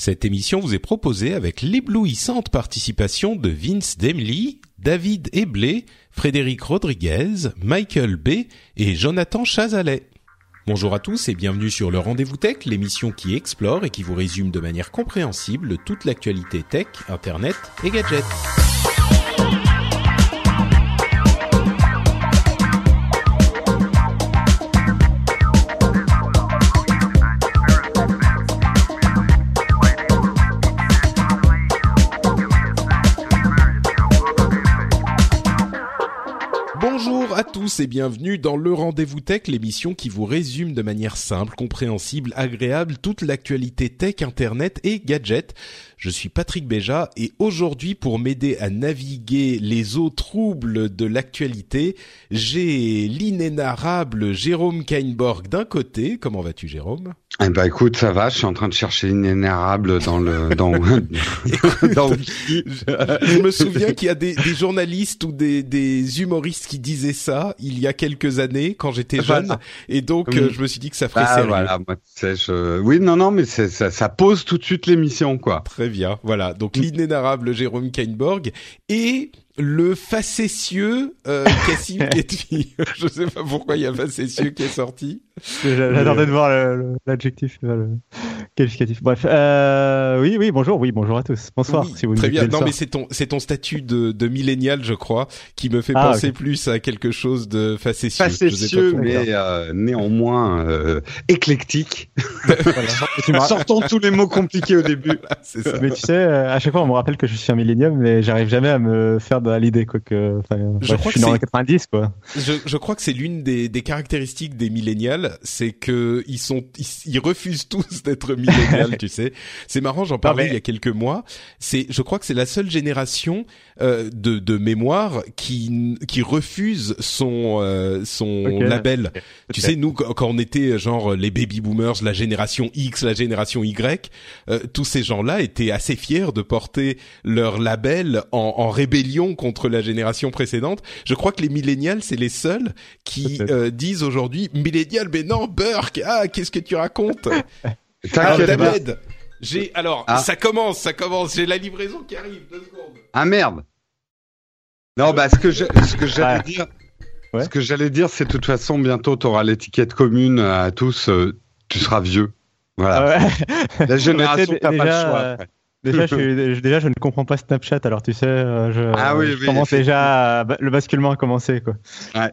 Cette émission vous est proposée avec l'éblouissante participation de Vince Demley, David Eblé, Frédéric Rodriguez, Michael B et Jonathan Chazalet. Bonjour à tous et bienvenue sur le Rendez-vous Tech, l'émission qui explore et qui vous résume de manière compréhensible toute l'actualité tech, internet et gadgets. À tous et bienvenue dans le Rendez-vous Tech, l'émission qui vous résume de manière simple, compréhensible, agréable toute l'actualité tech, internet et gadgets. Je suis Patrick Béja et aujourd'hui pour m'aider à naviguer les eaux troubles de l'actualité, j'ai l'inénarrable Jérôme Kainborg d'un côté. Comment vas-tu Jérôme? Eh ben écoute, ça va, je suis en train de chercher l'inénarrable dans le dans, dans. Je me souviens qu'il y a des, des journalistes ou des, des humoristes qui disaient ça il y a quelques années quand j'étais jeune Voilà. et donc Oui. je me suis dit que ça ferait Ah, sérieux. voilà, moi, je... Oui, non, non, mais ça, ça pose tout de suite l'émission, quoi. Très bien, voilà. Donc l'inénarrable Jérôme Kainborg et le facétieux euh, Cassim Ketfi. Je sais pas pourquoi il y a facétieux qui est sorti. J'attendais de voir le- l'adjectif, euh, le qualificatif. Bref, euh, oui, oui, bonjour, oui, bonjour à tous. Bonsoir, Oui, si vous très bien. Non, soir. mais c'est ton, c'est ton statut de, de millénial, je crois, qui me fait Ah, penser plus à quelque chose de facétieux. Je Facétieux, mais euh, néanmoins euh, éclectique. Voilà. Sortons tous les mots compliqués au début. C'est ça. Mais tu sais, euh, à chaque fois, on me rappelle que je suis un millénium, mais j'arrive jamais à me faire de l'idée, quoi. Que, enfin, Je bref, crois suis que dans les 90, quoi. Je, je crois que c'est l'une des, des caractéristiques des millénials, c'est que ils sont, ils, ils refusent tous d'être millénials, tu sais. C'est marrant, j'en parlais mais- il y a quelques mois. C'est, je crois que c'est la seule génération euh, de, de mémoire qui qui refuse son euh, son label. Tu sais, nous quand on était genre les baby boomers, la génération X, la génération Y, euh, tous ces gens-là étaient assez fiers de porter leur label en, en rébellion contre la génération précédente. Je crois que les millénials, c'est les seuls qui euh, disent aujourd'hui millénial, mais non, Burke, ah, qu'est-ce que tu racontes? T'inquiète pas. David, j'ai alors Ah. ça commence, ça commence, j'ai la livraison qui arrive, deux secondes. Ah merde. Non, bah ce que je, ce que j'allais Ouais. dire, Ouais. ce que j'allais dire, c'est de toute façon bientôt tu auras l'étiquette commune à tous. euh, tu seras vieux. Voilà. Ah ouais. La génération, t'as pas le déjà, choix. euh. Déjà, je, suis- je- déjà, je ne comprends pas Snapchat, alors tu sais, euh, je, Ah oui, je oui, commence déjà, à- le basculement a commencé, quoi. Ouais.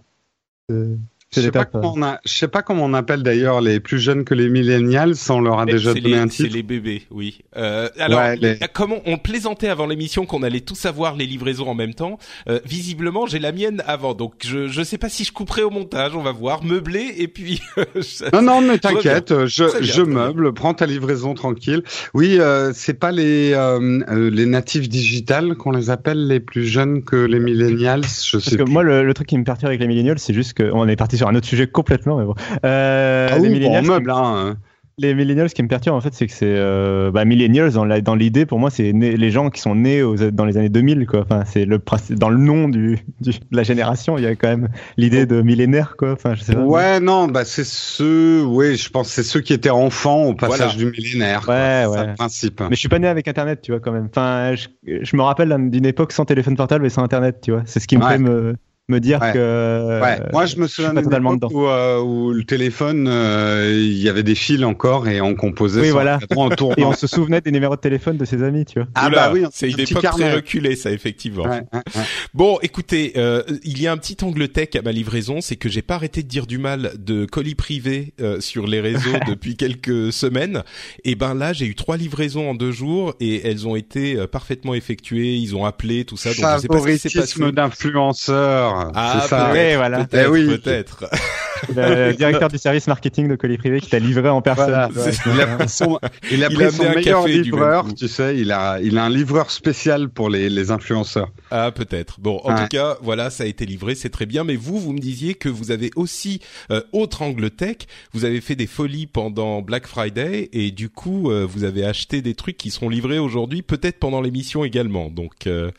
Euh, Je c'est sais pas comment on a, je sais pas comment on appelle d'ailleurs les plus jeunes que les millennials, sans leur a déjà C'est donné les, un c'est titre. les bébés, oui. Euh, alors, Ouais, les- comment on plaisantait avant l'émission qu'on allait tous avoir les livraisons en même temps. Euh, visiblement, j'ai la mienne avant, donc je je sais pas si je couperai au montage. On va voir, meubler et puis. je- Non, non, mais t'inquiète, je, bien, je bien. meuble, prends ta livraison tranquille. Oui, euh, c'est pas les euh, euh, les natifs digitales qu'on les appelle les plus jeunes que les millennials, je Parce sais que plus. moi, le, le truc qui me perturbe avec les millennials, c'est juste qu'on est parti sur un autre sujet complètement, mais bon. Euh, ah les oui, bon, millennials, qui meuble, hein. Les millennials, ce qui me perturbe en fait, c'est que c'est euh, bah, millennials dans la- dans l'idée pour moi, c'est né- les gens qui sont nés aux, dans les années 2000 quoi. Enfin, c'est le dans le nom du, du- de la génération, il y a quand même l'idée de millénaire quoi. Enfin, je sais pas. Ouais, non, bah c'est ceux, oui, je pense c'est ceux qui étaient enfants au passage Voilà. du millénaire. quoi. Ouais, C'est ouais. le principe. Mais je suis pas né avec Internet, tu vois quand même. Enfin, je, je me rappelle d'un- d'une époque sans téléphone portable et sans Internet, tu vois. C'est ce qui me Ouais. fait me me dire Ouais. que. Ouais, moi je me suis souviens pas d'une totalement où, euh, où le téléphone, euh, il y avait des fils encore et on composait Oui, voilà. tournant. Et on se souvenait des numéros de téléphone de ses amis, tu vois. Ah Oula, bah oui, c'est un une époque carnet. très reculée, ça effectivement. Ouais, ouais, ouais. Bon, écoutez, euh, il y a un petit angle tech à ma livraison, c'est que j'ai pas arrêté de dire du mal de colis privés euh, sur les réseaux depuis quelques semaines. Et ben là, j'ai eu trois livraisons en deux jours et elles ont été euh, parfaitement effectuées. Ils ont appelé tout ça, donc je sais pas ce qui s'est passé. Favoritisme Ah, c'est ça. Ouais, voilà. Peut-être, Eh oui. peut-être. Le directeur du service marketing de colis privé qui t'a livré en personne. Voilà. Ouais. Il a pris son, il a Il pris a son meilleur livreur, tu sais, il a, il a un livreur spécial pour les, les influenceurs. Ah peut-être. Bon, en Ouais. tout cas, voilà, ça a été livré, c'est très bien. Mais vous, vous me disiez que vous avez aussi euh, autre angle tech. Vous avez fait des folies pendant Black Friday et du coup, euh, vous avez acheté des trucs qui seront livrés aujourd'hui, peut-être pendant l'émission également. Donc, euh,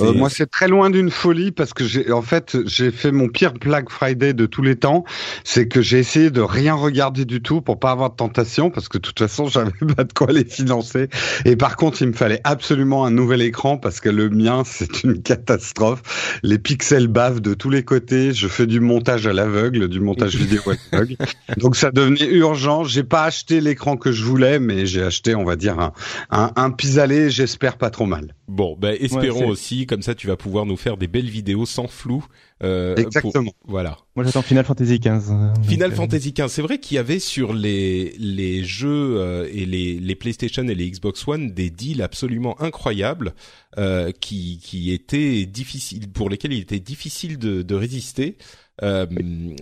Euh, moi, c'est très loin d'une folie parce que j'ai, en fait, j'ai fait mon pire Black Friday de tous les temps. C'est que j'ai essayé de rien regarder du tout pour pas avoir de tentation parce que de toute façon, j'avais pas de quoi les financer. Et par contre, il me fallait absolument un nouvel écran parce que le mien, c'est une catastrophe. Les pixels bavent de tous les côtés. Je fais du montage à l'aveugle, du montage vidéo à l'aveugle. Donc, ça devenait urgent. J'ai pas acheté l'écran que je voulais, mais j'ai acheté, on va dire, un, un, un pis-aller, j'espère pas trop mal. bon, ben espérons Ouais, c'est- aussi. Comme ça, tu vas pouvoir nous faire des belles vidéos sans flou. euh, pour- Exactement. Voilà. Moi, j'attends Final Fantasy XV. euh, Final euh, Fantasy XV, c'est vrai qu'il y avait sur les les jeux euh, et les les PlayStation et les Xbox One des deals absolument incroyables euh, qui qui étaient difficiles pour lesquels il était difficile de, de résister. Euh,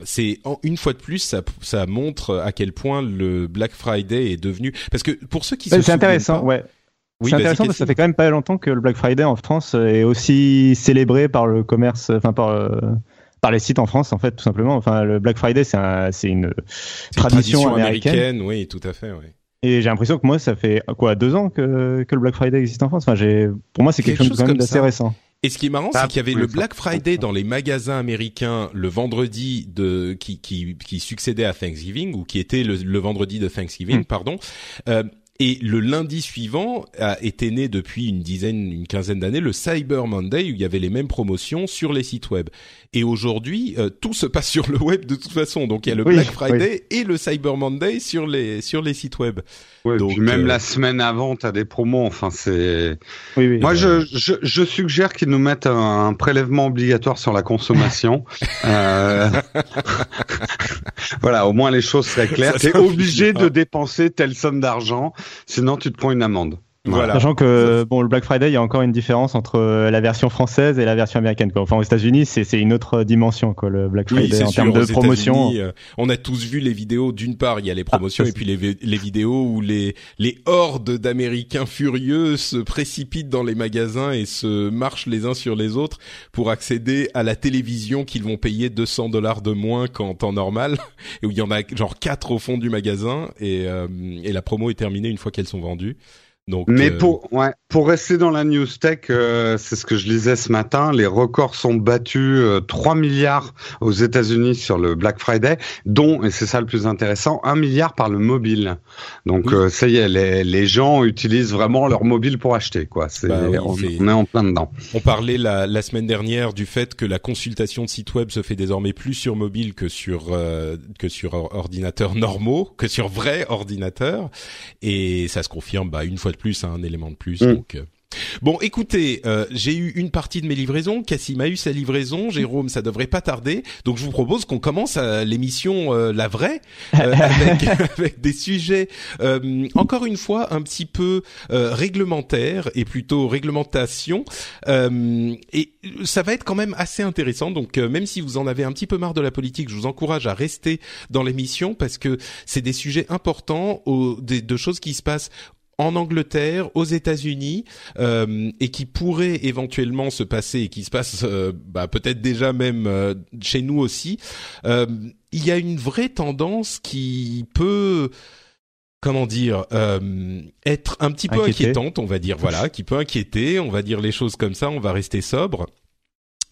c'est une fois de plus ça ça montre à quel point le Black Friday est devenu parce que pour ceux qui se C'est intéressant, pas- ouais. Oui, c'est intéressant parce que ça fait quand même pas longtemps que le Black Friday en France est aussi célébré par le commerce, enfin par euh, par les sites en France en fait tout simplement. Enfin le Black Friday c'est un, c'est une une tradition, américaine. américaine, oui, tout à fait, oui. Et j'ai l'impression que moi ça fait quoi deux ans que que le Black Friday existe en France? Enfin j'ai pour moi c'est quelque, Quelque chose chose quand même comme d'assez récent. Et ce qui est marrant, c'est qu'il y avait le Black Friday dans les magasins américains le vendredi de qui qui qui succédait à Thanksgiving ou qui était le, le vendredi de Thanksgiving, Hmm. pardon. Euh, et le lundi suivant a été né depuis une dizaine, une quinzaine d'années le Cyber Monday où il y avait les mêmes promotions sur les sites web. Et aujourd'hui, euh, tout se passe sur le web de toute façon. Donc il y a le Oui, Black Friday et le Cyber Monday sur les sur les sites web. Ouais, Donc, puis même euh, la semaine avant, t'as des promos. Enfin, c'est. Oui oui. Moi, je, je, je suggère qu'ils nous mettent un, un prélèvement obligatoire sur la consommation. euh... voilà, au moins les choses seraient claires. T'es obligé de dépenser telle somme d'argent, sinon tu te prends une amende. Voilà. Sachant que bon, le Black Friday, il y a encore une différence entre euh, la version française et la version américaine. Quoi. Enfin, aux États-Unis, c'est c'est une autre dimension, quoi, le Black Friday en sûr. termes de promotion. Euh, on a tous vu les vidéos. D'une part, il y a les promotions Ah, et puis les, les vidéos où les les hordes d'Américains furieux se précipitent dans les magasins et se marchent les uns sur les autres pour accéder à la télévision qu'ils vont payer 200 dollars de moins qu'en temps normal et où il y en a genre quatre au fond du magasin et euh, et la promo est terminée une fois qu'elles sont vendues. Donc, Mais euh, pour, ouais, pour rester dans la news tech, euh, c'est ce que je lisais ce matin, les records sont battus euh, 3 milliards aux États-Unis sur le Black Friday, dont, et c'est ça le plus intéressant, 1 milliard par le mobile. Donc Oui. euh, ça y est, les, les gens utilisent vraiment leur mobile pour acheter. quoi. C'est, Bah oui, on, c'est- on est en plein dedans. On parlait la, la semaine dernière du fait que la consultation de site web se fait désormais plus sur mobile que sur euh, que sur or- ordinateurs normaux, que sur vrais ordinateurs, et ça se confirme bah, une fois de plus, hein, un élément de plus. Mm. Donc euh, Bon, écoutez, euh, j'ai eu une partie de mes livraisons. Cassim a eu sa livraison. Jérôme, ça devrait pas tarder. Donc, je vous propose qu'on commence euh, l'émission euh, la vraie euh, avec, avec des sujets euh, encore une fois un petit peu euh, réglementaires et plutôt réglementation. Euh, et ça va être quand même assez intéressant. Donc, même si vous en avez un petit peu marre de la politique, je vous encourage à rester dans l'émission parce que c'est des sujets importants, au, des, de choses qui se passent en Angleterre, aux États-Unis, euh, et qui pourraient éventuellement se passer et qui se passent euh, bah, peut-être déjà même euh, chez nous aussi. Euh, il y a une vraie tendance qui peut comment dire euh, être un petit peu Inquiéter. inquiétante, on va dire voilà, qui peut inquiéter, on va dire les choses comme ça, on va rester sobre.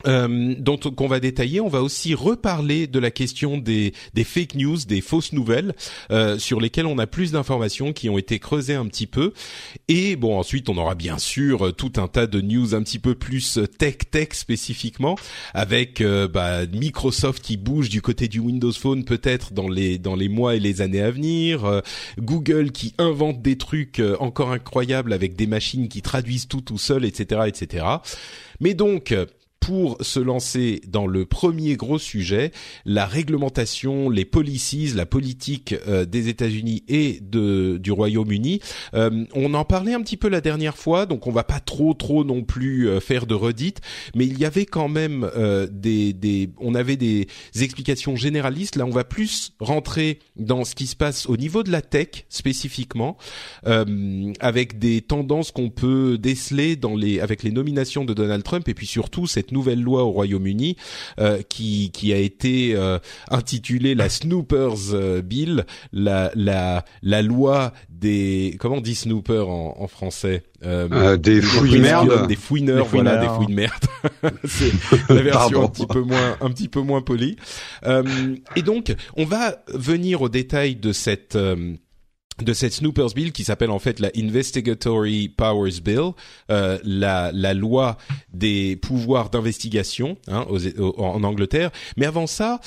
Euh, dont qu'on va détailler, on va aussi reparler de la question des, des fake news, des fausses nouvelles, euh, sur lesquelles on a plus d'informations qui ont été creusées un petit peu. Et bon, ensuite, on aura bien sûr euh, tout un tas de news un petit peu plus tech tech spécifiquement, avec euh, bah, Microsoft qui bouge du côté du Windows Phone peut-être dans les dans les mois et les années à venir, euh, Google qui invente des trucs euh, encore incroyables avec des machines qui traduisent tout tout seul, etc., etc. Mais donc pour se lancer dans le premier gros sujet, la réglementation, les policies, la politique euh, des États-Unis et de du Royaume-Uni. Euh, on en parlait un petit peu la dernière fois, donc on va pas trop trop non plus euh, faire de redites, mais il y avait quand même des, des, on avait des explications généralistes. Là, on va plus rentrer dans ce qui se passe au niveau de la tech spécifiquement, avec des tendances qu'on peut déceler dans les avec les nominations de Donald Trump et puis surtout cette nouvelle loi au Royaume-Uni euh, qui qui a été euh, intitulée la Snoopers euh, Bill, la la la loi des comment on dit snooper en, en français euh, des fouilles merde. des fouineurs, voilà des fouilles de merde. C'est la version un petit peu moins un petit peu moins polie. Et donc on va venir au détail de cette de cette Snoopers Bill qui s'appelle en fait la Investigatory Powers Bill, euh, la, la loi des pouvoirs d'investigation hein, en Angleterre. Mais avant ça,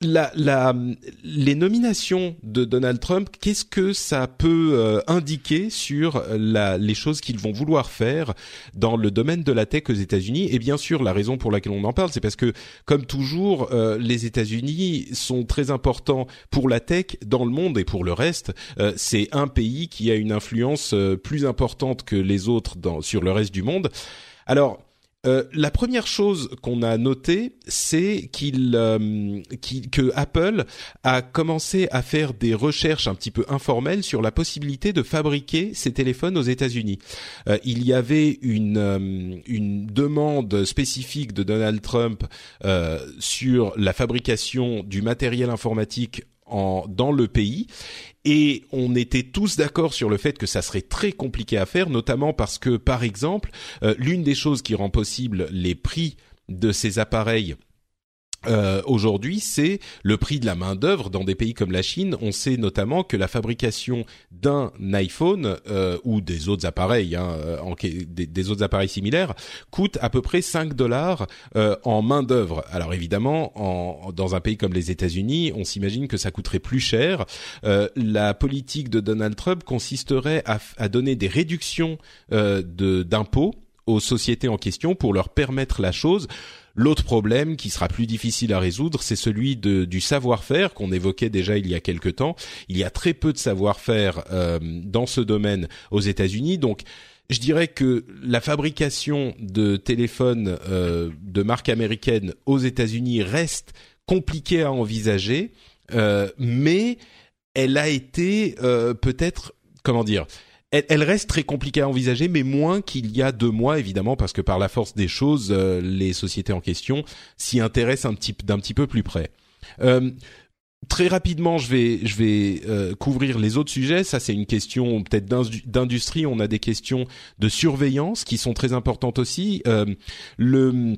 la, la, les nominations de Donald Trump, qu'est-ce que ça peut euh, indiquer sur la, les choses qu'ils vont vouloir faire dans le domaine de la tech aux États-Unis? Et bien sûr, la raison pour laquelle on en parle, c'est parce que, comme toujours, euh, les États-Unis sont très importants pour la tech dans le monde et pour le reste. Euh, c'est un pays qui a une influence plus importante que les autres dans, sur le reste du monde. Alors, euh, la première chose qu'on a notée, c'est qu'il, euh, a commencé à faire des recherches un petit peu informelles sur la possibilité de fabriquer ces téléphones aux États-Unis. Euh, il y avait une, demande spécifique de Donald Trump sur la fabrication du matériel informatique dans le pays et on était tous d'accord sur le fait que ça serait très compliqué à faire, notamment parce que, par exemple, euh, l'une des choses qui rend possible les prix de ces appareils euh, aujourd'hui, c'est le prix de la main d'œuvre dans des pays comme la Chine. On sait notamment que la fabrication d'un iPhone euh, ou des autres appareils, hein, euh, des, autres appareils similaires, coûte à peu près 5 dollars en main d'œuvre. Alors évidemment, en, dans un pays comme les États-Unis, on s'imagine que ça coûterait plus cher. La politique de Donald Trump consisterait à, à donner des réductions d'impôts aux sociétés en question pour leur permettre la chose L'autre problème qui sera plus difficile à résoudre, c'est celui du savoir-faire qu'on évoquait déjà il y a quelque temps. Il y a très peu de savoir-faire euh, dans ce domaine aux États-Unis, donc je dirais que la fabrication de téléphones euh, de marque américaine aux États-Unis reste compliquée à envisager, euh, mais elle a été peut-être comment dire elle, reste très compliquée à envisager, mais moins qu'il y a deux mois, évidemment, parce que par la force des choses, euh, les sociétés en question s'y intéressent un petit d'un petit peu plus près. Euh, très rapidement, je vais je vais euh, couvrir les autres sujets. Ça, c'est une question peut-être d'industrie. On a des questions de surveillance qui sont très importantes aussi. le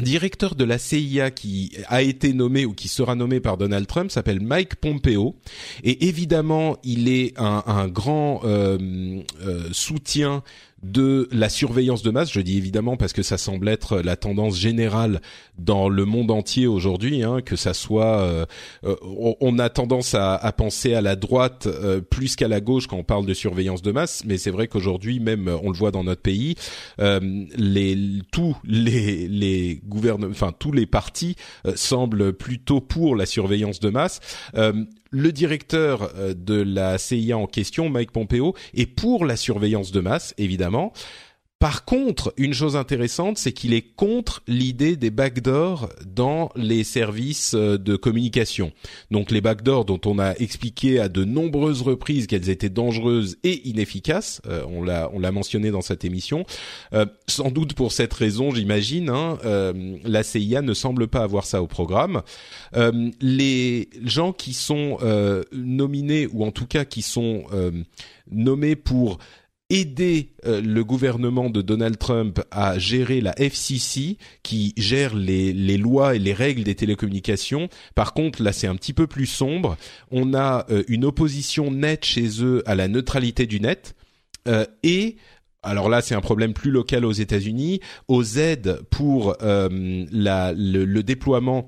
directeur de la CIA qui a été nommé ou qui sera nommé par Donald Trump s'appelle Mike Pompeo. Et évidemment il est un, grand euh, euh, soutien de la surveillance de masse. Je dis évidemment parce que ça semble être la tendance générale dans le monde entier aujourd'hui, hein, que ça soit. Euh, euh, on a tendance à, penser à la droite euh, plus qu'à la gauche quand on parle de surveillance de masse, mais c'est vrai qu'aujourd'hui, même on le voit dans notre pays, les tous les les gouvernements, enfin tous les partis semblent plutôt pour la surveillance de masse le directeur euh, de la CIA en question, Mike Pompeo, est pour la surveillance de masse, évidemment. Par contre, une chose intéressante, c'est qu'il est contre l'idée des backdoors dans les services euh, de communication. Donc les backdoors dont on a expliqué à de nombreuses reprises qu'elles étaient dangereuses et inefficaces, euh, on l'a on l'a mentionné dans cette émission. Euh, sans doute pour cette raison, j'imagine, hein, la CIA ne semble pas avoir ça au programme. les gens qui sont nominés ou en tout cas qui sont nommés pour aider euh, le gouvernement de Donald Trump à gérer la FCC qui gère les, les, lois et les règles des télécommunications. Par contre, là, c'est un petit peu plus sombre. On a euh, une opposition nette chez eux à la neutralité du net euh, et alors là, c'est un problème plus local aux États-Unis, aux aides pour la, le, le, déploiement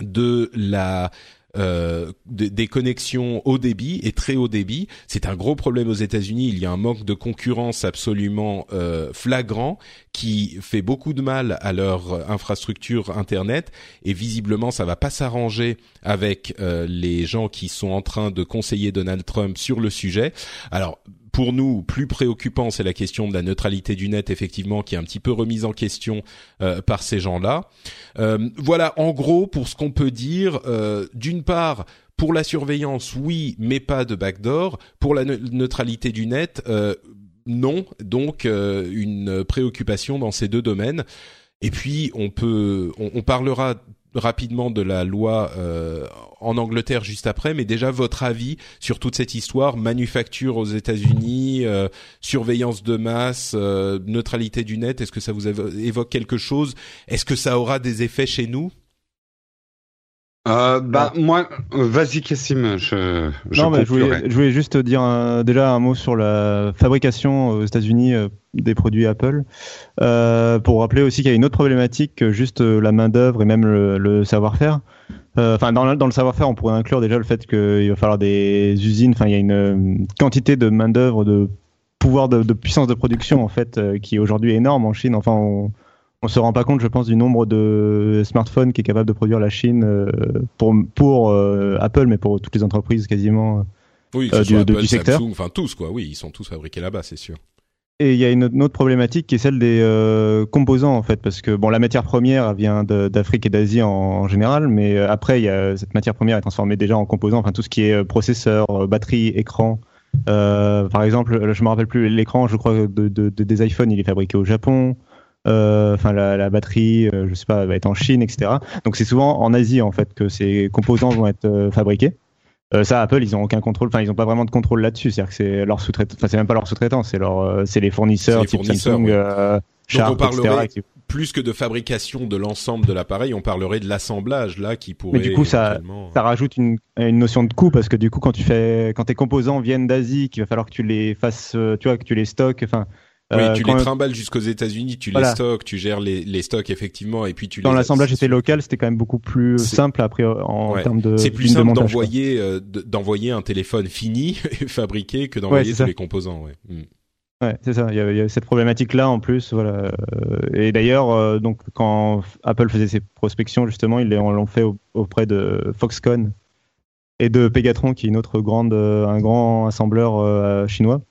de la euh, des connexions haut débit et très haut débit. C'est un gros problème aux États-Unis. Il y a un manque de concurrence absolument euh, flagrant qui fait beaucoup de mal à leur infrastructure internet et visiblement ça va pas s'arranger avec euh, les gens qui sont en train de conseiller Donald Trump sur le sujet. Alors pour nous, plus préoccupant, c'est la question de la neutralité du net, effectivement, qui est un petit peu remise en question euh, par ces gens-là. Euh, voilà, en gros, pour ce qu'on peut dire, euh, d'une part, pour la surveillance, oui, mais pas de backdoor. Pour la neutralité du net, non. Donc, une préoccupation dans ces deux domaines. Et puis, on peut, on parlera rapidement de la loi euh, en Angleterre juste après, mais déjà votre avis sur toute cette histoire, manufacture aux États-Unis, euh, surveillance de masse, euh, neutralité du net, est-ce que ça vous évoque quelque chose? Est-ce que ça aura des effets chez nous? Euh, bah moi, vas-y Cassim, je, je, non, mais je, voulais, je voulais juste dire déjà un mot sur la fabrication aux États-Unis euh, des produits Apple, euh, pour rappeler aussi qu'il y a une autre problématique que juste euh, la main d'œuvre et même le, le savoir-faire. Enfin, dans, dans, le savoir-faire, on pourrait inclure déjà le fait qu'il va falloir des usines. Enfin, il y a une quantité de main d'œuvre, de pouvoir de, de, puissance de production en fait, qui aujourd'hui est énorme en Chine. Enfin, on, on se rend pas compte, je pense, du nombre de smartphones qui est capable de produire la Chine euh, pour pour euh, Apple, mais pour toutes les entreprises quasiment. Euh, oui, que ce du, secteur. enfin tous quoi. Oui, ils sont tous fabriqués là-bas, c'est sûr. Et il y a une, autre problématique qui est celle des composants en fait, parce que bon, la matière première vient d'Afrique et d'Asie en, général, mais après, il y a, cette matière première est transformée déjà en composants, enfin tout ce qui est processeur, batterie, écran. par exemple, je me rappelle plus l'écran, je crois de, des iPhones, il est fabriqué au Japon. Euh, enfin la, la, batterie, euh, je sais pas, va être en Chine, etc. Donc c'est souvent en Asie en fait que ces composants vont être euh, fabriqués. ça, Apple, ils ont aucun contrôle. Enfin, ils ont pas vraiment de contrôle là-dessus. C'est-à-dire que c'est leur sous-traitant. Enfin, c'est même pas leur sous-traitant. C'est leur, c'est les fournisseurs, type Samsung, Sharp, Donc on parlerait plus que de fabrication de l'ensemble de l'appareil, on parlerait de l'assemblage là qui pourrait. Mais du coup, ça, ça rajoute une, une, notion de coût parce que du coup, quand tu fais, quand tes composants viennent d'Asie, qu'il va falloir que tu les fasses, tu vois, que tu les stockes. Enfin, oui, euh, tu les trimbales jusqu'aux États-Unis, tu les stocks, tu gères les, les stocks effectivement, et puis tu. Dans l'assemblage était local, c'était quand même beaucoup plus simple après en termes de. C'est plus simple d'envoyer euh, d'envoyer un téléphone fini fabriqué que d'envoyer tous les composants. Ouais. Hmm. Ouais, c'est ça. Il y, a, cette problématique-là en plus, voilà. Et d'ailleurs, euh, donc quand Apple faisait ses prospections, justement, ils l'ont fait auprès de Foxconn et de Pegatron, qui est une autre grande, un grand assembleur chinois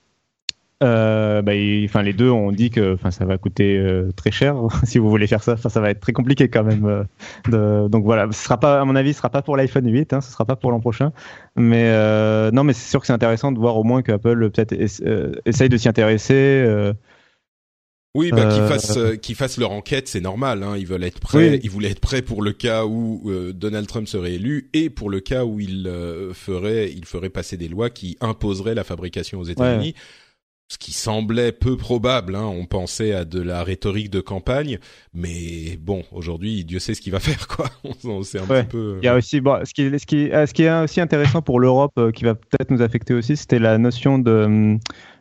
euh, bah, enfin, les deux ont dit que enfin, ça va coûter euh, très cher si vous voulez faire ça. Enfin, ça va être très compliqué quand même. Euh, de... Donc voilà, ce sera pas, à mon avis, ce sera pas pour l'iPhone 8, hein, ce sera pas pour l'an prochain. Mais euh, non, mais c'est sûr que c'est intéressant de voir au moins que Apple peut-être essaye de s'y intéresser. Oui, bah, qu'ils fassent leur enquête, c'est normal. Hein. Ils veulent être prêts. Ils voulaient être prêts pour le cas où Donald Trump serait élu et pour le cas où il ferait il ferait passer des lois qui imposeraient la fabrication aux États-Unis ce qui semblait peu probable. Hein. On pensait à de la rhétorique de campagne, mais bon, aujourd'hui, Dieu sait ce qu'il va faire, quoi. On sait un petit peu. Il y a aussi, bon, ce qui, ce qui, euh, ce qui est aussi intéressant pour l'Europe, euh, qui va peut-être nous affecter aussi, c'était la notion de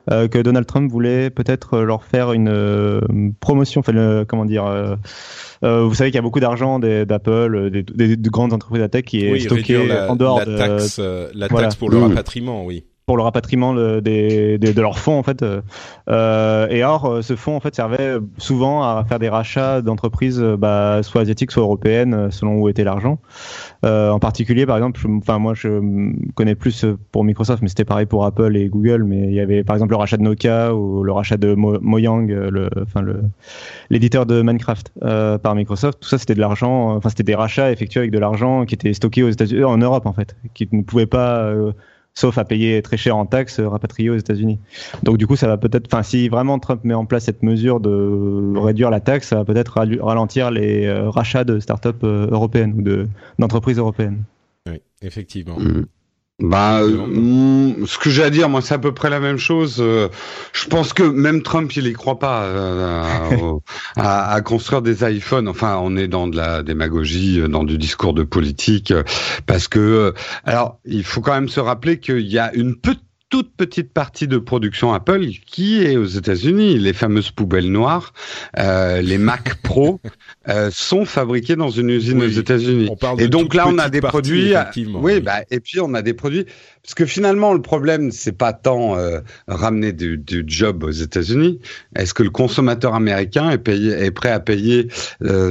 euh, que Donald Trump voulait peut-être leur faire une promotion, enfin, comment dire. vous savez qu'il y a beaucoup d'argent d'Apple, des, de grandes entreprises de tech qui est stocké en dehors la taxe, la taxe pour le mmh. rapatriement, oui pour le rapatriement de, de, de leurs fonds en fait. Euh, et or, euh, ce fonds en fait servait souvent à faire des rachats d'entreprises, euh, bah, soit asiatiques, soit européennes, selon où était l'argent. Euh, en particulier, par exemple, enfin moi je connais plus pour Microsoft, mais c'était pareil pour Apple et Google. Mais il y avait par exemple le rachat de Nokia ou le rachat de Mojang, le, enfin le l'éditeur de Minecraft euh, par Microsoft. Tout ça, c'était de l'argent. Enfin, c'était des rachats effectués avec de l'argent qui était stocké aux États-Unis, en Europe en fait, qui ne pouvait pas sauf à payer très cher en taxes euh, rapatriés aux États-Unis. Donc du coup, ça va peut-être, enfin, si vraiment Trump met en place cette mesure de réduire la taxe, ça va peut-être ralentir les euh, rachats de start-up euh, européennes ou de d'entreprises européennes. Oui, effectivement. Mm. Bah, euh, ce que j'ai à dire, moi, c'est à peu près la même chose. Euh, je pense que même Trump, il y croit pas euh, à, à, construire des iPhones. Enfin, on est dans de la démagogie, dans du discours de politique, parce que, alors, il faut quand même se rappeler qu'il y a une petite toute petite partie de production Apple qui est aux États-Unis. Les fameuses poubelles noires, euh, les Mac Pro, euh, sont fabriqués dans une usine aux États-Unis. Et donc là, on a des produits. Oui, bah, et puis on a des produits parce que finalement, le problème, c'est pas tant euh, ramener du, du, job aux États-Unis. Est-ce que le consommateur américain est, payé, est prêt à payer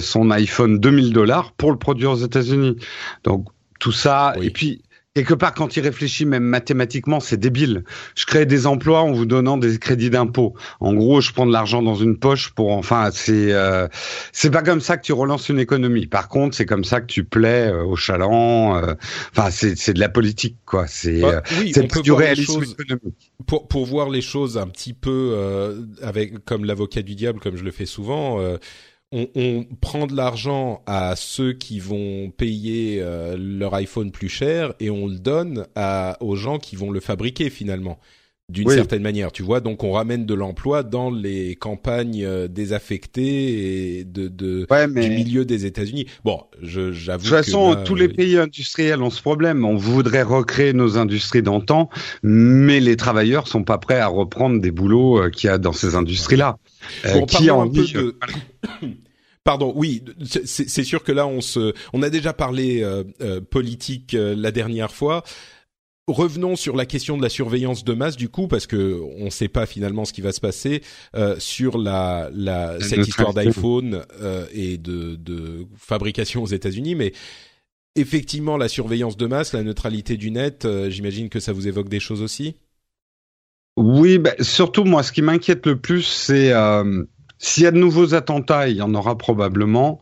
son iPhone 2000 dollars pour le produire aux États-Unis? Donc tout ça, et puis quelque part, quand il réfléchit même mathématiquement, c'est débile. Je crée des emplois en vous donnant des crédits d'impôt. En gros, je prends de l'argent dans une poche pour, enfin, c'est euh, c'est pas comme ça que tu relances une économie. Par contre, c'est comme ça que tu plais euh, aux chalands. Euh, enfin, c'est c'est de la politique, quoi. C'est bah, c'est du réalisme économique. Pour pour voir les choses un petit peu avec comme l'avocat du diable, comme je le fais souvent on, on, prend de l'argent à ceux qui vont payer euh, leur iPhone plus cher et on le donne à, aux gens qui vont le fabriquer finalement d'une certaine manière, tu vois. Donc on ramène de l'emploi dans les campagnes euh, désaffectées et de, de du milieu des États-Unis. Bon, je j'avoue. De toute façon, tous les pays industriels ont ce problème. On voudrait recréer nos industries d'antan, mais les travailleurs sont pas prêts à reprendre des boulots euh, qu'il y a dans ces industries-là. Euh, qui en un peu de... Pardon, oui, c'est sûr que là on se, on a déjà parlé euh, euh, politique la dernière fois. Revenons sur la question de la surveillance de masse du coup, parce que on ne sait pas finalement ce qui va se passer sur la, la cette histoire d'iPhone et de, de fabrication aux États-Unis, mais effectivement la surveillance de masse, la neutralité du net, j'imagine que ça vous évoque des choses aussi? Oui, bah, surtout moi, ce qui m'inquiète le plus, c'est euh, s'il y a de nouveaux attentats, il y en aura probablement.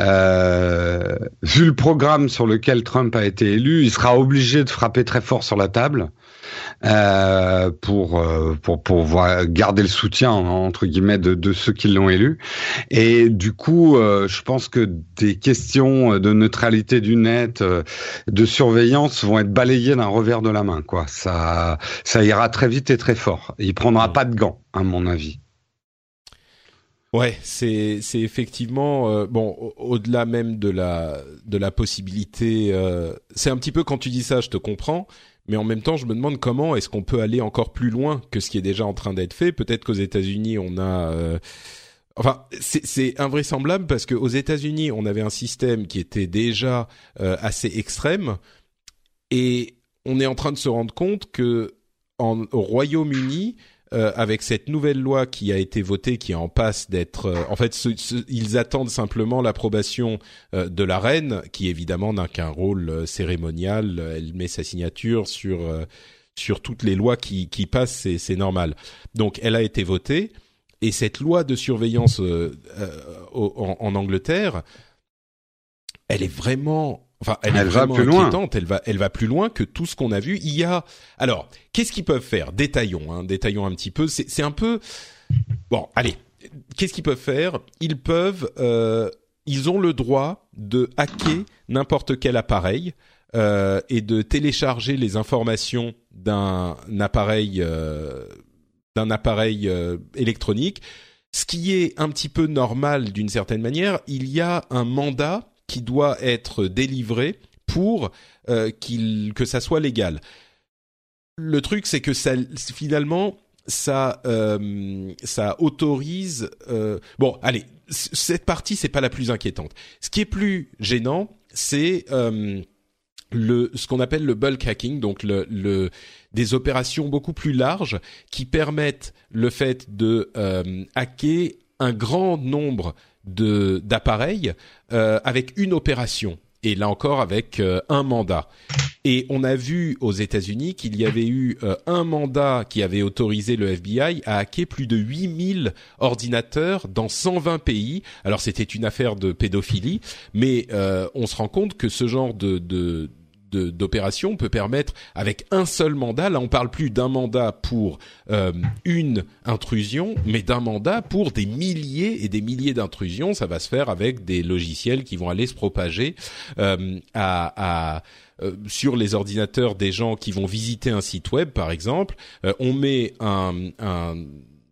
Euh, vu le programme sur lequel Trump a été élu, il sera obligé de frapper très fort sur la table euh, pour, euh, pour pour garder le soutien entre guillemets de, de ceux qui l'ont élu. Et du coup, euh, je pense que des questions de neutralité du net, de surveillance vont être balayées d'un revers de la main. Quoi, ça ça ira très vite et très fort. Il prendra pas de gants, à mon avis. Ouais, c'est c'est effectivement bon au-delà même de la de la possibilité. c'est un petit peu quand tu dis ça, je te comprends mais en même temps, je me demande comment est-ce qu'on peut aller encore plus loin que ce qui est déjà en train d'être fait. Peut-être qu'aux États-Unis, on a euh, Enfin, c'est invraisemblable parce qu'aux États-Unis, on avait un système qui était déjà euh, assez extrême, et on est en train de se rendre compte que au Royaume-Uni, euh, avec cette nouvelle loi qui a été votée, qui est en passe d'être, euh, en fait, ils attendent simplement l'approbation euh, de la reine, qui évidemment n'a qu'un rôle cérémonial. Elle met sa signature sur sur toutes les lois qui, qui passent, c'est normal. Donc, elle a été votée, et cette loi de surveillance en, en Angleterre, elle est vraiment Enfin, elle, est vraiment va plus inquiétante. Loin. Elle va, elle va plus loin que tout ce qu'on a vu. Il y a, alors, qu'est-ce qu'ils peuvent faire? Détaillons, hein, détaillons un petit peu. C'est un peu, bon, allez, qu'est-ce qu'ils peuvent faire? Ils peuvent, euh, ils ont le droit de hacker n'importe quel appareil euh, et de télécharger les informations d'un appareil, euh, d'un appareil euh, électronique. Ce qui est un petit peu normal d'une certaine manière. Il y a un mandat qui doit être délivré pour euh, qu'il que ça soit légal. Le truc, c'est que ça finalement ça euh, ça autorise. Euh, bon, allez, cette partie c'est pas la plus inquiétante. Ce qui est plus gênant, c'est le ce qu'on appelle le bulk hacking, donc le, le des opérations beaucoup plus larges qui permettent le fait de hacker un grand nombre de d'appareils euh, avec une opération et là encore avec euh, un mandat. Et on a vu aux États-Unis qu'il y avait eu euh, un mandat qui avait autorisé le FBI à hacker plus de 8000 ordinateurs dans 120 pays. Alors c'était une affaire de pédophilie, mais on se rend compte que ce genre de, de d'opération peut permettre avec un seul mandat, là on parle plus d'un mandat pour euh, une intrusion, mais d'un mandat pour des milliers et des milliers d'intrusions. Ça va se faire avec des logiciels qui vont aller se propager euh, à, euh, sur les ordinateurs des gens qui vont visiter un site web, par exemple. on met un,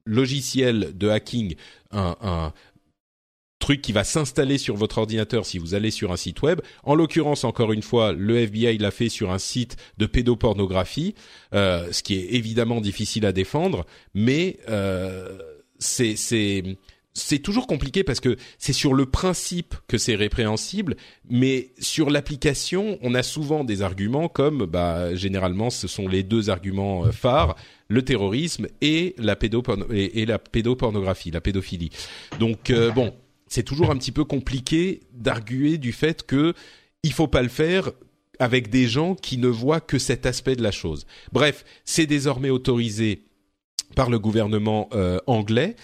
logiciel de hacking, un truc qui va s'installer sur votre ordinateur si vous allez sur un site web. En l'occurrence, encore une fois, le FBI l'a fait sur un site de pédopornographie, euh, ce qui est évidemment difficile à défendre, mais euh, c'est c'est toujours compliqué parce que c'est sur le principe que c'est répréhensible, mais sur l'application, on a souvent des arguments comme, bah, généralement, ce sont les deux arguments euh, phares le terrorisme et la, et, la pédopornographie, la pédophilie. Donc euh, bon, c'est toujours un petit peu compliqué d'arguer du fait que il faut pas le faire avec des gens qui ne voient que cet aspect de la chose. Bref, c'est désormais autorisé par le gouvernement euh, anglais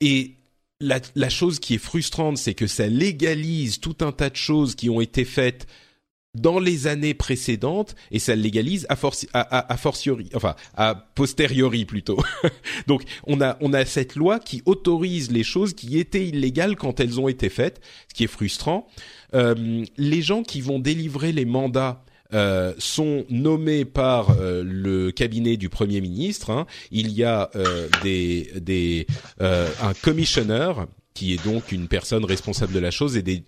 et la, la, chose qui est frustrante, c'est que ça légalise tout un tas de choses qui ont été faites dans les années précédentes et ça le légalise à, fortiori, enfin à posteriori plutôt. Donc on a on a cette loi qui autorise les choses qui étaient illégales quand elles ont été faites, ce qui est frustrant. Euh, les gens qui vont délivrer les mandats euh, sont nommés par euh, le cabinet du premier ministre. Hein. Il y a euh, des, des un commissioner qui est donc une personne responsable de la chose et des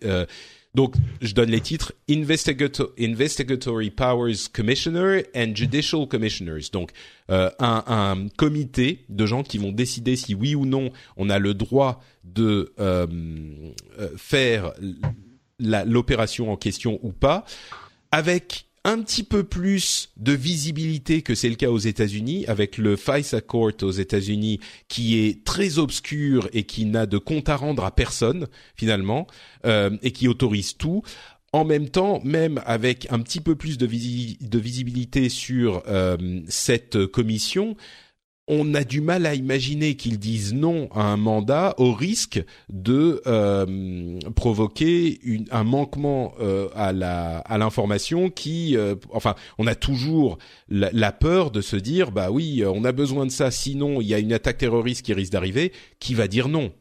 donc, je donne les titres Investigatory Powers Commissioner and Judicial Commissioners. Donc, euh, un, comité de gens qui vont décider si oui ou non on a le droit de euh, euh faire l'opération en question ou pas, avec un petit peu plus de visibilité que c'est le cas aux États-Unis, avec le FISA Court aux États-Unis qui est très obscur et qui n'a de compte à rendre à personne finalement euh, et qui autorise tout. En même temps, même avec un petit peu plus de, de visibilité sur euh, cette commission, on a du mal à imaginer qu'ils disent non à un mandat au risque de euh, provoquer une, un manquement euh, à la à l'information qui euh, enfin on a toujours la, peur de se dire bah oui on a besoin de ça sinon il y a une attaque terroriste qui risque d'arriver qui va dire non.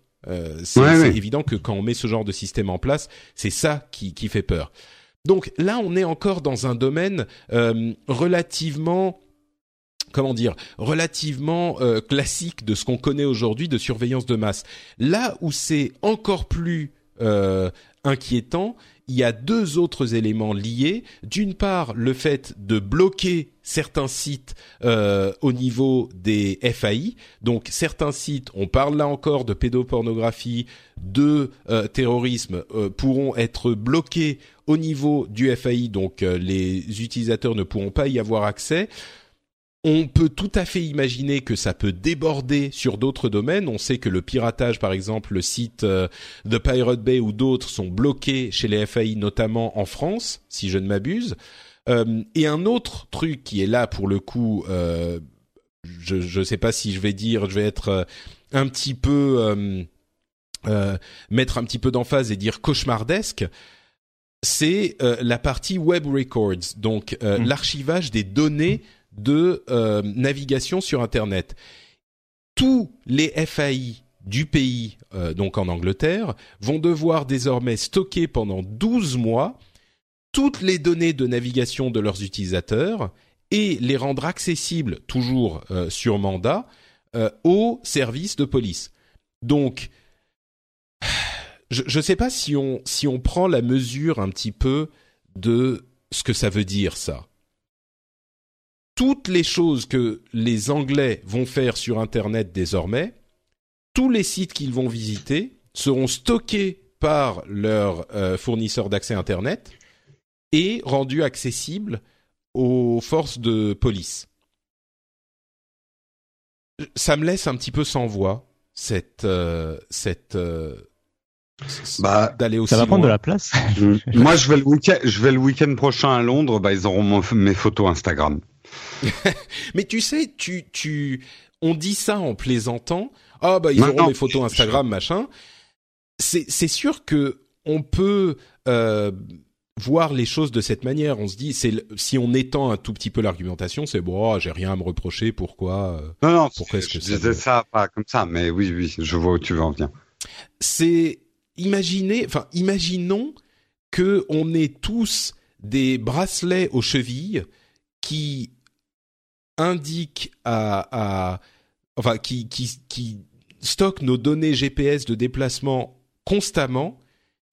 C'est évident que quand on met ce genre de système en place c'est ça qui qui fait peur. Donc là on est encore dans un domaine relativement comment dire, relativement euh, classique de ce qu'on connaît aujourd'hui de surveillance de masse. Là où c'est encore plus euh, inquiétant, il y a deux autres éléments liés. D'une part, le fait de bloquer certains sites euh, au niveau des FAI. Donc certains sites, on parle là encore de pédopornographie, de terrorisme, pourront être bloqués au niveau du FAI. Donc les utilisateurs ne pourront pas y avoir accès. On peut tout à fait imaginer que ça peut déborder sur d'autres domaines. On sait que le piratage, par exemple, le site euh, The Pirate Bay ou d'autres sont bloqués chez les FAI, notamment en France, si je ne m'abuse. Euh, et un autre truc qui est là pour le coup, euh, je ne sais pas si je vais dire, je vais être un petit peu mettre un petit peu d'emphase et dire cauchemardesque c'est la partie web records, donc mmh. l'archivage des données de euh, navigation sur Internet. Tous les FAI du pays, euh, donc en Angleterre, vont devoir désormais stocker pendant 12 mois toutes les données de navigation de leurs utilisateurs et les rendre accessibles, toujours euh, sur mandat, aux services de police. Donc, je ne sais pas si on, si on prend la mesure un petit peu de ce que ça veut dire ça toutes les choses que les Anglais vont faire sur Internet désormais, tous les sites qu'ils vont visiter seront stockés par leur euh, fournisseur d'accès Internet et rendus accessibles aux forces de police. Ça me laisse un petit peu sans voix cette euh, cette euh, bah, d'aller aussi ça va prendre de la place. Moi, je vais le week-end, je vais le week-end prochain à Londres. Bah, ils auront mes photos Instagram. Mais tu sais, tu, tu, on dit ça en plaisantant. Ah bah ils auront des photos Instagram, machin. C'est, c'est sûr que on peut euh, voir les choses de cette manière. On se dit, c'est si on étend un tout petit peu l'argumentation, c'est bon, oh, j'ai rien à me reprocher. Pourquoi euh, Non, non. Pourquoi est-ce que je disais ça pas comme ça, mais oui, oui, je vois où tu veux en venir. C'est imaginer, enfin, imaginons que on ait tous des bracelets aux chevilles qui indique à, enfin qui stocke nos données GPS de déplacement constamment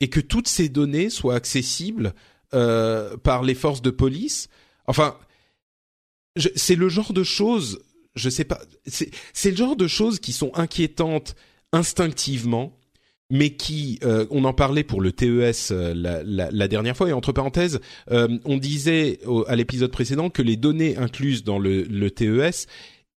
et que toutes ces données soient accessibles euh, par les forces de police. Enfin, c'est le genre de choses, je sais pas, c'est le genre de choses qui sont inquiétantes instinctivement mais qui, euh, on en parlait pour le TES euh, la, la, la, dernière fois, et entre parenthèses, euh, on disait à l'épisode précédent que les données incluses dans le, le TES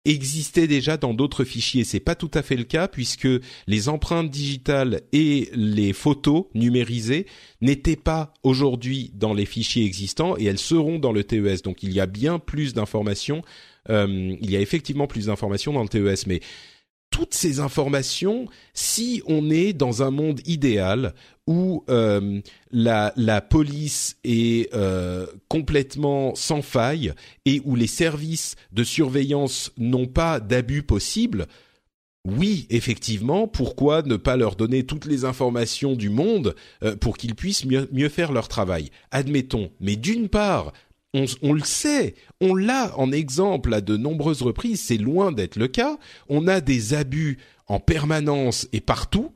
existaient déjà dans d'autres fichiers. C'est pas tout à fait le cas puisque les empreintes digitales et les photos numérisées n'étaient pas aujourd'hui dans les fichiers existants et elles seront dans le TES. Donc il y a bien plus d'informations. Euh, il y a effectivement plus d'informations dans le TES, mais toutes ces informations si on est dans un monde idéal où euh, la, police est euh, complètement sans faille et où les services de surveillance n'ont pas d'abus possibles, oui, effectivement, pourquoi ne pas leur donner toutes les informations du monde euh, pour qu'ils puissent mieux faire leur travail? Admettons. Mais d'une part, on, le sait, on l'a en exemple à de nombreuses reprises, c'est loin d'être le cas. On a des abus en permanence et partout.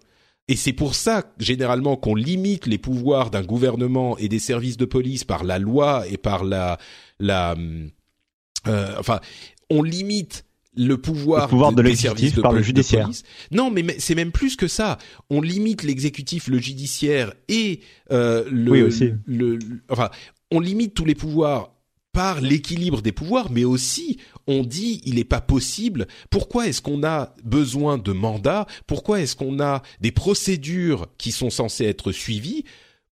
Et c'est pour ça, généralement, qu'on limite les pouvoirs d'un gouvernement et des services de police par la loi et par la, la, euh, enfin, on limite le pouvoir, de, l'exécutif par le judiciaire. Non, mais, c'est même plus que ça. On limite l'exécutif, le judiciaire et euh, le, oui, aussi. le, enfin, on limite tous les pouvoirs par l'équilibre des pouvoirs, mais aussi on dit il n'est pas possible. Pourquoi est-ce qu'on a besoin de mandats? Pourquoi est-ce qu'on a des procédures qui sont censées être suivies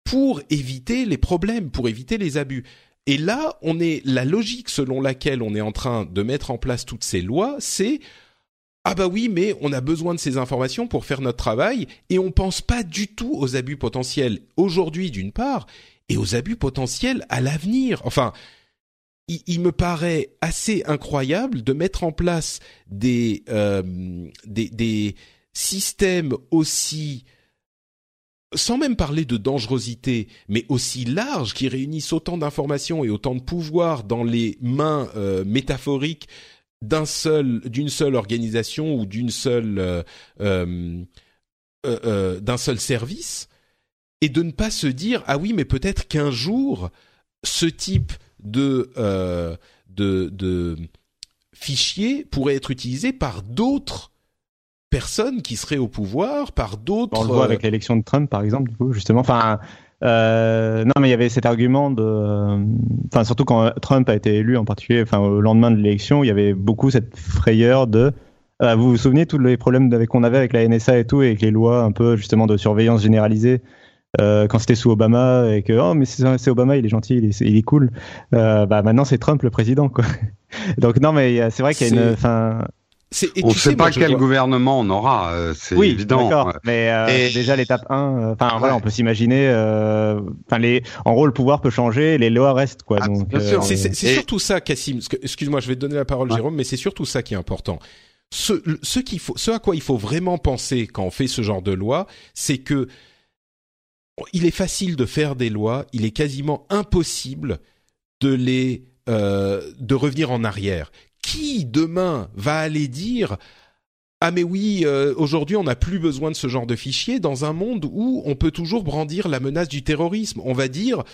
pour éviter les problèmes, pour éviter les abus? Et là, on est la logique selon laquelle on est en train de mettre en place toutes ces lois, c'est ah bah oui, mais on a besoin de ces informations pour faire notre travail et on pense pas du tout aux abus potentiels. Aujourd'hui d'une part et aux abus potentiels à l'avenir. Enfin, il, me paraît assez incroyable de mettre en place des, euh, des, des systèmes aussi sans même parler de dangerosité, mais aussi larges, qui réunissent autant d'informations et autant de pouvoir dans les mains euh, métaphoriques d'un seul, d'une seule organisation ou d'une seule, euh d'un seul service, et de ne pas se dire ah oui mais peut-être qu'un jour ce type de euh, de, de fichier pourrait être utilisé par d'autres personnes qui seraient au pouvoir, par d'autres. On le voit avec euh, l'élection de Trump, par exemple, du coup, justement. Enfin, euh, non, mais il y avait cet argument de, enfin, surtout quand Trump a été élu, en particulier, enfin, au lendemain de l'élection, il y avait beaucoup cette frayeur de. Vous vous souvenez tous les problèmes qu'on avait avec la NSA et tout, et avec les lois un peu justement de surveillance généralisée euh, quand c'était sous Obama et que oh mais c'est Obama il est gentil il est, il est cool euh, bah maintenant c'est Trump le président quoi donc non mais c'est vrai qu'il y a une fin on ne sait pas quel gouvernement on aura, euh, c'est oui, évident. D'accord. Mais euh, déjà l'étape 1, euh, enfin voilà, on peut s'imaginer. Enfin les, en gros, le pouvoir peut changer, les lois restent quoi. Ah, c'est surtout ça, Cassim. Excuse-moi, je vais te donner la parole, Jérôme, mais c'est surtout ça qui est important. Ce, ce qu'il faut, ce à quoi il faut vraiment penser quand on fait ce genre de loi, c'est que il est facile de faire des lois, il est quasiment impossible de les euh, de revenir en arrière. Qui demain va aller dire ah mais oui, euh, aujourd'hui on n'a plus besoin de ce genre de fichiers dans un monde où on peut toujours brandir la menace du terrorisme. On va dire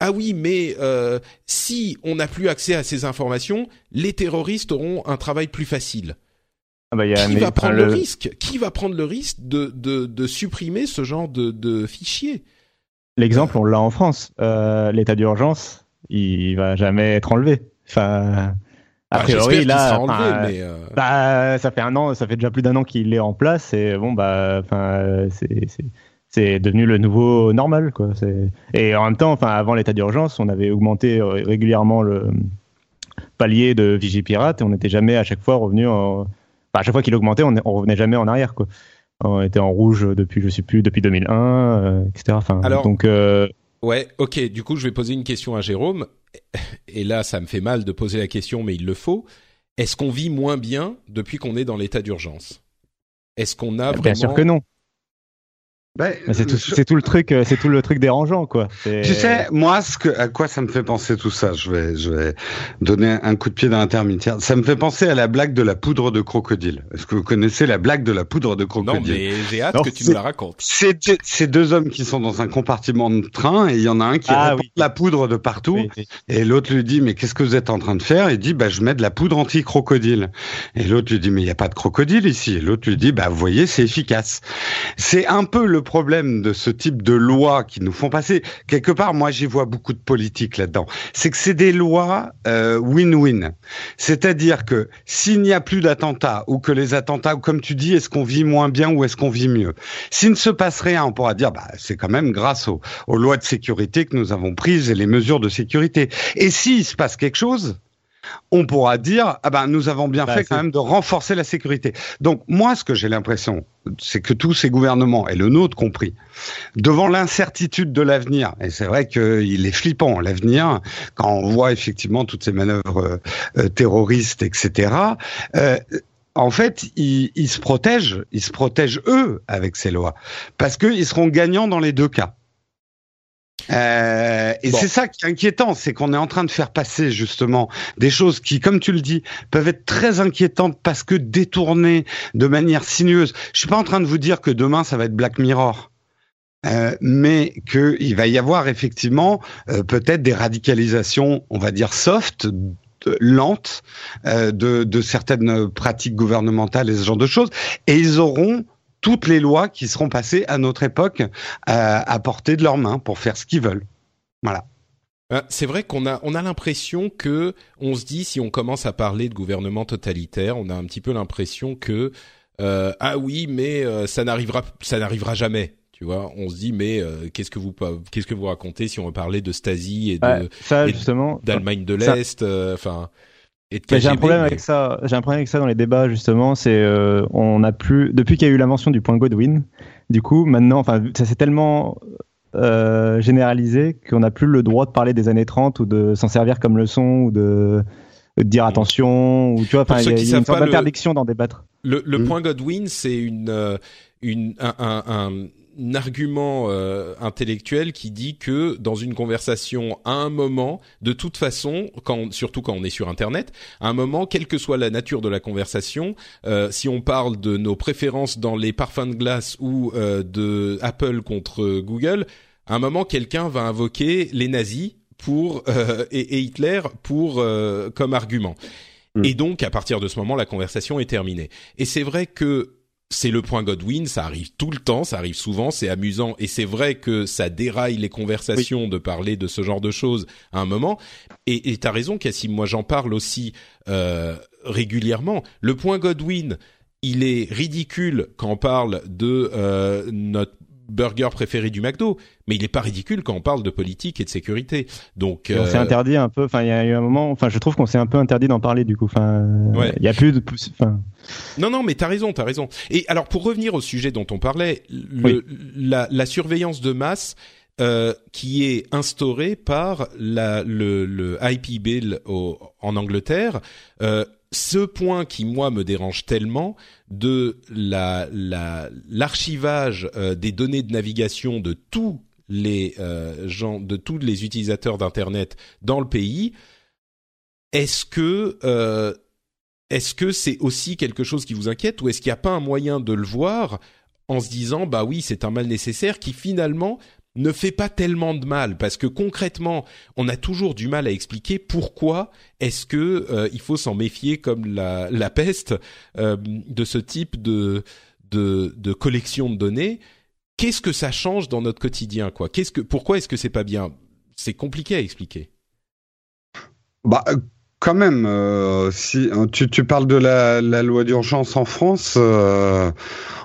ah oui, mais euh, si on n'a plus accès à ces informations, les terroristes auront un travail plus facile. Ah bah, qui va prendre le... risque? Qui va prendre le risque de, de, de supprimer ce genre de, de fichiers L'exemple, on l'a en France. Euh, L'état d'urgence, il va jamais être enlevé. Enfin, a bah, priori, là, enlevé, mais euh... bah, ça fait un an, ça fait déjà plus d'un an qu'il est en place et bon, bah, enfin, c'est devenu le nouveau normal, quoi. Et en même temps, enfin, avant l'état d'urgence, on avait augmenté régulièrement le palier de Vigipirate et on n'était jamais à chaque fois revenu en à chaque fois qu'il augmentait, on, on revenait jamais en arrière, quoi. On était en rouge depuis, je sais plus, depuis 2001, euh, etc. Enfin, Alors, donc. Euh... Ouais, ok. Du coup, je vais poser une question à Jérôme. Et là, ça me fait mal de poser la question, mais il le faut. Est-ce qu'on vit moins bien depuis qu'on est dans l'état d'urgence? Est-ce qu'on a vraiment... Bien sûr que non. Ben, c'est tout, je- c'est tout le truc, euh, c'est tout le truc dérangeant, quoi. Tu sais, moi, ce que, à quoi ça me fait penser tout ça Je vais, je vais donner un coup de pied dans l'intermédiaire. Ça me fait penser à la blague de la poudre de crocodile. Est-ce que vous connaissez la blague de la poudre de Non, crocodile mais j'ai hâte Non, que tu nous la racontes. C'est deux, c'est deux hommes qui sont dans un compartiment de train et il y en a un qui Ah, répand oui. la poudre de partout Oui, oui. et l'autre lui dit mais qu'est-ce que vous êtes en train de faire? Il dit bah je mets de la poudre anti-crocodile. Et l'autre lui dit mais il n'y a pas de crocodile ici. Et l'autre lui dit bah vous voyez c'est efficace. C'est un peu le problème de ce type de lois qui nous font passer. Quelque part moi j'y vois beaucoup de politique là-dedans. C'est que c'est des lois euh, win-win. C'est-à-dire que s'il n'y a plus d'attentats ou que les attentats, comme tu dis, est-ce qu'on vit moins bien ou est-ce qu'on vit mieux? S'il ne se passe rien, on pourra dire, bah, c'est quand même grâce aux, aux lois de sécurité que nous avons prises et les mesures de sécurité. Et s'il se passe quelque chose, on pourra dire, ah ben, nous avons bien Bah, fait quand même de renforcer la sécurité. Donc, moi, ce que j'ai l'impression, c'est que tous ces gouvernements, et le nôtre compris, devant l'incertitude de l'avenir, et c'est vrai qu'il est flippant, l'avenir, quand on voit effectivement toutes ces manœuvres euh, euh, terroristes, etc., euh, en fait, ils, ils se protègent, ils se protègent eux avec ces lois, parce qu'ils seront gagnants dans les deux cas. Euh, et Bon. c'est ça qui est inquiétant, c'est qu'on est en train de faire passer justement des choses qui, comme tu le dis, peuvent être très inquiétantes parce que détournées de manière sinueuse. Je suis pas en train de vous dire que demain ça va être Black Mirror. Euh, mais qu'il va y avoir effectivement euh, peut-être des radicalisations, on va dire soft, lentes, euh, de, de certaines pratiques gouvernementales et ce genre de choses, et ils auront toutes les lois qui seront passées à notre époque euh, à portée de leurs mains pour faire ce qu'ils veulent. Voilà. Hein, C'est vrai qu'on a on a l'impression que on se dit si on commence à parler de gouvernement totalitaire, on a un petit peu l'impression que euh, ah oui mais euh, ça n'arrivera ça n'arrivera jamais. Tu vois, on se dit mais euh, qu'est-ce que vous qu'est-ce que vous racontez si on veut parler de Stasi et de Ouais, ça, et justement. d'Allemagne de l'Est, euh, enfin j'ai un problème mais- avec ça. J'ai un problème avec ça dans les débats justement. C'est euh, on a plus depuis qu'il y a eu l'invention du point Godwin. Du coup, maintenant, enfin, ça s'est tellement euh, généralisé qu'on n'a plus le droit de parler des années 30 ou de s'en servir comme leçon ou de, de dire attention ou tu vois. Il y a, y une sorte le- d'interdiction d'en débattre. Le, le Mm. point Godwin, c'est une, euh, une, un, un, un- un argument euh, intellectuel qui dit que dans une conversation, à un moment, de toute façon, quand, surtout quand on est sur Internet, à un moment, quelle que soit la nature de la conversation, euh, si on parle de nos préférences dans les parfums de glace ou euh, de Apple contre Google, à un moment, quelqu'un va invoquer les nazis pour euh, et, et Hitler pour euh, comme argument. Mm. Et donc, à partir de ce moment, la conversation est terminée. Et c'est vrai que c'est le point Godwin, ça arrive tout le temps, ça arrive souvent, c'est amusant, et c'est vrai que ça déraille les conversations de parler de ce genre de choses à un moment. Et t'as raison, Cassim, moi j'en parle aussi euh, régulièrement. Le point Godwin, il est ridicule quand on parle de euh, notre burger préféré du McDo, mais il n'est pas ridicule quand on parle de politique et de sécurité. Donc, Et on s'est euh, interdit un peu. Enfin, il y a eu un moment. Enfin, je trouve qu'on s'est un peu interdit d'en parler du coup. Enfin, Ouais. il y a plus de. Enfin, Non, non, mais t'as raison, t'as raison. Et alors, pour revenir au sujet dont on parlait, le, Oui. la, la surveillance de masse euh, qui est instaurée par la, le, le IP Bill au, en Angleterre, euh, ce point qui moi me dérange tellement de la la- l'archivage euh, des données de navigation de tous les euh, gens, de tous les utilisateurs d'internet dans le pays, est-ce que euh, est-ce que c'est aussi quelque chose qui vous inquiète ou est-ce qu'il n'y a pas un moyen de le voir en se disant bah oui c'est un mal nécessaire qui finalement ne fait pas tellement de mal parce que concrètement on a toujours du mal à expliquer pourquoi est-ce que euh, il faut s'en méfier comme la, la peste euh, de ce type de, de de collection de données. Qu'est-ce que ça change dans notre quotidien quoi? Qu'est-ce que pourquoi est-ce que c'est pas bien? C'est compliqué à expliquer. Bah, euh, quand même, euh, si euh, tu, tu parles de la, la loi d'urgence en France, euh,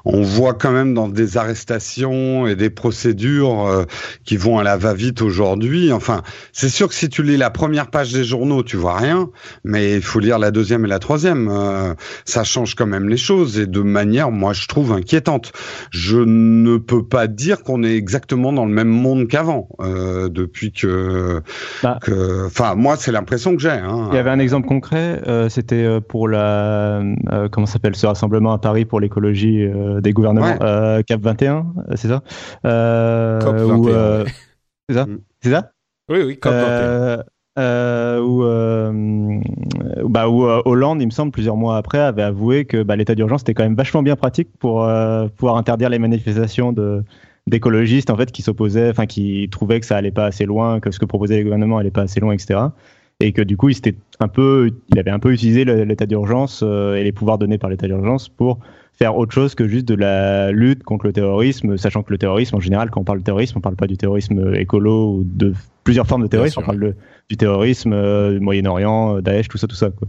on voit quand même dans des arrestations et des procédures euh, qui vont à la va-vite aujourd'hui. Enfin, c'est sûr que si tu lis la première page des journaux, tu vois rien, mais il faut lire la deuxième et la troisième. Euh, ça change quand même les choses et de manière, moi, je trouve inquiétante. Je ne peux pas dire qu'on est exactement dans le même monde qu'avant euh, depuis que, Bah. enfin, moi, c'est l'impression que j'ai. Hein. il y avait un exemple concret. euh, C'était euh, pour la. euh, comment s'appelle ce rassemblement à Paris pour l'écologie. Euh, des gouvernements. Cap 21, c'est ça COP 21. C'est ça Mm. C'est ça Oui, oui, COP 21. euh, où, euh, bah, où euh, Hollande, il me semble, plusieurs mois après, avait avoué que bah, l'état d'urgence était quand même vachement bien pratique pour euh, pouvoir interdire les manifestations de d'écologistes en fait qui s'opposaient, enfin qui trouvaient que ça allait pas assez loin, que ce que proposaient les gouvernements allait pas assez loin, etc. Et que du coup, il s'était un peu, il avait un peu utilisé l'état d'urgence euh, et les pouvoirs donnés par l'état d'urgence pour faire autre chose que juste de la lutte contre le terrorisme, sachant que le terrorisme, en général, quand on parle de terrorisme, on parle pas du terrorisme écolo ou de plusieurs formes de terrorisme, on parle de, du terrorisme, euh, du Moyen-Orient, euh, Daesh, tout ça, tout ça. Quoi.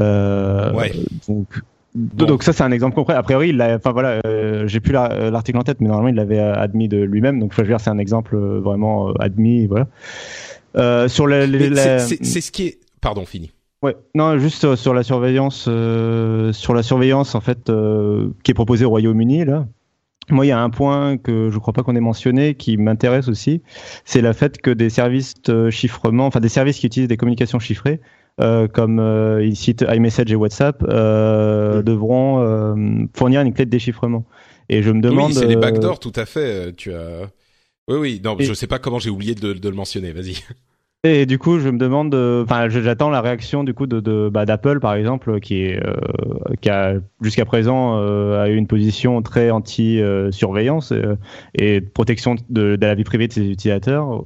Euh, Ouais. Donc, Bon. donc ça, c'est un exemple concret. A priori, il l'a- enfin voilà, euh, j'ai plus la- euh, l'article en tête, mais normalement, il l'avait admis de lui-même. Donc, faut dire, c'est un exemple vraiment admis, voilà. Euh, sur la, c'est- ce qui est. Pardon, fini. Ouais, non, juste euh, sur la surveillance, euh, sur la surveillance en fait euh, qui est proposée au Royaume-Uni là. Moi, il y a un point que je crois pas qu'on ait mentionné qui m'intéresse aussi, c'est le fait que des services de chiffrement, enfin des services qui utilisent des communications chiffrées, euh, comme euh, ils citent iMessage et WhatsApp, euh, devront fournir une clé de déchiffrement. Et je me demande. oui, c'est les backdoors, tout à fait. Tu as. Oui, oui. Non, Et- je sais pas comment j'ai oublié de, de le mentionner. Vas-y. Et du coup, je me demande, euh, enfin, j'attends la réaction du coup de, de bah, d'Apple par exemple, qui est euh, qui a jusqu'à présent euh, a eu une position très anti-surveillance euh, et protection de, de la vie privée de ses utilisateurs.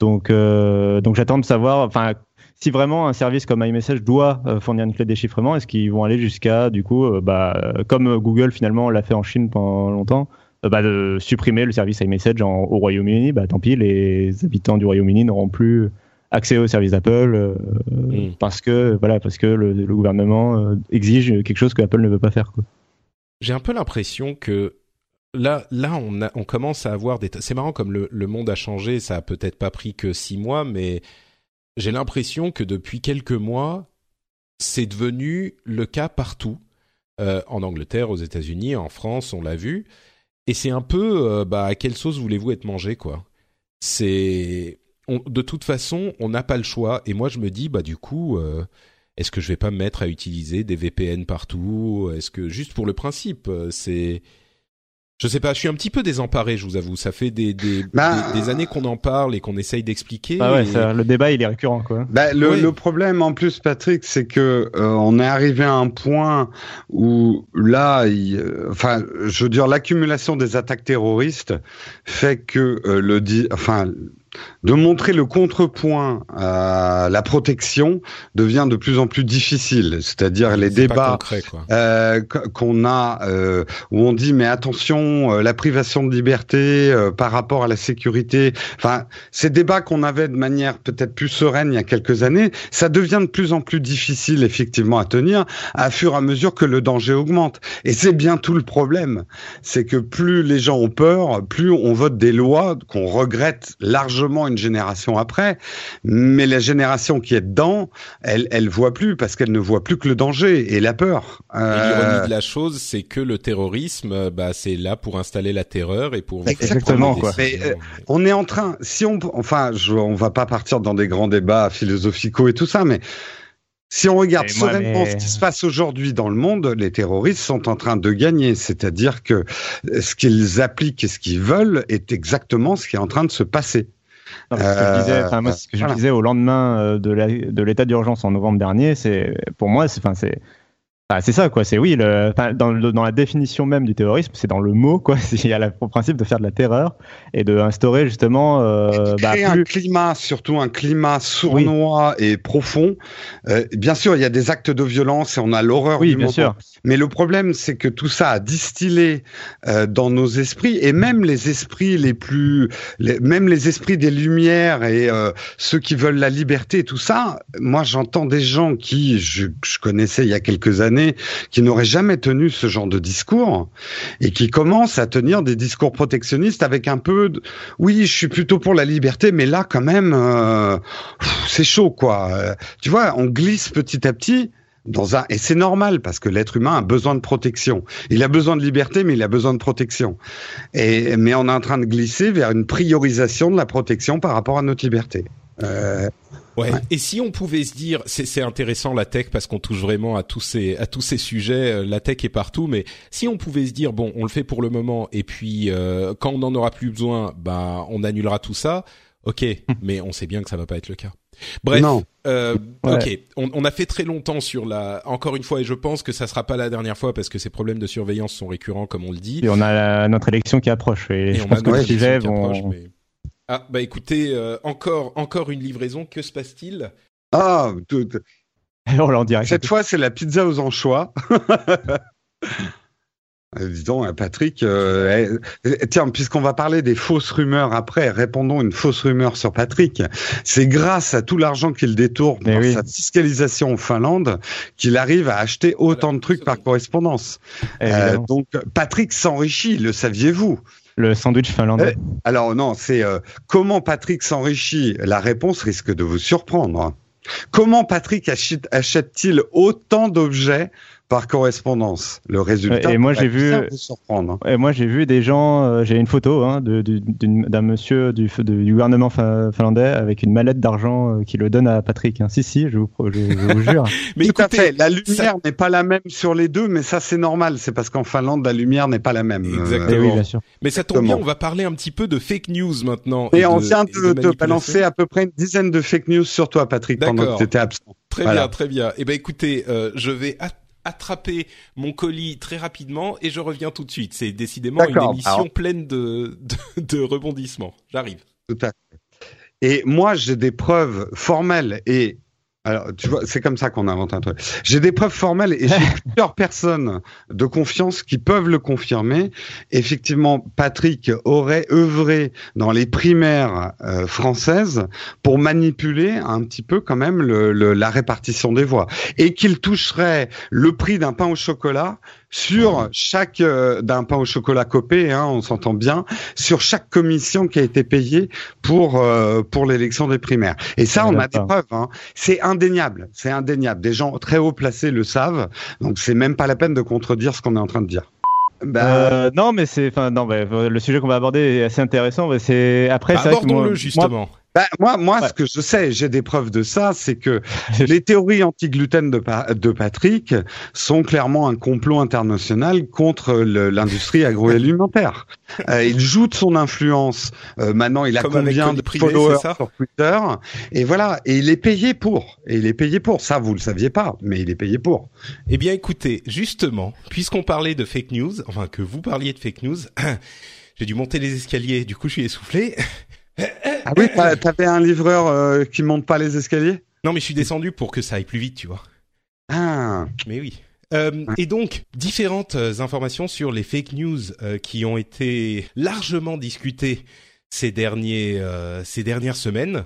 Donc, donc j'attends de savoir, enfin, si vraiment un service comme iMessage doit fournir une clé de déchiffrement, est-ce qu'ils vont aller jusqu'à du coup, bah, comme Google finalement l'a fait en Chine pendant longtemps, bah, de supprimer le service iMessage en- au Royaume-Uni, bah, tant pis, les habitants du Royaume-Uni n'auront plus accès au service d'Apple euh, Mm. parce que voilà, parce que le, le gouvernement euh, exige quelque chose que Apple ne veut pas faire. J'ai un peu l'impression que là, là, on, a, on commence à avoir des. C'est marrant comme le, le monde a changé. Ça a peut-être pas pris que six mois, mais j'ai l'impression que depuis quelques mois, c'est devenu le cas partout. Euh, en Angleterre, aux États-Unis, en France, on l'a vu. Et c'est un peu, euh, bah, à quelle sauce voulez-vous être mangé, quoi C'est, de toute façon, on n'a pas le choix. Et moi, je me dis, bah, du coup, euh, est-ce que je vais pas me mettre à utiliser des VPN partout? Est-ce que juste pour le principe, euh, c'est, je sais pas, je suis un petit peu désemparé, je vous avoue. Ça fait des des, Bah, des, des années qu'on en parle et qu'on essaye d'expliquer. Ah ouais, et- ça, le débat il est récurrent quoi. Bah, le, Oui. le problème en plus, Patrick, c'est que euh, on est arrivé à un point où là, il- euh, enfin, je veux dire, l'accumulation des attaques terroristes fait que euh, le enfin, de montrer le contrepoint à la protection devient de plus en plus difficile. C'est-à-dire les débats euh, qu- qu'on a euh, où on dit mais attention euh, la privation de liberté par rapport à la sécurité. Enfin ces débats qu'on avait de manière peut-être plus sereine il y a quelques années ça devient de plus en plus difficile effectivement à tenir à fur et à mesure que le danger augmente. Et c'est bien tout le problème. C'est que plus les gens ont peur plus on vote des lois qu'on regrette largement une génération après mais la génération qui est dedans elle elle voit plus parce qu'elle ne voit plus que le danger et la peur Euh, l'ironie de la chose, c'est que le terrorisme, euh, bah, c'est là pour installer la terreur et pour vous Exactement, quoi. Mais, euh, on est en train, si on, enfin, je, on va pas partir dans des grands débats philosophicaux et tout ça, mais si on regarde moi, sereinement mais- ce qui se passe aujourd'hui dans le monde, les terroristes sont en train de gagner. C'est-à-dire que ce qu'ils appliquent et ce qu'ils veulent est exactement ce qui est en train de se passer. Non, ce que je disais, Euh, moi, ce que je voilà. disais au lendemain euh, de l'état d'urgence en novembre dernier, c'est pour moi, c'est enfin c'est ça quoi. C'est oui, le, dans, le- dans la définition même du terrorisme, c'est dans le mot quoi. Il y a le principe de faire de la terreur et de instaurer justement euh, bah, créer un climat, surtout un climat sournois et profond. Euh, bien sûr, il y a des actes de violence et on a l'horreur Oui, du bien moment. sûr. Mais le problème, c'est que tout ça a distillé euh, dans nos esprits et même les esprits les plus, les- même les esprits des lumières et euh, ceux qui veulent la liberté et tout ça. Moi, j'entends des gens qui je, je connaissais il y a quelques années qui n'auraient jamais tenu ce genre de discours et qui commencent à tenir des discours protectionnistes avec un peu de, oui, je suis plutôt pour la liberté, mais là, quand même, euh, c'est chaud, quoi. Euh, Tu vois, on glisse petit à petit dans un et c'est normal parce que l'être humain a besoin de protection. Il a besoin de liberté, mais il a besoin de protection. Et mais on est en train de glisser vers une priorisation de la protection par rapport à notre liberté. Euh, Ouais. Et si on pouvait se dire, c'est intéressant la tech parce qu'on touche vraiment à tous ces à tous ces sujets. euh, La tech est partout, mais si on pouvait se dire, bon, on le fait pour le moment, et puis euh, quand on n'en aura plus besoin, bah on annulera tout ça. Ok, mais on sait bien que ça va pas être le cas. Bref, Non. euh, Ouais. ok, on, on a fait très longtemps sur la. Encore une fois, et je pense que ça sera pas la dernière fois parce que ces problèmes de surveillance sont récurrents, comme on le dit. Et on a la- notre élection qui approche. Et, Et je on pense a que les sujets vont. approchent, mais- Ah bah écoutez, euh, encore encore une livraison. Que se passe-t-il? Ah, tout- on l'a en direct. cette fois, c'est la pizza aux anchois. Euh, Dis donc, euh, Patrick, euh, eh, eh, tiens, puisqu'on va parler des fausses rumeurs après, répondons une fausse rumeur sur Patrick. C'est grâce à tout l'argent qu'il détourne dans oui. sa fiscalisation en Finlande qu'il arrive à acheter autant Voilà, de trucs par correspondance. Euh, donc, Patrick s'enrichit, le saviez-vous? Le sandwich finlandais. Alors non, c'est euh, comment Patrick s'enrichit? La réponse risque de vous surprendre. Comment Patrick achète- achète-t-il autant d'objets par correspondance Le résultat Et moi, j'ai vu- surprendre. Et moi, j'ai vu des gens, euh, j'ai une photo hein, d'un monsieur du, du gouvernement fin- finlandais avec une mallette d'argent euh, qui le donne à Patrick. hein. Si, si, je vous, pro- je, je vous jure. Mais Tout à écoutez, fait. La lumière ça- n'est pas la même sur les deux, mais ça c'est normal. C'est parce qu'en Finlande la lumière n'est pas la même. Exactement. Et oui, bien sûr. Mais ça tombe bien, on va parler un petit peu de fake news maintenant. Et on de- vient de, de balancer à peu près une dizaine de fake news sur toi, Patrick, pendant que tu étais absent. Très Voilà. bien, très bien. Eh ben écoutez, euh, je vais attraper mon colis très rapidement et je reviens tout de suite. C'est décidément une émission Alors- pleine de, de, de rebondissements. J'arrive. Tout à fait. Et moi, j'ai des preuves formelles et alors, tu vois, c'est comme ça qu'on invente un truc. J'ai des preuves formelles et j'ai plusieurs personnes de confiance qui peuvent le confirmer. Effectivement, Patrick aurait œuvré dans les primaires euh, françaises pour manipuler un petit peu quand même le, le- la répartition des voix et qu'il toucherait le prix d'un pain au chocolat sur chaque euh, d'un pain au chocolat copé, hein, on s'entend bien, sur chaque commission qui a été payée pour euh, pour l'élection des primaires. Et ça, on a des preuves. Hein. C'est indéniable, c'est indéniable. Des gens très haut placés le savent, donc c'est même pas la peine de contredire ce qu'on est en train de dire. Bah, Euh, non, mais c'est, enfin, non, bah, le sujet qu'on va aborder est assez intéressant. mais c'est après, Bah, moi- Abordons-le. Bah, moi, moi, Ouais. ce que je sais, j'ai des preuves de ça, c'est que les théories anti-gluten de, Pa- de Patrick sont clairement un complot international contre l'industrie agroalimentaire. Euh, il joue de son influence. Euh, maintenant, il a Comme combien de Privé, followers sur Twitter Et voilà. Et il est payé pour. Et il est payé pour. Ça, vous le saviez pas, mais il est payé pour. Eh bien, écoutez, justement, puisqu'on parlait de fake news, enfin que vous parliez de fake news, j'ai dû monter les escaliers. Du coup, je suis essoufflé. Ah oui, t'a- t'avais un livreur euh, qui monte pas les escaliers? Non, mais je suis descendu pour que ça aille plus vite, tu vois. Ah. Mais oui. Euh, et donc, différentes euh, informations sur les fake news euh, qui ont été largement discutées ces derniers ces dernières semaines,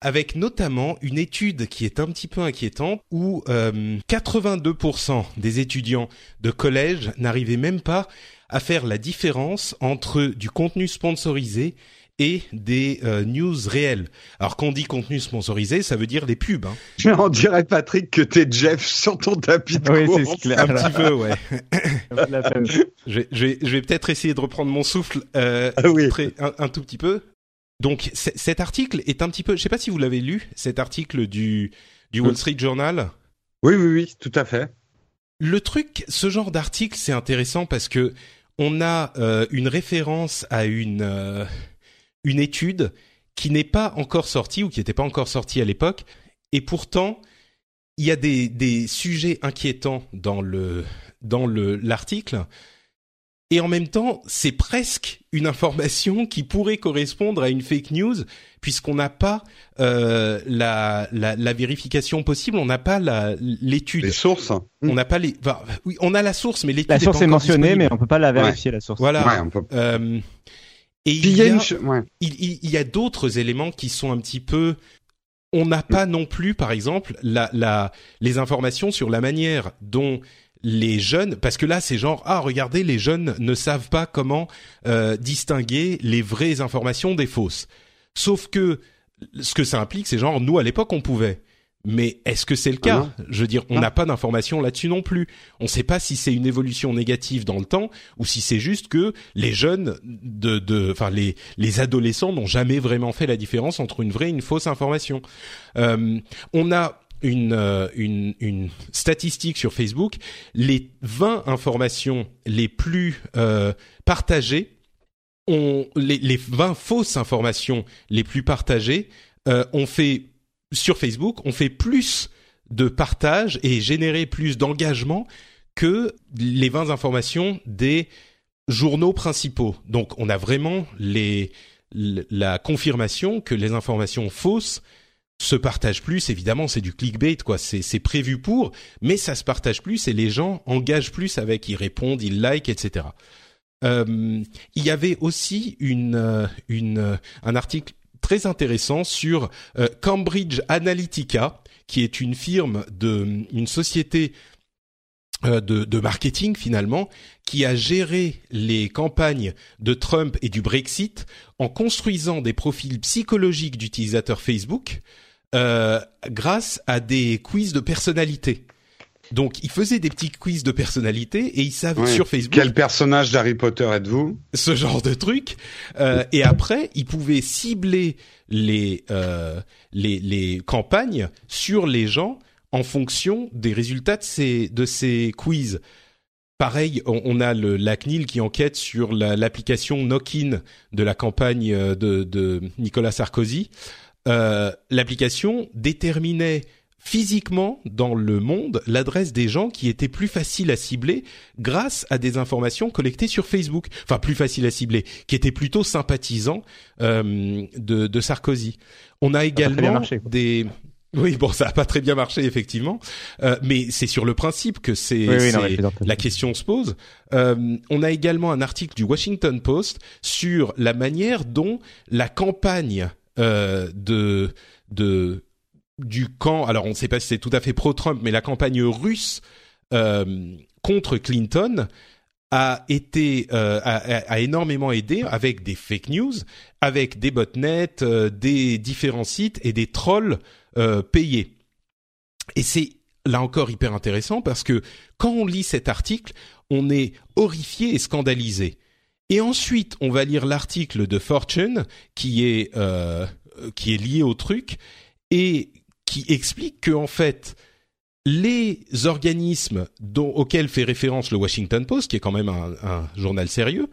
avec notamment une étude qui est un petit peu inquiétante où euh, 82% des étudiants de collège n'arrivaient même pas à faire la différence entre du contenu sponsorisé et des euh, news réelles. Alors quand on dit contenu sponsorisé, ça veut dire des pubs. Hein. On dirait Patrick que t'es Jeff sur ton tapis de Oui, course. clair. Un petit peu, ouais. Je vais, je vais, je vais peut-être essayer de reprendre mon souffle euh, Ah oui. très, un, un tout petit peu. Donc cet article est un petit peu, je sais pas si vous l'avez lu, cet article du du Wall. Street Journal. Oui, oui, oui, tout à fait. Le truc, ce genre d'article, c'est intéressant parce que on a euh, une référence à une euh, une étude qui n'est pas encore sortie ou qui n'était pas encore sortie à l'époque, et pourtant il y a des des sujets inquiétants dans le dans le l'article. Et en même temps, c'est presque une information qui pourrait correspondre à une fake news, puisqu'on n'a pas euh, la, la, la vérification possible, on n'a pas la- l'étude. Les sources. On n'a pas les. enfin, oui, on a la source, mais l'étude. La est source pas est mentionnée, mais on peut pas la vérifier la source. Voilà. Ouais, on peut- Euh, et Puis il y a, une ch- ouais. il, il- il y a d'autres éléments qui sont un petit peu. On n'a pas non plus, par exemple, la, la, les informations sur la manière dont les jeunes, parce que là c'est genre ah regardez les jeunes ne savent pas comment euh, distinguer les vraies informations des fausses. Sauf que ce que ça implique, c'est genre nous à l'époque on pouvait. Mais est-ce que c'est le cas Je veux dire, on n'a pas d'informations là-dessus non plus. On ne sait pas si c'est une évolution négative dans le temps ou si c'est juste que les jeunes, de, de, enfin les les adolescents n'ont jamais vraiment fait la différence entre une vraie et une fausse information. Euh, on a une, euh, une, une statistique sur Facebook. Les 20 informations les plus euh, partagées, ont, les, les 20 fausses informations les plus partagées euh, ont fait sur Facebook, on fait plus de partage et générer plus d'engagement que les 20 informations des journaux principaux. Donc on a vraiment les, la confirmation que les informations fausses se partagent plus. Évidemment, c'est du clickbait, quoi. C'est prévu pour, mais ça se partage plus et les gens engagent plus avec. Ils répondent, ils likent, etc. Euh, il y avait aussi une, euh, une, un article très intéressant sur euh, Cambridge Analytica, qui est une firme de une société euh, de, marketing finalement, qui a géré les campagnes de Trump et du Brexit en construisant des profils psychologiques d'utilisateurs Facebook euh, grâce à des quiz de personnalité. Donc, il faisait des petits quiz de personnalité et ils savent sur Facebook. Quel personnage d'Harry Potter êtes-vous? Ce genre de truc. Euh, et après, ils pouvaient cibler les, euh, les les campagnes sur les gens en fonction des résultats de ces de ces quiz. Pareil, on, a le, la CNIL qui enquête sur l'application Knockin de la campagne euh, de, de Nicolas Sarkozy. Euh, l'application déterminait physiquement dans le monde l'adresse des gens qui étaient plus faciles à cibler grâce à des informations collectées sur Facebook. Enfin, plus faciles à cibler, qui étaient plutôt sympathisants euh, de, de, Sarkozy. On a également des... Oui, bon, ça a pas très bien marché effectivement, euh, mais c'est sur le principe que c'est la question se pose. Euh, on a également un article du Washington Post sur la manière dont la campagne euh, de de du camp, alors on ne sait pas si c'est tout à fait pro-Trump, mais la campagne russe euh, contre Clinton a été euh, a, énormément aidé avec des fake news, avec des botnets, euh, des différents sites et des trolls payés. Et c'est là encore hyper intéressant parce que quand on lit cet article, on est horrifié et scandalisé. Et ensuite, on va lire l'article de Fortune qui est qui est lié au truc et qui explique que en fait les organismes dont, auxquels fait référence le Washington Post, qui est quand même un, journal sérieux,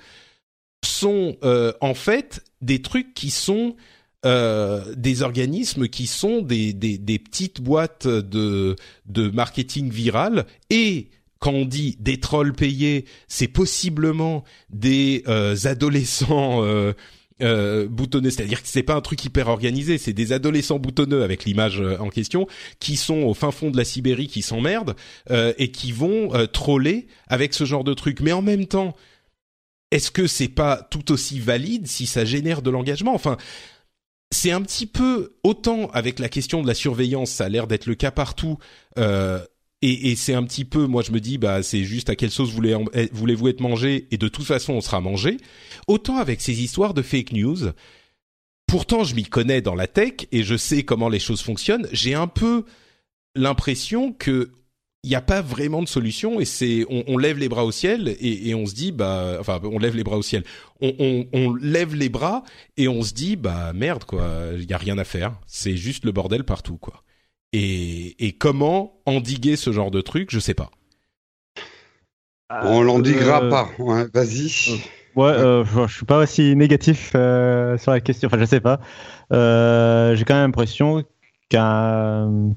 sont euh, en fait des trucs qui sont euh, des organismes qui sont des, des, petites boîtes de, de marketing viral. Et quand on dit des trolls payés, c'est possiblement des euh, adolescents euh, boutonneux, c'est-à-dire que c'est pas un truc hyper organisé, c'est des adolescents boutonneux avec l'image euh, en question qui sont au fin fond de la Sibérie, qui s'emmerdent euh, et qui vont euh, troller avec ce genre de truc. Mais en même temps, est-ce que c'est pas tout aussi valide si ça génère de l'engagement? Enfin, c'est un petit peu autant avec la question de la surveillance, ça a l'air d'être le cas partout. Euh, et, et c'est un petit peu, moi je me dis, bah c'est juste à quelle sauce eh, voulez-vous être mangé? Et de toute façon on sera mangé. Autant avec ces histoires de fake news, pourtant je m'y connais dans la tech et je sais comment les choses fonctionnent. J'ai un peu l'impression que il n'y a pas vraiment de solution et c'est on, on, lève les bras au ciel et, et, on se dit bah enfin on lève les bras au ciel on, on, on lève les bras et on se dit bah merde quoi il y a rien à faire c'est juste le bordel partout quoi et, et comment endiguer ce genre de truc, je sais pas. On l'endiguera euh, pas. Ouais, Vas-y. Euh, ouais, euh, je suis pas aussi négatif euh, sur la question. Enfin, je sais pas. J'ai quand même l'impression qu'un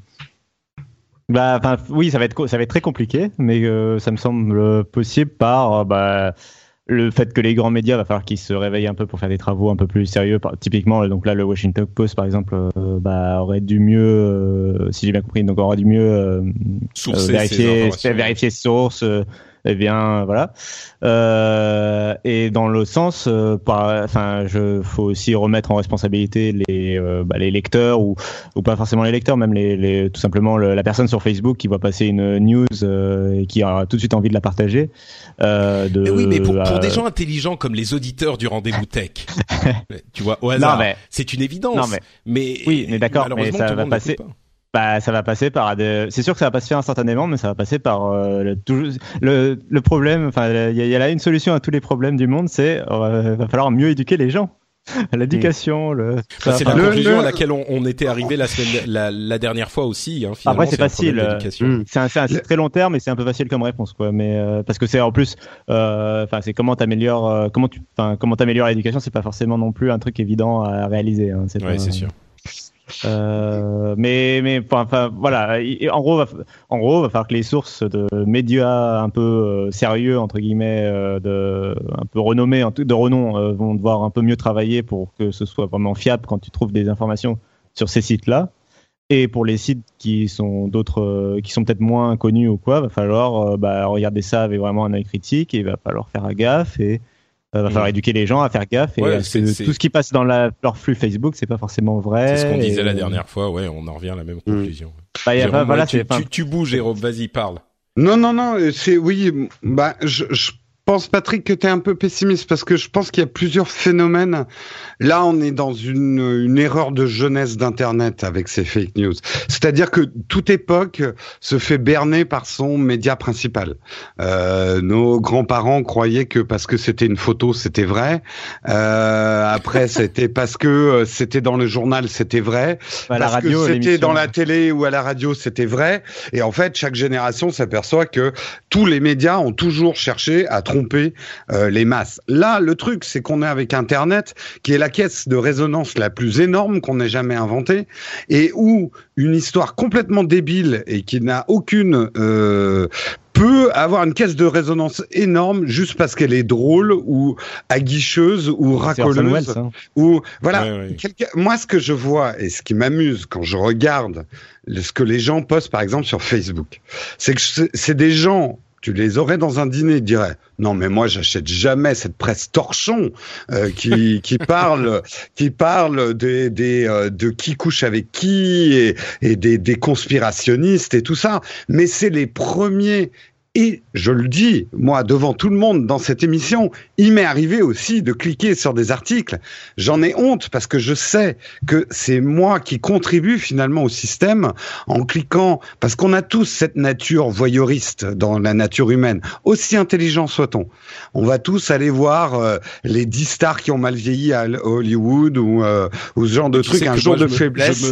bah, enfin, oui, ça va être ça va être très compliqué, mais ça me semble possible par bah le fait que les grands médias va falloir qu'ils se réveillent un peu pour faire des travaux un peu plus sérieux. Typiquement, donc là, le Washington Post, par exemple, euh, bah, aurait dû mieux, euh, si j'ai bien compris, donc aurait dû mieux euh, vérifier, vérifier ses sources, eh bien voilà. Euh, et dans le sens, euh, par, enfin, je faut aussi remettre en responsabilité les euh, bah, les lecteurs ou ou pas forcément les lecteurs, même les, les tout simplement la personne sur Facebook qui va passer une news et qui aura tout de suite envie de la partager. de, oui, mais pour, pour des gens intelligents comme les auditeurs du rendez-vous tech, tu vois, au hasard, c'est une évidence. Non, mais, mais oui, mais d'accord, mais ça va passer. Bah, ça va passer par des... C'est sûr que ça va pas se faire instantanément, mais ça va passer par euh, le, toujours... le, le problème. Enfin, il y, a là une solution à tous les problèmes du monde, c'est euh, va falloir mieux éduquer les gens. L'éducation, le. Bah, c'est la conclusion à laquelle on, on était arrivé la semaine, la, la, dernière fois aussi. Hein, Après, c'est facile. Euh, hmm. C'est un, un très long terme, et c'est un peu facile comme réponse, quoi. Mais euh, parce que c'est en plus, euh, enfin, c'est comment t'améliores, comment tu, comment t'améliores l'éducation, c'est pas forcément non plus un truc évident à réaliser. Hein, ouais, c'est sûr. Euh, mais mais enfin voilà. En gros en gros va falloir que les sources de médias un peu euh, sérieux entre guillemets euh, de un peu renommés de renom vont devoir un peu mieux travailler pour que ce soit vraiment fiable quand tu trouves des informations sur ces sites là et pour les sites qui sont d'autres qui sont peut-être moins connus ou quoi va falloir bah, regarder ça avec vraiment un œil critique et il va falloir faire gaffe et va falloir mm. éduquer les gens à faire gaffe et tout ce qui passe dans la, leur flux Facebook, c'est pas forcément vrai. C'est ce qu'on disait la dernière fois, ouais, on en revient à la même mm. conclusion. Bah, y a pas, voilà, tu, tu, tu, bouges, Jérôme, vas-y, parle. Non, non, non, c'est oui, bah je, je pense Patrick que tu es un peu pessimiste parce que je pense qu'il y a plusieurs phénomènes. Là, on est dans une, une erreur de jeunesse d'internet avec ces fake news. C'est-à-dire que toute époque se fait berner par son média principal. Euh, nos grands-parents croyaient que parce que c'était une photo, c'était vrai. Euh, après, c'était parce que euh, c'était dans le journal, c'était vrai. À la radio, c'était dans la télé ou à la radio, c'était vrai. Et en fait, chaque génération s'aperçoit que tous les médias ont toujours cherché à tromper euh, les masses. Là, le truc, c'est qu'on est avec Internet, qui est la caisse de résonance la plus énorme qu'on ait jamais inventée, et où une histoire complètement débile et qui n'a aucune euh, peut avoir une caisse de résonance énorme juste parce qu'elle est drôle ou aguicheuse ou racoleuse ou voilà. Moi ce que je vois et ce qui m'amuse quand je regarde ce que les gens postent par exemple sur Facebook c'est que c'est des gens tu les aurais dans un dîner, ils diraient non mais moi j'achète jamais cette presse torchon euh, qui qui parle qui parle des, des euh, de qui couche avec qui et, et des, des conspirationnistes et tout ça. Mais c'est les premiers et je le dis, moi, devant tout le monde dans cette émission, il m'est arrivé aussi de cliquer sur des articles. J'en ai honte parce que je sais que c'est moi qui contribue finalement au système en cliquant, parce qu'on a tous cette nature voyeuriste dans la nature humaine, aussi intelligent soit-on. On va tous aller voir euh, les dix stars qui ont mal vieilli à Hollywood ou, euh, ou ce genre de trucs, un jour de faiblesse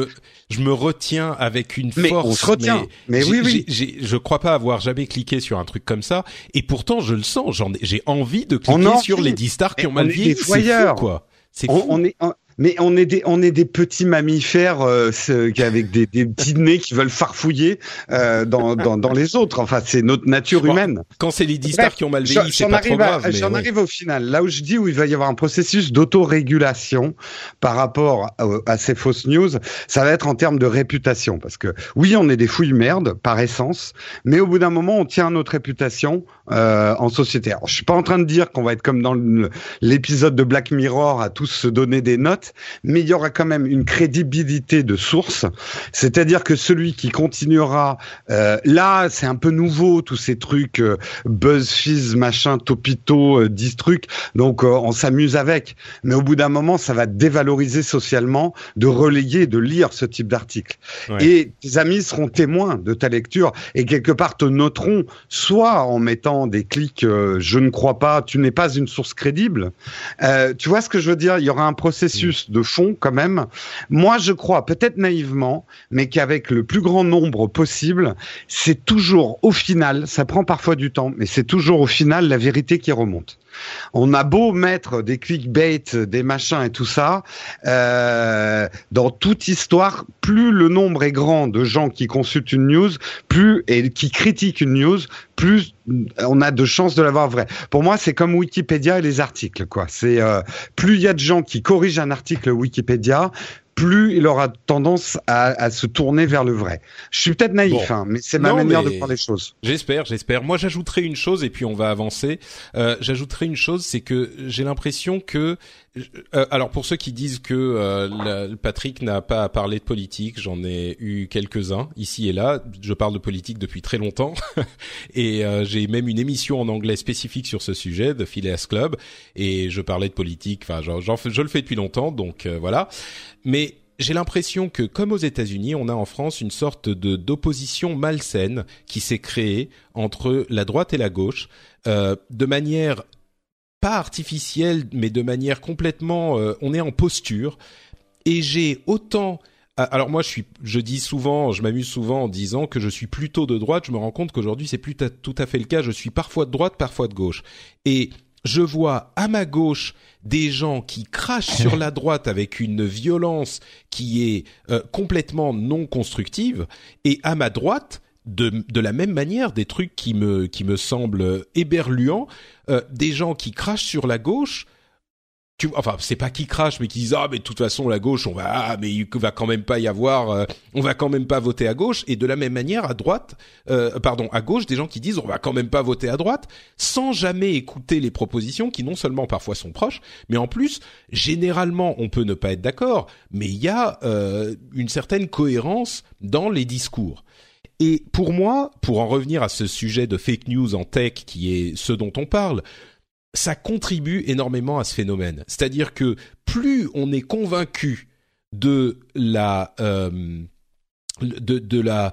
je me retiens avec une mais force. On se retient. Mais, oui, oui. je crois pas avoir jamais cliqué sur un truc comme ça. Et pourtant, je le sens. J'en, j'ai envie de cliquer sur les 10 stars qui ont mal vieilli. C'est fou, quoi. C'est on, on, est, mais on est des on est des petits mammifères euh, avec des, des petits nez qui veulent farfouiller euh, dans, dans, dans les autres. Enfin, c'est notre nature humaine. Quand c'est les stars qui ont mal vieilli, c'est pas trop grave. J'en arrive au final. Là où je dis où il va y avoir un processus d'autorégulation par rapport à, à, ces fausses news, ça va être en termes de réputation. Parce que oui, on est des fouilles merde par essence, mais au bout d'un moment, on tient notre réputation euh, en société. Alors, je suis pas en train de dire qu'on va être comme dans l'épisode de Black Mirror à tous se donner des notes mais il y aura quand même une crédibilité de source. C'est-à-dire que celui qui continuera, euh, là, c'est un peu nouveau tous ces trucs euh, BuzzFizz, machin, Topito, euh, 10 trucs. Donc euh, on s'amuse avec, mais au bout d'un moment, ça va dévaloriser socialement de relayer, de lire ce type d'article. Et tes amis seront témoins de ta lecture et quelque part te noteront soit en mettant des clics je ne crois pas, tu n'es pas une source crédible. tu vois ce que je veux dire? Il y aura un processus de fond quand même. Moi, je crois, peut-être naïvement, mais qu'avec le plus grand nombre possible, c'est toujours au final, ça prend parfois du temps, mais c'est toujours au final la vérité qui remonte. On a beau mettre des clickbait, des machins et tout ça, euh, dans toute histoire, plus le nombre est grand de gens qui consultent une news, plus et qui critiquent une news, plus on a de chances de l'avoir vrai. Pour moi, c'est comme Wikipédia et les articles, quoi. C'est euh, plus il y a de gens qui corrigent un article Wikipédia, plus il aura tendance à, se tourner vers le vrai. Je suis peut-être naïf, hein, mais c'est ma manière de voir les choses. J'espère, j'espère. Moi, j'ajouterai une chose et puis on va avancer. Euh, j'ajouterai une chose, c'est que j'ai l'impression que euh, alors pour ceux qui disent que euh, Patrick n'a pas à parler de politique, j'en ai eu quelques-uns ici et là. Je parle de politique depuis très longtemps et euh, j'ai même une émission en anglais spécifique sur ce sujet de Phileas Club et je parlais de politique. Enfin, je le fais depuis longtemps, donc voilà. Mais j'ai l'impression que, comme aux États-Unis, on a en France une sorte de d'opposition malsaine qui s'est créée entre la droite et la gauche, euh, de manière pas artificielle, mais de manière complètement, euh, on est en posture. Et j'ai autant ah, alors moi, je suis, je dis souvent, je m'amuse souvent en disant que je suis plutôt de droite. Je me rends compte qu'aujourd'hui, c'est plus tout à fait le cas. Je suis parfois de droite, parfois de gauche. Et je vois à ma gauche des gens qui crachent sur la droite avec une violence qui est euh, complètement non constructive, et à ma droite, de, de la même manière, des trucs qui me, qui me semblent éberluants, euh, des gens qui crachent sur la gauche tu, enfin c'est pas qui crache mais qui disent ah mais de toute façon la gauche on va ah, mais il va quand même pas y avoir euh, on va quand même pas voter à gauche. Et de la même manière à droite euh, pardon à gauche des gens qui disent on va quand même pas voter à droite sans jamais écouter les propositions qui non seulement parfois sont proches mais en plus généralement on peut ne pas être d'accord mais il y a euh, une certaine cohérence dans les discours et pour moi, pour en revenir à ce sujet de fake news en tech qui est ce dont on parle, ça contribue énormément à ce phénomène. C'est-à-dire que plus on est convaincu de la euh, de, la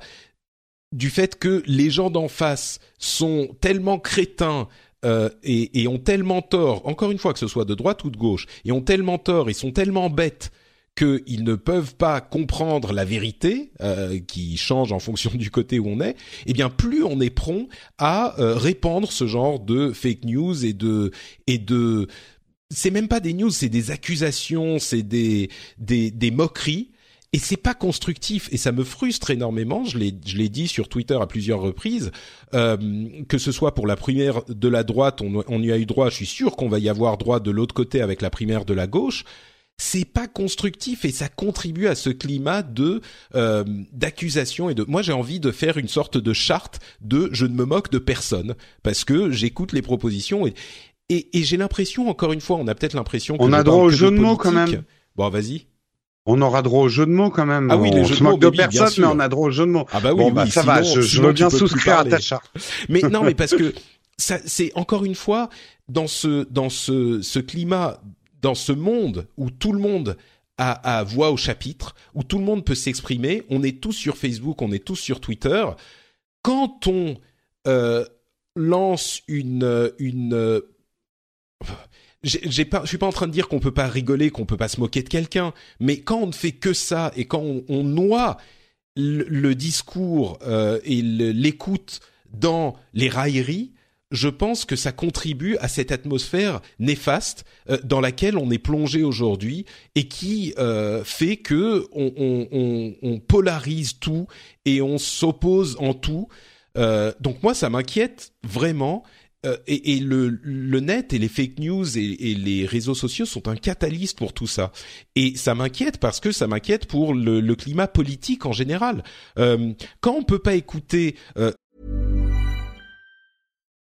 du fait que les gens d'en face sont tellement crétins euh, et, et, ont tellement tort, encore une fois que ce soit de droite ou de gauche, et ont tellement tort et sont tellement bêtes qu'ils ne peuvent pas comprendre la vérité euh, qui change en fonction du côté où on est, eh bien plus on est prompt à euh, répandre ce genre de fake news et de et de c'est même pas des news, c'est des accusations, c'est des, des des moqueries et c'est pas constructif et ça me frustre énormément. Je l'ai je l'ai dit sur Twitter à plusieurs reprises euh, que ce soit pour la primaire de la droite, on, on y a eu droit. Je suis sûr qu'on va y avoir droit de l'autre côté avec la primaire de la gauche c'est pas constructif et ça contribue à ce climat de euh, d'accusation et de moi j'ai envie de faire une sorte de charte de je ne me moque de personne parce que j'écoute les propositions et et, j'ai l'impression encore une fois on a peut-être l'impression on a droit au jeu de, mots quand même bon vas-y on aura droit au jeu de mots quand même. Ah oui, les on jeux de mots, de personne, mais on a droit au jeu de mots. Ah bah oui, bon, bah, ça va, je, je veux bien souscrire à ta charte. Mais non, mais parce que ça, c'est encore une fois dans ce dans ce ce climat dans ce monde où tout le monde a, voix au chapitre, où tout le monde peut s'exprimer, on est tous sur Facebook, on est tous sur Twitter. Quand on euh, lance une une je suis pas en train de dire qu'on peut pas rigoler, qu'on peut pas se moquer de quelqu'un, mais quand on ne fait que ça et quand on, noie le, discours euh, et l'écoute dans les railleries, je pense que ça contribue à cette atmosphère néfaste euh, dans laquelle on est plongé aujourd'hui et qui euh, fait que on, polarise tout et on s'oppose en tout. Euh, donc moi, ça m'inquiète vraiment. Et, le, net et les fake news et, les réseaux sociaux sont un catalyste pour tout ça. Et ça m'inquiète parce que ça m'inquiète pour le, le, climat politique en général. quand on peut pas écouter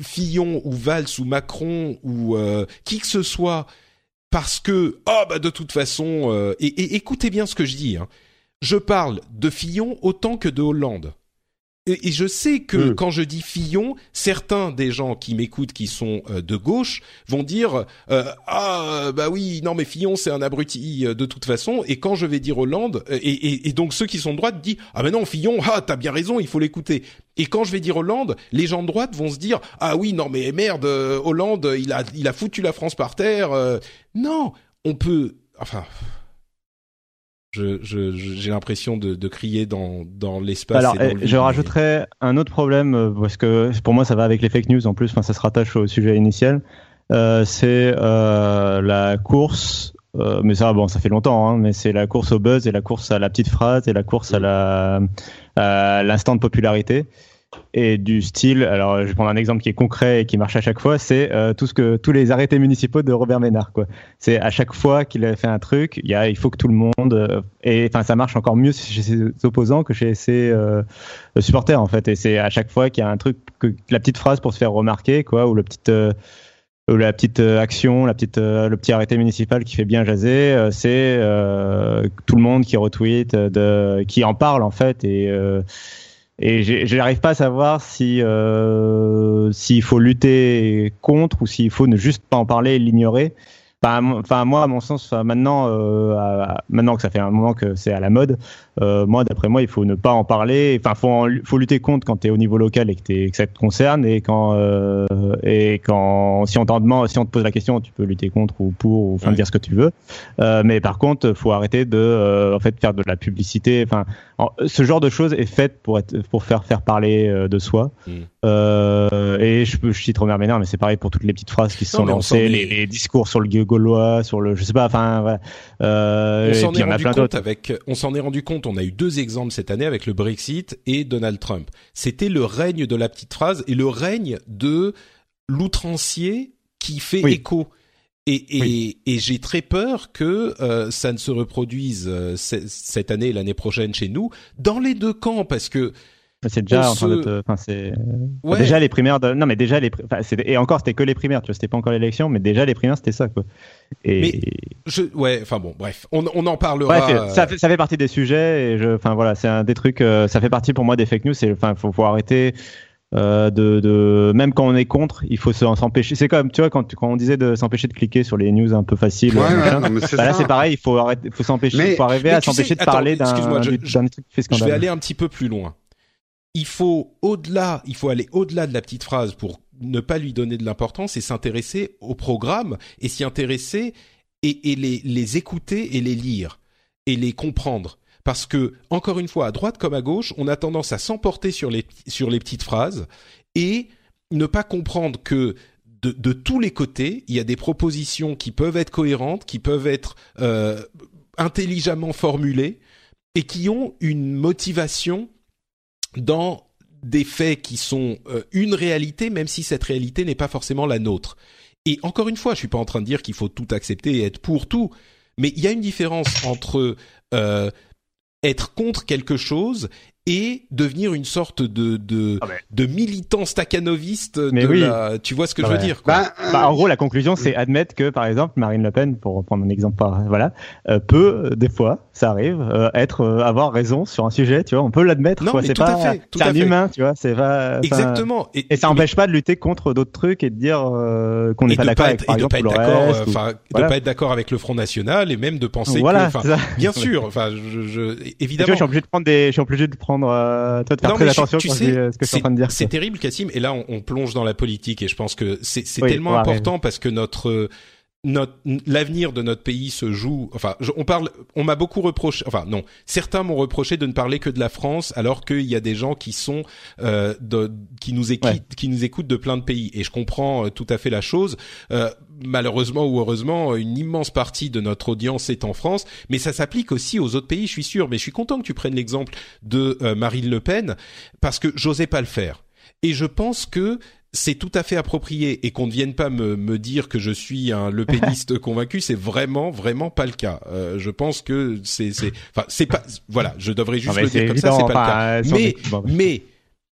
Fillon ou Valls ou Macron ou euh, qui que ce soit parce que oh bah de toute façon euh, et, écoutez bien ce que je dis hein. je parle de Fillon autant que de Hollande et, je sais que hmm. quand je dis Fillon, certains des gens qui m'écoutent qui sont euh, de gauche vont dire euh, ah bah oui non mais Fillon c'est un abruti euh, de toute façon. Et quand je vais dire Hollande et, et, donc ceux qui sont de droite disent ah ben non Fillon ah t'as bien raison il faut l'écouter. Et quand je vais dire Hollande les gens de droite vont se dire ah oui non mais merde Hollande il a il a foutu la France par terre non on peut enfin Je, je, j'ai l'impression de, de crier dans, dans l'espace. Alors, et dans le eh, je rajouterais un autre problème euh, parce que pour moi ça va avec les fake news en plus. Enfin, ça se rattache au sujet initial. Euh, c'est euh, la course. euh, mais ça, bon, ça fait longtemps. Hein, mais c'est la course au buzz et la course à la petite phrase et la course à la à l'instant de popularité et du style. Alors, je vais prendre un exemple qui est concret et qui marche à chaque fois. C'est euh, tout ce que tous les arrêtés municipaux de Robert Ménard. C'est à chaque fois qu'il a fait un truc, il faut que tout le monde. euh, et enfin, ça marche encore mieux chez ses opposants que chez ses euh, supporters en fait. Et c'est à chaque fois qu'il y a un truc, la petite phrase pour se faire remarquer, ou la petite action, la petite, le petit arrêté municipal qui fait bien jaser, c'est tout le monde qui retweet, qui en parle en fait, et je n'arrive pas à savoir si euh, s'il faut lutter contre ou s'il faut ne juste pas en parler et l'ignorer. Enfin, moi, à mon sens, maintenant, euh, maintenant que ça fait un moment que c'est à la mode, euh, moi, d'après moi, il faut ne pas en parler. Enfin, faut, en- faut lutter contre quand tu es au niveau local et que, ça te concerne, et quand euh, et quand si on t'en demande, si on te pose la question, tu peux lutter contre ou pour ou enfin Ouais. dire ce que tu veux. Euh, mais par contre, faut arrêter de euh, en fait faire de la publicité. Enfin, en- ce genre de choses est fait pour être pour faire faire parler euh, de soi. Mm. Euh, et je, je cite Robert Ménard, mais c'est pareil pour toutes les petites phrases qui se Non, sont lancées, les, les discours sur le gaulois, sur le, je sais pas, enfin, voilà. Euh, On s'en est y en a rendu plein compte d'autres. avec, on s'en est rendu compte. On a eu deux exemples cette année avec le Brexit et Donald Trump. C'était le règne de la petite phrase et le règne de l'outrancier qui fait Oui. écho. Et, et, et j'ai très peur que euh, ça ne se reproduise euh, ce- cette année et l'année prochaine chez nous déjà les deux camps parce que C'est déjà on en train de se- te- enfin, c'est, ouais, déjà les primaires, de- non, mais déjà les, et encore, c'était que les primaires, tu vois, c'était pas encore l'élection, mais déjà les primaires, c'était ça, quoi. Et, Mais je, ouais, enfin bon, bref, on, on en parlera. Bref, euh, ça, fait, ça fait partie des sujets et je, enfin voilà, c'est un des trucs, euh, ça fait partie pour moi des fake news. C'est, enfin, faut, faut arrêter euh, de, de, même quand on est contre, il faut se- s'empêcher. C'est comme, tu vois, quand, quand on disait de s'empêcher de cliquer sur les news un peu faciles. Ouais, euh, ouais, machin, non, mais c'est bah là, c'est pareil, il faut arrêter, faut s'empêcher, Mais- faut arriver à s'empêcher sais- de attends, parler d'un, truc qui fait je vais aller un petit peu plus loin. Il faut au-delà, il faut aller au-delà de la petite phrase pour ne pas lui donner de l'importance et s'intéresser au programme et s'y intéresser et, les, les écouter et les lire et les comprendre. Parce que, encore une fois, à droite comme à gauche, on a tendance à s'emporter sur les, sur les petites phrases et ne pas comprendre que de, de tous les côtés, il y a des propositions qui peuvent être cohérentes, qui peuvent être euh, intelligemment formulées et qui ont une motivation dans des faits qui sont euh, une réalité, même si cette réalité n'est pas forcément la nôtre. Et encore une fois, je suis pas en train de dire qu'il faut tout accepter et être pour tout, mais il y a une différence entre euh, être contre quelque chose et devenir une sorte de de, Ah de militant staccanoviste Mais de oui. la, tu vois ce que Ah je veux ouais. dire quoi. Bah, euh, Bah, en gros, la conclusion, c'est admettre que, par exemple, Marine Le Pen, pour reprendre un exemple, par, voilà, euh, peut, euh, des fois, ça arrive, euh, être, euh, avoir raison sur un sujet, tu vois, on peut l'admettre, Non, quoi. mais C'est tout à pas, fait, tout c'est à un fait. humain, tu vois, c'est pas, Exactement. Et ça n'empêche pas de lutter contre d'autres trucs et de dire euh, qu'on n'est pas d'accord et de exemple, pas être d'accord, euh, enfin, de pas être d'accord avec le Front National et même de penser voilà, que, enfin, c'est ça. bien sûr, enfin, je, évidemment. je suis obligé de prendre des, je suis obligé de prendre, euh, toi, faire Non, très je- attention tu quand sais, je dis euh, ce que je suis en train de dire. C'est terrible, Cassim. Et là, on, on plonge dans la politique, et je pense que c'est Oui, tellement ouais, important parce que notre notre l'avenir de notre pays se joue. Enfin, je- on parle. On m'a beaucoup reproché. Enfin, non. Certains m'ont reproché de ne parler que de la France, alors qu'il y a des gens qui sont euh, de, qui nous écoutent, Ouais. qui nous écoutent de plein de pays. Et je comprends euh, tout à fait la chose. Euh, malheureusement ou heureusement, une immense partie de notre audience est en France, mais ça s'applique aussi aux autres pays, je suis sûr. Mais je suis content que tu prennes l'exemple de euh, Marine Le Pen parce que j'osais pas le faire. Et je pense que c'est tout à fait approprié et qu'on ne vienne pas me, me dire que je suis un Le Peniste convaincu, c'est vraiment vraiment pas le cas. Euh, je pense que c'est c'est enfin c'est pas voilà, je devrais juste le dire comme ça, c'est pas enfin, le cas. sans Mais bon, bref. mais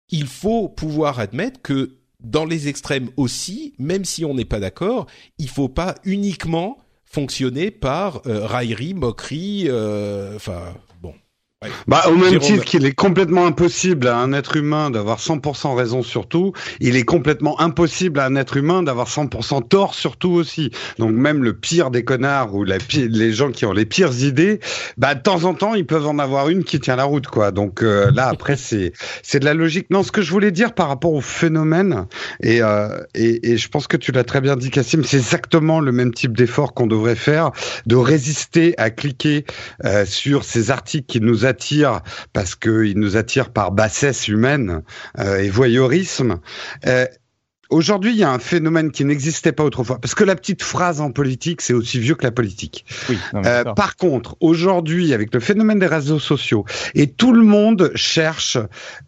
il faut pouvoir admettre que dans les extrêmes aussi, même si on n'est pas d'accord, il faut pas uniquement fonctionner par euh, raillerie, moquerie, euh, enfin bon. Bah, au même titre qu'il est complètement impossible à un être humain d'avoir 100% raison sur tout, il est complètement impossible à un être humain d'avoir 100% tort sur tout aussi. Donc même le pire des connards ou la les gens qui ont les pires idées, bah de temps en temps ils peuvent en avoir une qui tient la route quoi. Donc euh, là après c'est c'est de la logique. Non, ce que je voulais dire par rapport au phénomène et euh, et, et je pense que tu l'as très bien dit Cassim, c'est exactement le même type d'effort qu'on devrait faire de résister à cliquer euh, sur ces articles qui nous attire parce qu'il nous attire par bassesse humaine euh, et voyeurisme. Euh, Aujourd'hui, il y a un phénomène qui n'existait pas autrefois, parce que la petite phrase en politique, c'est aussi vieux que la politique. Oui, euh, par contre, aujourd'hui, avec le phénomène des réseaux sociaux, et tout le monde cherche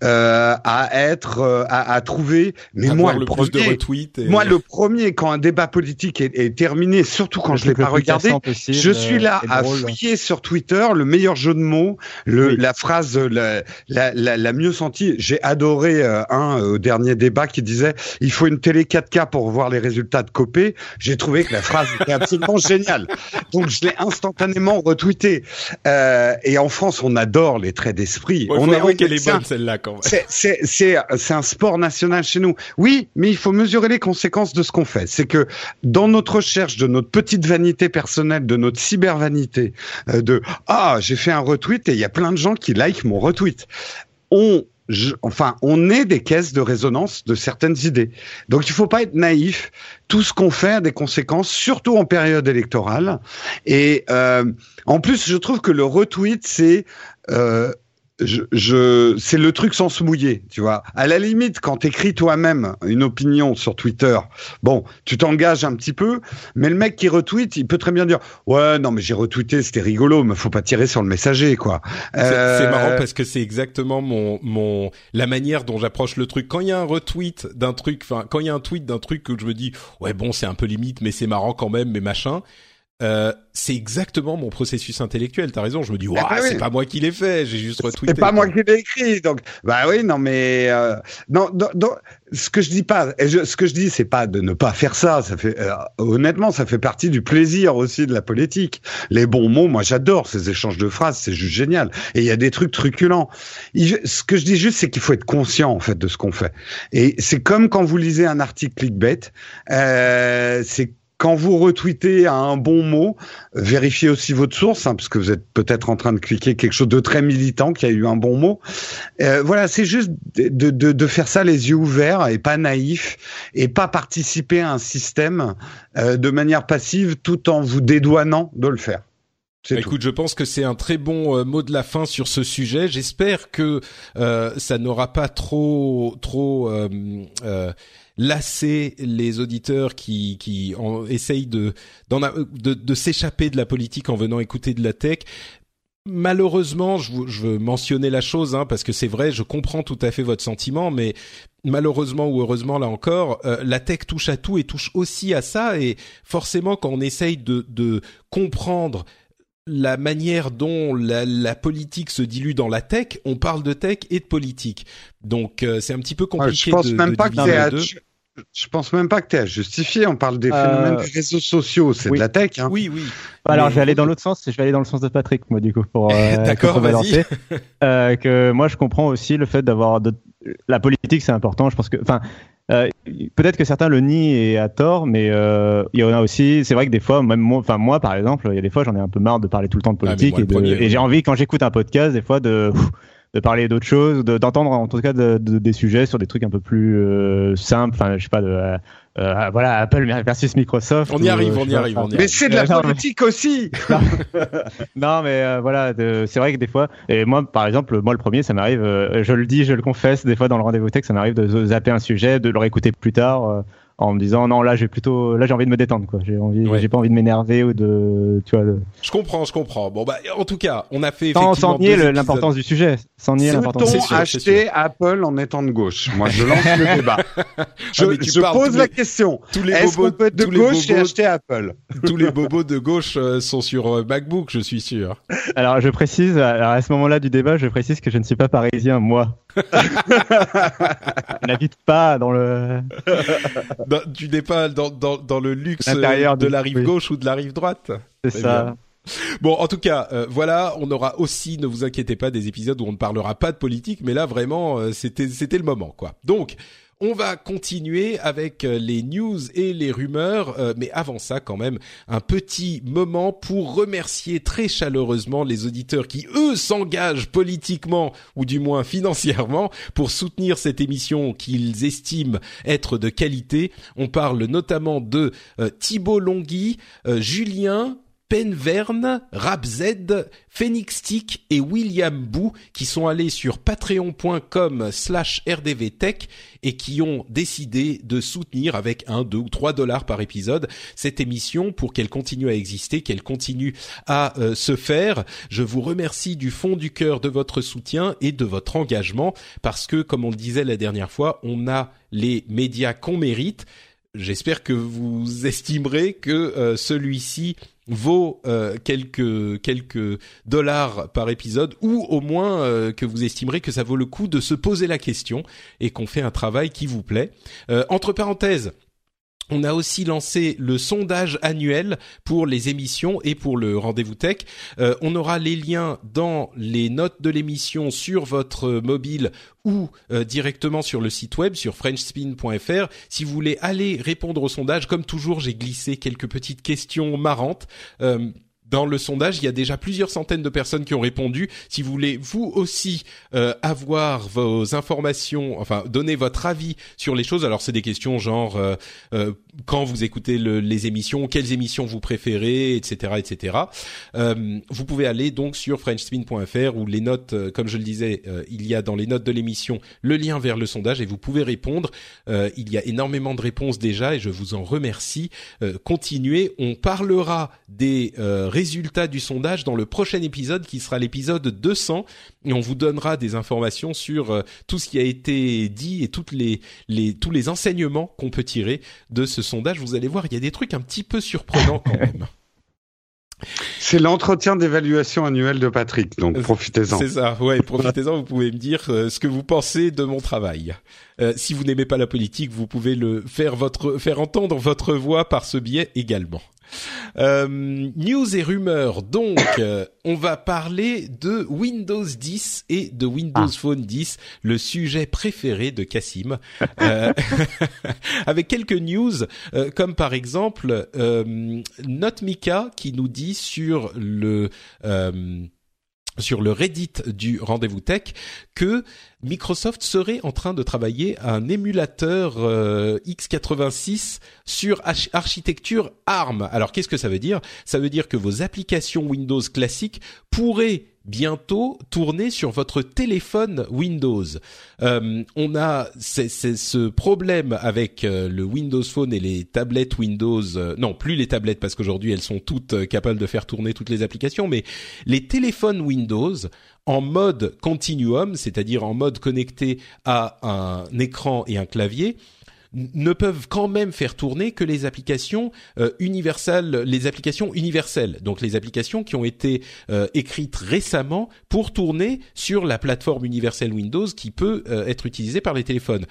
euh, à être, euh, à, à, trouver. Mais moi, le, premier, de moi, le premier, quand un débat politique est, est terminé, surtout quand je l'ai pas regardé, je suis là à fouiller sur Twitter le meilleur jeu de mots, le, oui. la phrase la, la, la, la mieux sentie. J'ai adoré euh, un au dernier débat qui disait il faut une télé 4K pour voir les résultats de Copé, j'ai trouvé que la phrase était absolument géniale. Donc je l'ai instantanément retweeté. Euh, et en France, on adore les traits d'esprit. Ouais, on est qu'elle est bonne celle-là quand même. C'est c'est c'est un sport national chez nous. Oui, mais il faut mesurer les conséquences de ce qu'on fait. C'est que dans notre recherche de notre petite vanité personnelle, de notre cyber vanité, euh, de ah j'ai fait un retweet et il y a plein de gens qui like mon retweet. On je, enfin, on est des caisses de résonance de certaines idées. Donc, il faut pas être naïf. Tout ce qu'on fait a des conséquences, surtout en période électorale. Et euh, en plus, je trouve que le retweet, c'est euh, je, je c'est le truc sans se mouiller, tu vois. À la limite, quand t'écris toi-même une opinion sur Twitter, bon, tu t'engages un petit peu, mais le mec qui retweet, il peut très bien dire, ouais, non, mais j'ai retweeté, c'était rigolo, mais faut pas tirer sur le messager, quoi. C'est euh... marrant parce que c'est exactement mon mon la manière dont j'approche le truc. Quand il y a un retweet d'un truc, enfin, quand il y a un tweet d'un truc où je me dis, ouais, bon, c'est un peu limite, mais c'est marrant quand même, mais machin. Euh, c'est exactement mon processus intellectuel. T'as raison. Je me dis, ouais, ah, c'est oui. pas moi qui l'ai fait. J'ai juste retweeté. C'est pas moi qui l'ai écrit. Donc, bah oui, non, mais euh, non, non, non, ce que je dis pas, je, ce que je dis, c'est pas de ne pas faire ça. Ça fait, euh, honnêtement, ça fait partie du plaisir aussi de la politique. Les bons mots, moi, j'adore ces échanges de phrases. C'est juste génial. Et il y a des trucs truculents. Ce que je dis juste, c'est qu'il faut être conscient en fait de ce qu'on fait. Et c'est comme quand vous lisez un article clickbait. Euh, c'est quand vous retweetez à un bon mot, vérifiez aussi votre source, hein, parce que vous êtes peut-être en train de cliquer quelque chose de très militant qui a eu un bon mot. Euh, voilà, c'est juste de, de, de, faire ça les yeux ouverts et pas naïf, et pas participer à un système euh, de manière passive tout en vous dédouanant de le faire. Bah, écoute, je pense que c'est un très bon euh, mot de la fin sur ce sujet. J'espère que euh, ça n'aura pas trop trop lassé les auditeurs qui qui en, essayent de, de de s'échapper de la politique en venant écouter de la tech. Malheureusement, je, je veux mentionner la chose hein, parce que c'est vrai, je comprends tout à fait votre sentiment, mais malheureusement ou heureusement là encore, euh, la tech touche à tout et touche aussi à ça. Et forcément, quand on essaye de, de comprendre la manière dont la, la, politique se dilue dans la tech, on parle de tech et de politique. Donc euh, c'est un petit peu compliqué je pense de, même de pas que les deux. Je pense même pas que tu es à justifier. On parle des phénomènes euh... des réseaux sociaux, c'est oui. de la tech. Hein. Oui, oui. Alors, Mais... je vais aller dans l'autre sens. Je vais aller dans le sens de Patrick, moi, du coup, pour euh, D'accord, vas-y. euh, que moi, je comprends aussi le fait d'avoir de... la politique, c'est important. Je pense que, enfin, euh, peut-être que certains le nient et à tort, mais euh, il y en a aussi. C'est vrai que des fois, même moi, enfin moi par exemple, il y a des fois j'en ai un peu marre de parler tout le temps de politique ah, et, premier, et j'ai envie quand j'écoute un podcast des fois de de parler d'autres choses, d'entendre en tout cas de, de, des sujets sur des trucs un peu plus euh, simples. Enfin, je sais pas, de, euh, voilà, Apple versus Microsoft. On y arrive, on y arrive, on y arrive. Mais c'est de la politique aussi. non, non, mais euh, voilà, c'est vrai que des fois, et moi, par exemple, moi le premier, ça m'arrive, euh, je le dis, je le confesse, des fois dans le rendez-vous tech, ça m'arrive de zapper un sujet, de le réécouter plus tard euh, en me disant non là j'ai plutôt là j'ai envie de me détendre quoi. J'ai envie ouais. j'ai pas envie de m'énerver ou de tu vois de... je comprends je comprends. Bon bah en tout cas on a fait sans, sans nier l'importance du sujet. Sans nier l'importance peut-on acheter Apple en étant de gauche? Moi je lance le débat. Je, ah, je pose la les, question. est-ce qu'on peut être de gauche bobos, et acheter Apple? tous les bobos de gauche euh, sont sur euh, MacBook je suis sûr. Alors je précise alors à ce moment-là du débat je précise que je ne suis pas parisien moi. N'habite pas dans le dans, tu n'es pas dans, dans, dans le luxe de la rive oui. gauche ou de la rive droite. C'est ça. Bon, en tout cas, euh, voilà, on aura aussi, ne vous inquiétez pas, des épisodes où on ne parlera pas de politique, mais là vraiment, euh, c'était c'était le moment, quoi. Donc, on va continuer avec euh, les news et les rumeurs, mais avant ça, quand même, un petit moment pour remercier très chaleureusement les auditeurs qui, eux, s'engagent politiquement ou du moins financièrement pour soutenir cette émission qu'ils estiment être de qualité. On parle notamment de Thibault Longhi, Julien, Penverne, Rapz, Phoenix Tick et William Bou qui sont allés sur patreon.com slash rdvtech et qui ont décidé de soutenir avec un, deux ou trois dollars par épisode cette émission pour qu'elle continue à exister, qu'elle continue à euh, se faire. Je vous remercie du fond du cœur de votre soutien et de votre engagement parce que, comme on le disait la dernière fois, on a les médias qu'on mérite. J'espère que vous estimerez que euh, celui-ci vaut euh, quelques quelques dollars par épisode ou au moins euh, que vous estimerez que ça vaut le coup de se poser la question et qu'on fait un travail qui vous plaît. Euh, entre parenthèses, on a aussi lancé le sondage annuel pour les émissions et pour le rendez-vous tech. Euh, on aura les liens dans les notes de l'émission sur votre mobile ou euh, directement sur le site web sur frenchspin.fr. Si vous voulez aller répondre au sondage, comme toujours, j'ai glissé quelques petites questions marrantes. Euh, dans le sondage, il y a déjà plusieurs centaines de personnes qui ont répondu. Si vous voulez vous aussi euh, avoir vos informations, enfin donner votre avis sur les choses, alors c'est des questions genre euh, euh, quand vous écoutez le, les émissions, quelles émissions vous préférez, etc., etc. vous pouvez aller donc sur frenchspin.fr où les notes, comme je le disais, il y a dans les notes de l'émission le lien vers le sondage et vous pouvez répondre. il y a énormément de réponses déjà et je vous en remercie. continuez, on parlera des résultats du sondage dans le prochain épisode qui sera l'épisode 200 et on vous donnera des informations sur euh, tout ce qui a été dit et toutes les, les tous les enseignements qu'on peut tirer de ce sondage. Vous allez voir, il y a des trucs un petit peu surprenants quand même. C'est l'entretien d'évaluation annuel de Patrick, donc euh, profitez-en. C'est ça, ouais, profitez-en. vous pouvez me dire euh, ce que vous pensez de mon travail. si vous n'aimez pas la politique, vous pouvez le faire votre faire entendre votre voix par ce biais également. Euh, news et rumeurs. Donc, euh, on va parler de Windows 10 et de Windows ah. Phone 10, le sujet préféré de Cassim. Euh, avec quelques news, comme par exemple Notmika qui nous dit sur le sur le Reddit du rendez-vous tech que Microsoft serait en train de travailler un émulateur euh, x86 sur architecture ARM. Alors qu'est-ce que ça veut dire? Ça veut dire que vos applications Windows classiques pourraient bientôt tourner sur votre téléphone Windows. Euh, on a ce problème avec euh, le Windows Phone et les tablettes Windows. non, plus les tablettes parce qu'aujourd'hui elles sont toutes capables de faire tourner toutes les applications, mais les téléphones Windows en mode continuum, c'est-à-dire en mode connecté à un écran et un clavier, ne peuvent quand même faire tourner que les applications euh, universelles, les applications universelles, donc les applications qui ont été euh, écrites récemment pour tourner sur la plateforme universelle Windows qui peut euh, être utilisée par les téléphones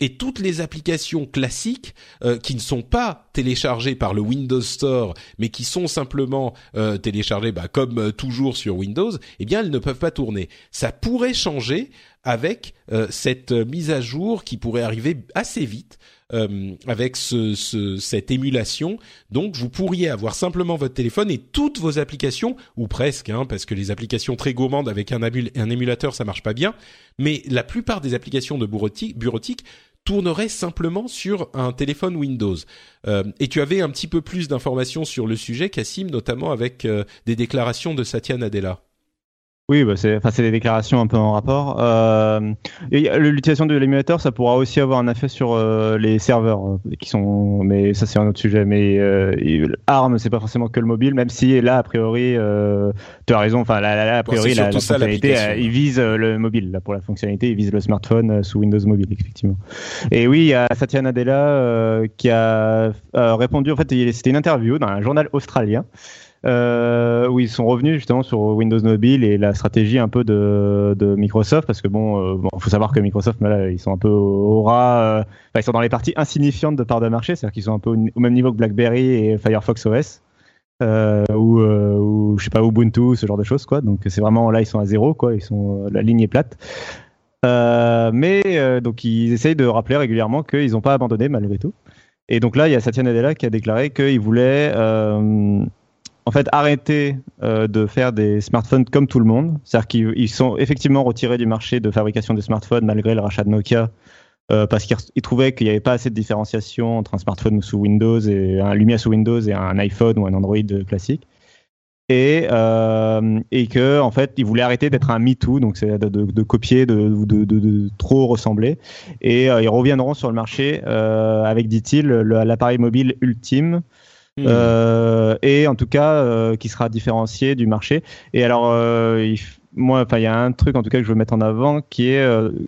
et toutes les applications classiques euh, qui ne sont pas téléchargées par le Windows Store, mais qui sont simplement euh, téléchargées bah, comme euh, toujours sur Windows, eh bien elles ne peuvent pas tourner. Ça pourrait changer avec cette mise à jour qui pourrait arriver assez vite euh, avec ce, ce, cette émulation. Donc vous pourriez avoir simplement votre téléphone et toutes vos applications, ou presque, hein, parce que les applications très gourmandes avec un, un émulateur ça marche pas bien, mais la plupart des applications de bureautique, bureautique tourneraient simplement sur un téléphone Windows. Euh, et tu avais un petit peu plus d'informations sur le sujet, Cassim, notamment avec euh, des déclarations de Satya Nadella. Oui, bah c'est, enfin, c'est des déclarations un peu en rapport. Euh, l'utilisation de l'émulateur, ça pourra aussi avoir un effet sur euh, les serveurs euh, qui sont, mais ça c'est un autre sujet. Mais euh, ARM, c'est pas forcément que le mobile, même si là a priori, euh, tu as raison. Enfin, là, a priori, la, fonctionnalité, il vise le mobile. Là, pour la fonctionnalité, il vise le smartphone sous Windows Mobile, effectivement. Et oui, il y a Satya Nadella qui a répondu. En fait, c'était une interview dans un journal australien euh, où ils sont revenus justement sur Windows Mobile et la stratégie un peu de, Microsoft, parce que bon, euh, faut savoir que Microsoft, là, ils sont un peu au ras, euh, ils sont dans les parties insignifiantes de part de marché, c'est-à-dire qu'ils sont un peu au même niveau que BlackBerry et Firefox OS. euh, ou, euh, ou je sais pas Ubuntu, ce genre de choses quoi. Donc c'est vraiment là ils sont à zéro quoi, ils sont la ligne est plate. Mais donc ils essayent de rappeler régulièrement qu'ils n'ont pas abandonné malgré tout. Et donc là il y a Satya Nadella qui a déclaré qu'il voulait en fait arrêter euh, de faire des smartphones comme tout le monde, c'est-à-dire qu'ils sont effectivement retirés du marché de fabrication de smartphones malgré le rachat de Nokia euh, parce qu'ils trouvaient qu'il n'y avait pas assez de différenciation entre un smartphone sous Windows et un Lumia sous Windows et un iPhone ou un Android classique. Et, euh, que en fait, ils voulaient arrêter d'être un MeToo, donc c'est de, de, de, copier, de, trop ressembler. Et euh, ils reviendront sur le marché avec, dit-il, l'appareil mobile ultime. Mmh. Euh, et en tout cas euh, qui sera différencié du marché. Et alors, euh, il, moi, il y a un truc en tout cas que je veux mettre en avant qui est,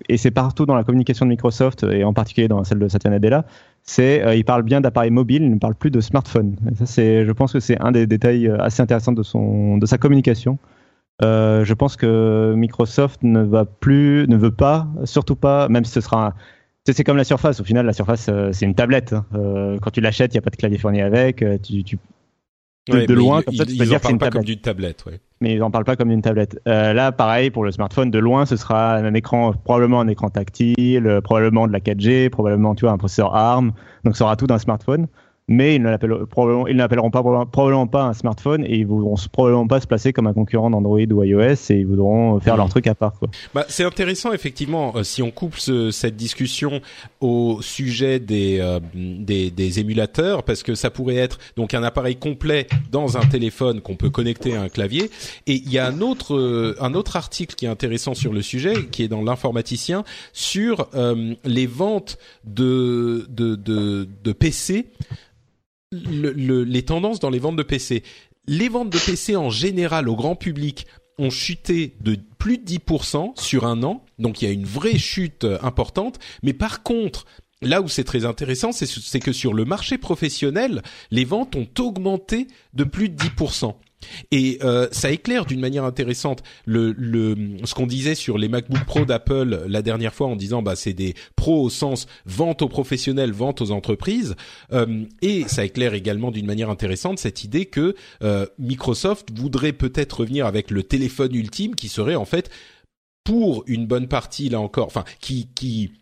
et c'est partout dans la communication de Microsoft et en particulier dans celle de Satya Nadella, c'est, euh, il parle bien d'appareils mobiles, il ne parle plus de smartphone. Et ça, c'est, je pense que c'est un des détails assez intéressants de son, de sa communication. Je pense que Microsoft ne va plus, ne veut pas, surtout pas, même si ce sera, un, c'est comme la Surface. Au final, la Surface, euh, c'est une tablette. Hein. Euh, quand tu l'achètes, il n'y a pas de clavier fourni avec. Tu, tu de, ouais, de loin, comme ça, tu peux dire c'est une pas tablette. comme d'une tablette, ouais. Mais ils n'en parlent pas comme d'une tablette. Euh, là, pareil, pour le smartphone, de loin, ce sera un écran, probablement un écran tactile, probablement de la 4G, probablement, tu vois, un processeur ARM. Donc, ça aura tout d'un smartphone mais ils n'appelleront probablement, ils n'appelleront pas probablement pas un smartphone et ils voudront probablement pas se placer comme un concurrent d'Android ou iOS et ils voudront faire leur truc à part quoi. Bah, c'est intéressant effectivement euh, si on couple ce, cette discussion au sujet des, euh, des, des émulateurs parce que ça pourrait être donc un appareil complet dans un téléphone qu'on peut connecter à un clavier et il y a un autre euh, un autre article qui est intéressant sur le sujet qui est dans l'informaticien sur euh, les ventes de de de, de PC le, le, les tendances dans les ventes de PC. Les ventes de PC en général au grand public ont chuté de plus de 10% sur un an, donc il y a une vraie chute importante. Mais par contre, là où c'est très intéressant, c'est que sur le marché professionnel, les ventes ont augmenté de plus de 10%. Et euh, ça éclaire d'une manière intéressante le, le ce qu'on disait sur les MacBook Pro d'Apple la dernière fois en disant bah c'est des pros au sens vente aux professionnels, vente aux entreprises. Euh, et ça éclaire également d'une manière intéressante cette idée que euh, Microsoft voudrait peut-être revenir avec le téléphone ultime qui serait en fait pour une bonne partie là encore, enfin qui qui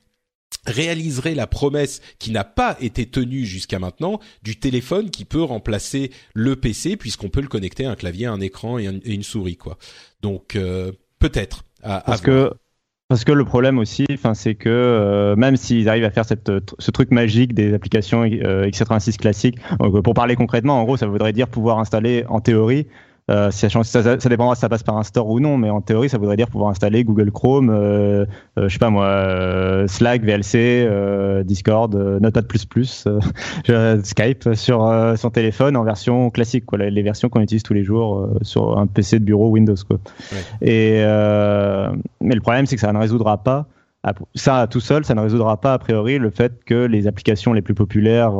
réaliserait la promesse qui n'a pas été tenue jusqu'à maintenant du téléphone qui peut remplacer le PC puisqu'on peut le connecter à un clavier, un écran et, un, et une souris quoi. Donc euh, peut-être à, parce à que parce que le problème aussi, enfin, c'est que euh, même s'ils arrivent à faire cette, ce truc magique des applications euh, x86 classiques, pour parler concrètement, en gros, ça voudrait dire pouvoir installer en théorie euh, ça, ça, ça, dépendra si ça passe par un store ou non, mais en théorie, ça voudrait dire pouvoir installer Google Chrome, euh, euh, je sais pas moi, euh, Slack, VLC, euh, Discord, Notepad++, Skype sur son téléphone en version classique, quoi, les versions qu'on utilise tous les jours sur un PC de bureau Windows. Quoi. Ouais. Et mais le problème, c'est que ça ne résoudra pas ça tout seul, ça ne résoudra pas a priori le fait que les applications les plus populaires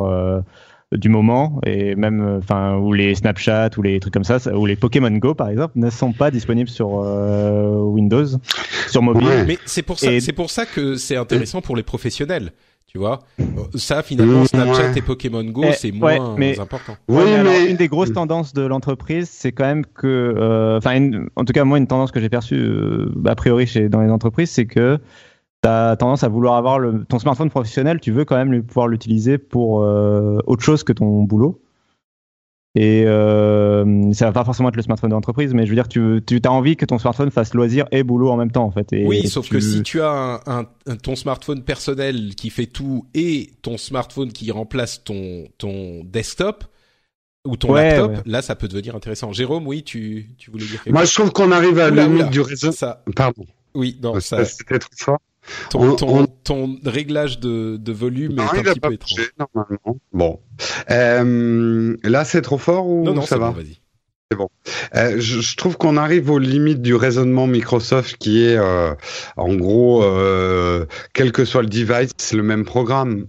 du moment et même enfin ou les Snapchat ou les trucs comme ça ou les Pokémon Go par exemple ne sont pas disponibles sur euh, Windows sur mobile ouais. mais c'est pour ça et... c'est pour ça que c'est intéressant pour les professionnels tu vois ça finalement Snapchat ouais. et Pokémon Go c'est moins mais, important oui mais alors, une des grosses tendances de l'entreprise c'est quand même que enfin euh, en tout cas moi une tendance que j'ai perçue euh, a priori chez dans les entreprises c'est que tu as tendance à vouloir avoir le, ton smartphone professionnel, tu veux quand même pouvoir l'utiliser pour euh, autre chose que ton boulot. Et euh, ça va pas forcément être le smartphone d'entreprise, mais je veux dire, tu, tu as envie que ton smartphone fasse loisir et boulot en même temps, en fait. Et, oui, sauf tu... que si tu as un, un, un, ton smartphone personnel qui fait tout et ton smartphone qui remplace ton, ton desktop, ou ton ouais, laptop, ouais. là ça peut devenir intéressant. Jérôme, oui, tu, tu voulais dire quelque Moi, je trouve qu'on arrive à la limite du réseau. Ça. Pardon. Oui, non, ça. C'était trop fort. Ton, on, ton, on... ton, réglage de, de volume non, est un petit peu étrange. Normalement. Bon. Euh, là, c'est trop fort ou non, non, ça va bon, Vas-y. C'est bon. Euh, je, je, trouve qu'on arrive aux limites du raisonnement Microsoft qui est, euh, en gros, euh, quel que soit le device, le même programme.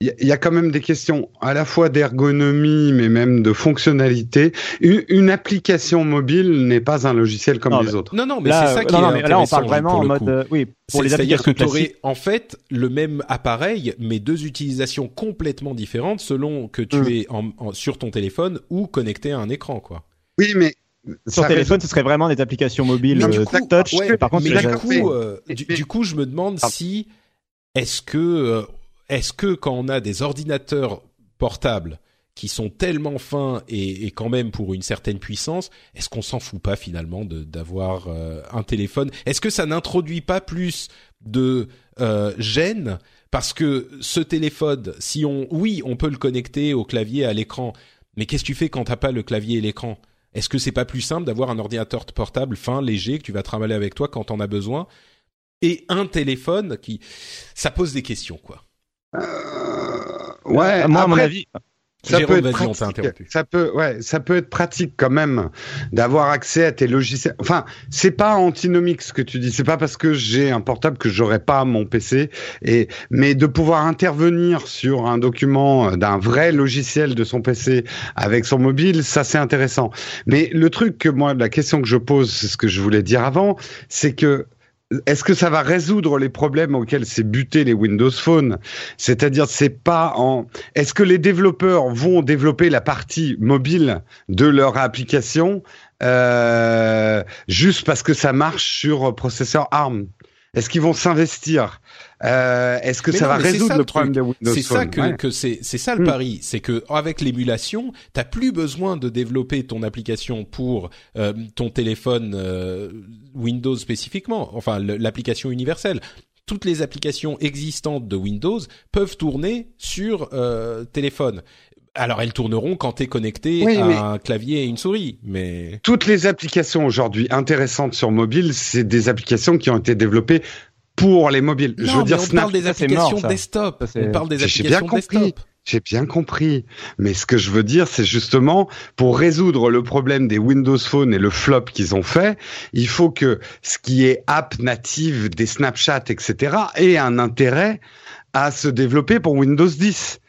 Il y, a quand même des questions à la fois d'ergonomie, mais même de fonctionnalité. Une, application mobile n'est pas un logiciel comme les autres. Non, non, mais c'est ça qui non, est mais Là, on parle vraiment en mode, euh, oui, pour les applications que tu aurais en fait le même appareil, mais deux utilisations complètement différentes selon que tu mm. es en, sur ton téléphone ou connecté à un écran, quoi. Oui, mais sur téléphone, ce serait vraiment des applications mobiles euh, touch. par contre, mais du coup, euh, du, coup, je me demande si est-ce que est-ce que quand on a des ordinateurs portables qui sont tellement fins et, quand même pour une certaine puissance, est-ce qu'on s'en fout pas finalement d'avoir euh, un téléphone? Est-ce que ça n'introduit pas plus de euh, gêne? Parce que ce téléphone, si on, oui, on peut le connecter au clavier à l'écran, mais qu'est-ce que tu fais quand t'as pas le clavier et l'écran? Est-ce que c'est pas plus simple d'avoir un ordinateur portable fin, léger que tu vas travailler avec toi quand on a besoin et un téléphone qui, ça pose des questions quoi. Euh, ouais, moi, à mon avis. Ça peut, être pratique, ça peut, ouais, ça peut être pratique quand même d'avoir accès à tes logiciels. Enfin, c'est pas antinomique ce que tu dis. C'est pas parce que j'ai un portable que j'aurais pas mon PC. Et mais de pouvoir intervenir sur un document d'un vrai logiciel de son PC avec son mobile, ça c'est intéressant. Mais le truc que moi, la question que je pose, c'est ce que je voulais dire avant, c'est que est-ce que ça va résoudre les problèmes auxquels s'est buté les Windows Phone? C'est-à-dire, c'est pas en. Est-ce que les développeurs vont développer la partie mobile de leur application euh, juste parce que ça marche sur processeur ARM Est-ce qu'ils vont s'investir euh, Est-ce que ça va résoudre le, problème de Windows C'est ça que, que c'est c'est ça le hmm. pari, c'est que avec l'émulation, t'as plus besoin de développer ton application pour euh, ton téléphone euh, Windows spécifiquement, enfin l'application universelle. Toutes les applications existantes de Windows peuvent tourner sur euh, téléphone. Alors elles tourneront quand tu es connecté à un clavier et une souris, mais toutes les applications aujourd'hui intéressantes sur mobile, c'est des applications qui ont été développées pour les mobiles. je veux dire, on parle des applications desktop. on parle des applications desktop. J'ai bien compris. Mais ce que je veux dire, c'est justement, pour résoudre le problème des Windows Phone et le flop qu'ils ont fait, il faut que ce qui est app native des Snapchat, etc., ait un intérêt à se développer pour Windows 10.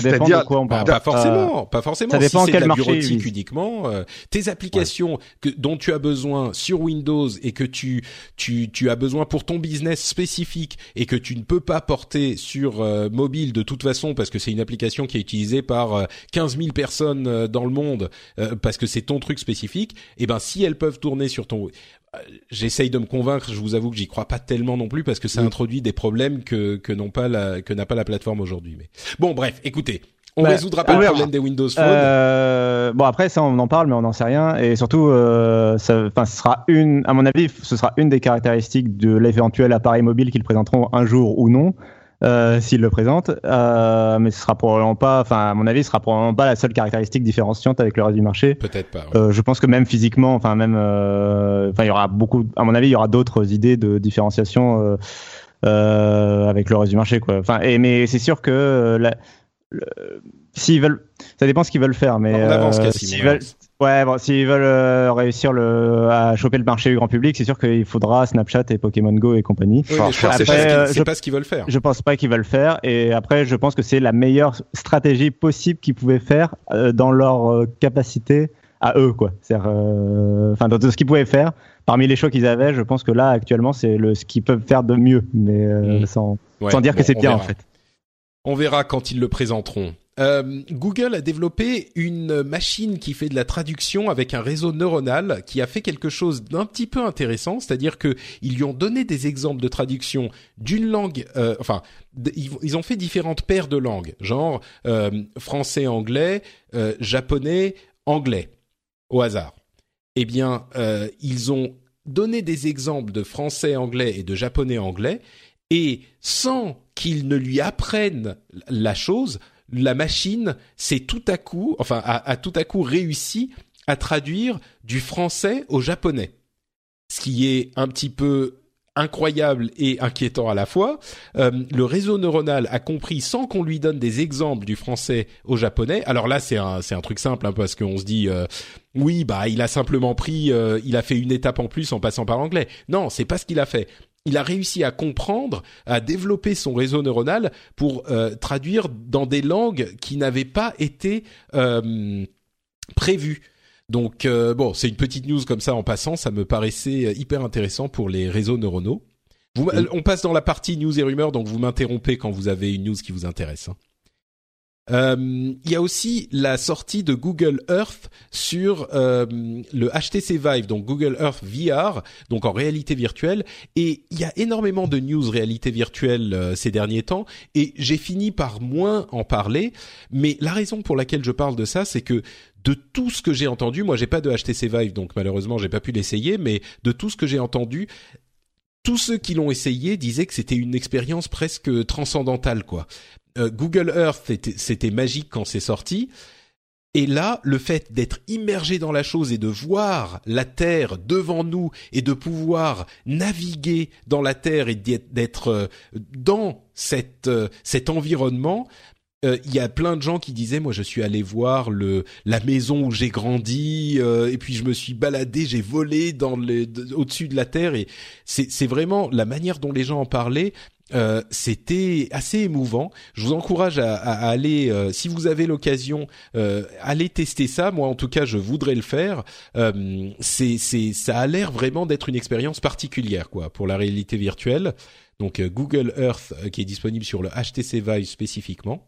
Ça dépend de quoi on parle. Pas, forcément, pas forcément. Ça dépend si quel de la bureautique uniquement. Euh, tes applications que, dont tu as besoin sur Windows et que tu, tu, tu as besoin pour ton business spécifique et que tu ne peux pas porter sur euh, mobile de toute façon parce que c'est une application qui est utilisée par euh, 15 000 personnes euh, dans le monde parce que c'est ton truc spécifique. Et eh ben si elles peuvent tourner sur ton j'essaye de me convaincre. Je vous avoue que j'y crois pas tellement non plus parce que ça introduit des problèmes que que n'ont pas la que n'a pas la plateforme aujourd'hui. Mais bon, bref, écoutez. On bah, résoudra pas le problème des Windows Phone. Euh, bon après ça on en parle mais on n'en sait rien et surtout euh, ça, ce sera une à mon avis ce sera une des caractéristiques de l'éventuel appareil mobile qu'ils présenteront un jour ou non euh, s'il le présente, euh, mais ce sera probablement pas, enfin à mon avis, ce sera probablement pas la seule caractéristique différenciante avec le reste du marché. Peut-être pas. Euh, je pense que même physiquement, enfin même, euh, enfin il y aura beaucoup, à mon avis, il y aura d'autres idées de différenciation euh, avec le reste du marché, quoi. Enfin, et mais c'est sûr que la, s'ils veulent, ça dépend ce qu'ils veulent faire, mais on avance, s'ils veulent, Ouais, bon, s'ils veulent euh, réussir le, à choper le marché du grand public, c'est sûr qu'il faudra Snapchat et Pokémon Go et compagnie. Oui, je pense euh, c'est pas ce qu'ils veulent faire. Je pense pas qu'ils veulent faire. Et après, je pense que c'est la meilleure stratégie possible qu'ils pouvaient faire euh, dans leur capacité à eux, quoi. C'est, enfin, dans ce qu'ils pouvaient faire. Parmi les choix qu'ils avaient, je pense que là, actuellement, c'est le ce qu'ils peuvent faire de mieux, mais mm. sans, sans dire que c'est bien en fait. On verra quand ils le présenteront. Euh, Google a développé une machine qui fait de la traduction avec un réseau neuronal qui a fait quelque chose d'un petit peu intéressant, c'est-à-dire que ils lui ont donné des exemples de traduction d'une langue, euh, enfin, ils, ont fait différentes paires de langues, genre euh, français, anglais, japonais, anglais, au hasard. Eh bien, ils ont donné des exemples de français, anglais et de japonais, anglais, et sans qu'ils ne lui apprennent la chose, la machine s'est tout à coup, enfin, a, tout à coup réussi à traduire du français au japonais. Ce qui est un petit peu incroyable et inquiétant à la fois. Euh, le réseau neuronal a compris sans qu'on lui donne des exemples du français au japonais. Alors là, c'est un c'est un truc simple hein, parce qu'on se dit euh, oui bah il a simplement pris, euh, il a fait une étape en plus en passant par l'anglais. Non, c'est pas ce qu'il a fait il a réussi à comprendre, à développer son réseau neuronal pour euh, traduire dans des langues qui n'avaient pas été euh, prévues. Donc euh, bon, c'est une petite news comme ça en passant, ça me paraissait hyper intéressant pour les réseaux neuronaux. On passe dans la partie news et rumeurs, donc vous m'interrompez quand vous avez une news qui vous intéresse. Hein. Euh, il y a aussi la sortie de Google Earth sur euh, le HTC Vive, donc Google Earth VR, donc en réalité virtuelle. Et il y a énormément de news réalité virtuelle euh, ces derniers temps, et j'ai fini par moins en parler. Mais la raison pour laquelle je parle de ça, c'est que de tout ce que j'ai entendu, moi j'ai pas de HTC Vive, donc malheureusement j'ai pas pu l'essayer, mais de tout ce que j'ai entendu, tous ceux qui l'ont essayé disaient que c'était une expérience presque transcendantale, quoi. Euh, Google Earth, c'était magique quand c'est sorti. Et là, le fait d'être immergé dans la chose et de voir la Terre devant nous et de pouvoir naviguer dans la Terre et d'être euh, dans cette, euh, cet environnement, il y a plein de gens qui disaient moi je suis allé voir le la maison où j'ai grandi et puis je me suis baladé j'ai volé dans au-dessus de la terre et c'est c'est vraiment la manière dont les gens en parlaient euh, c'était assez émouvant. Je vous encourage à, aller, euh, si vous avez l'occasion, euh, aller tester ça. Moi, en tout cas, je voudrais le faire. Euh, c'est, c'est, ça a l'air vraiment d'être une expérience particulière, quoi, pour la réalité virtuelle. Donc Google Earth, qui est disponible sur le HTC Vive spécifiquement.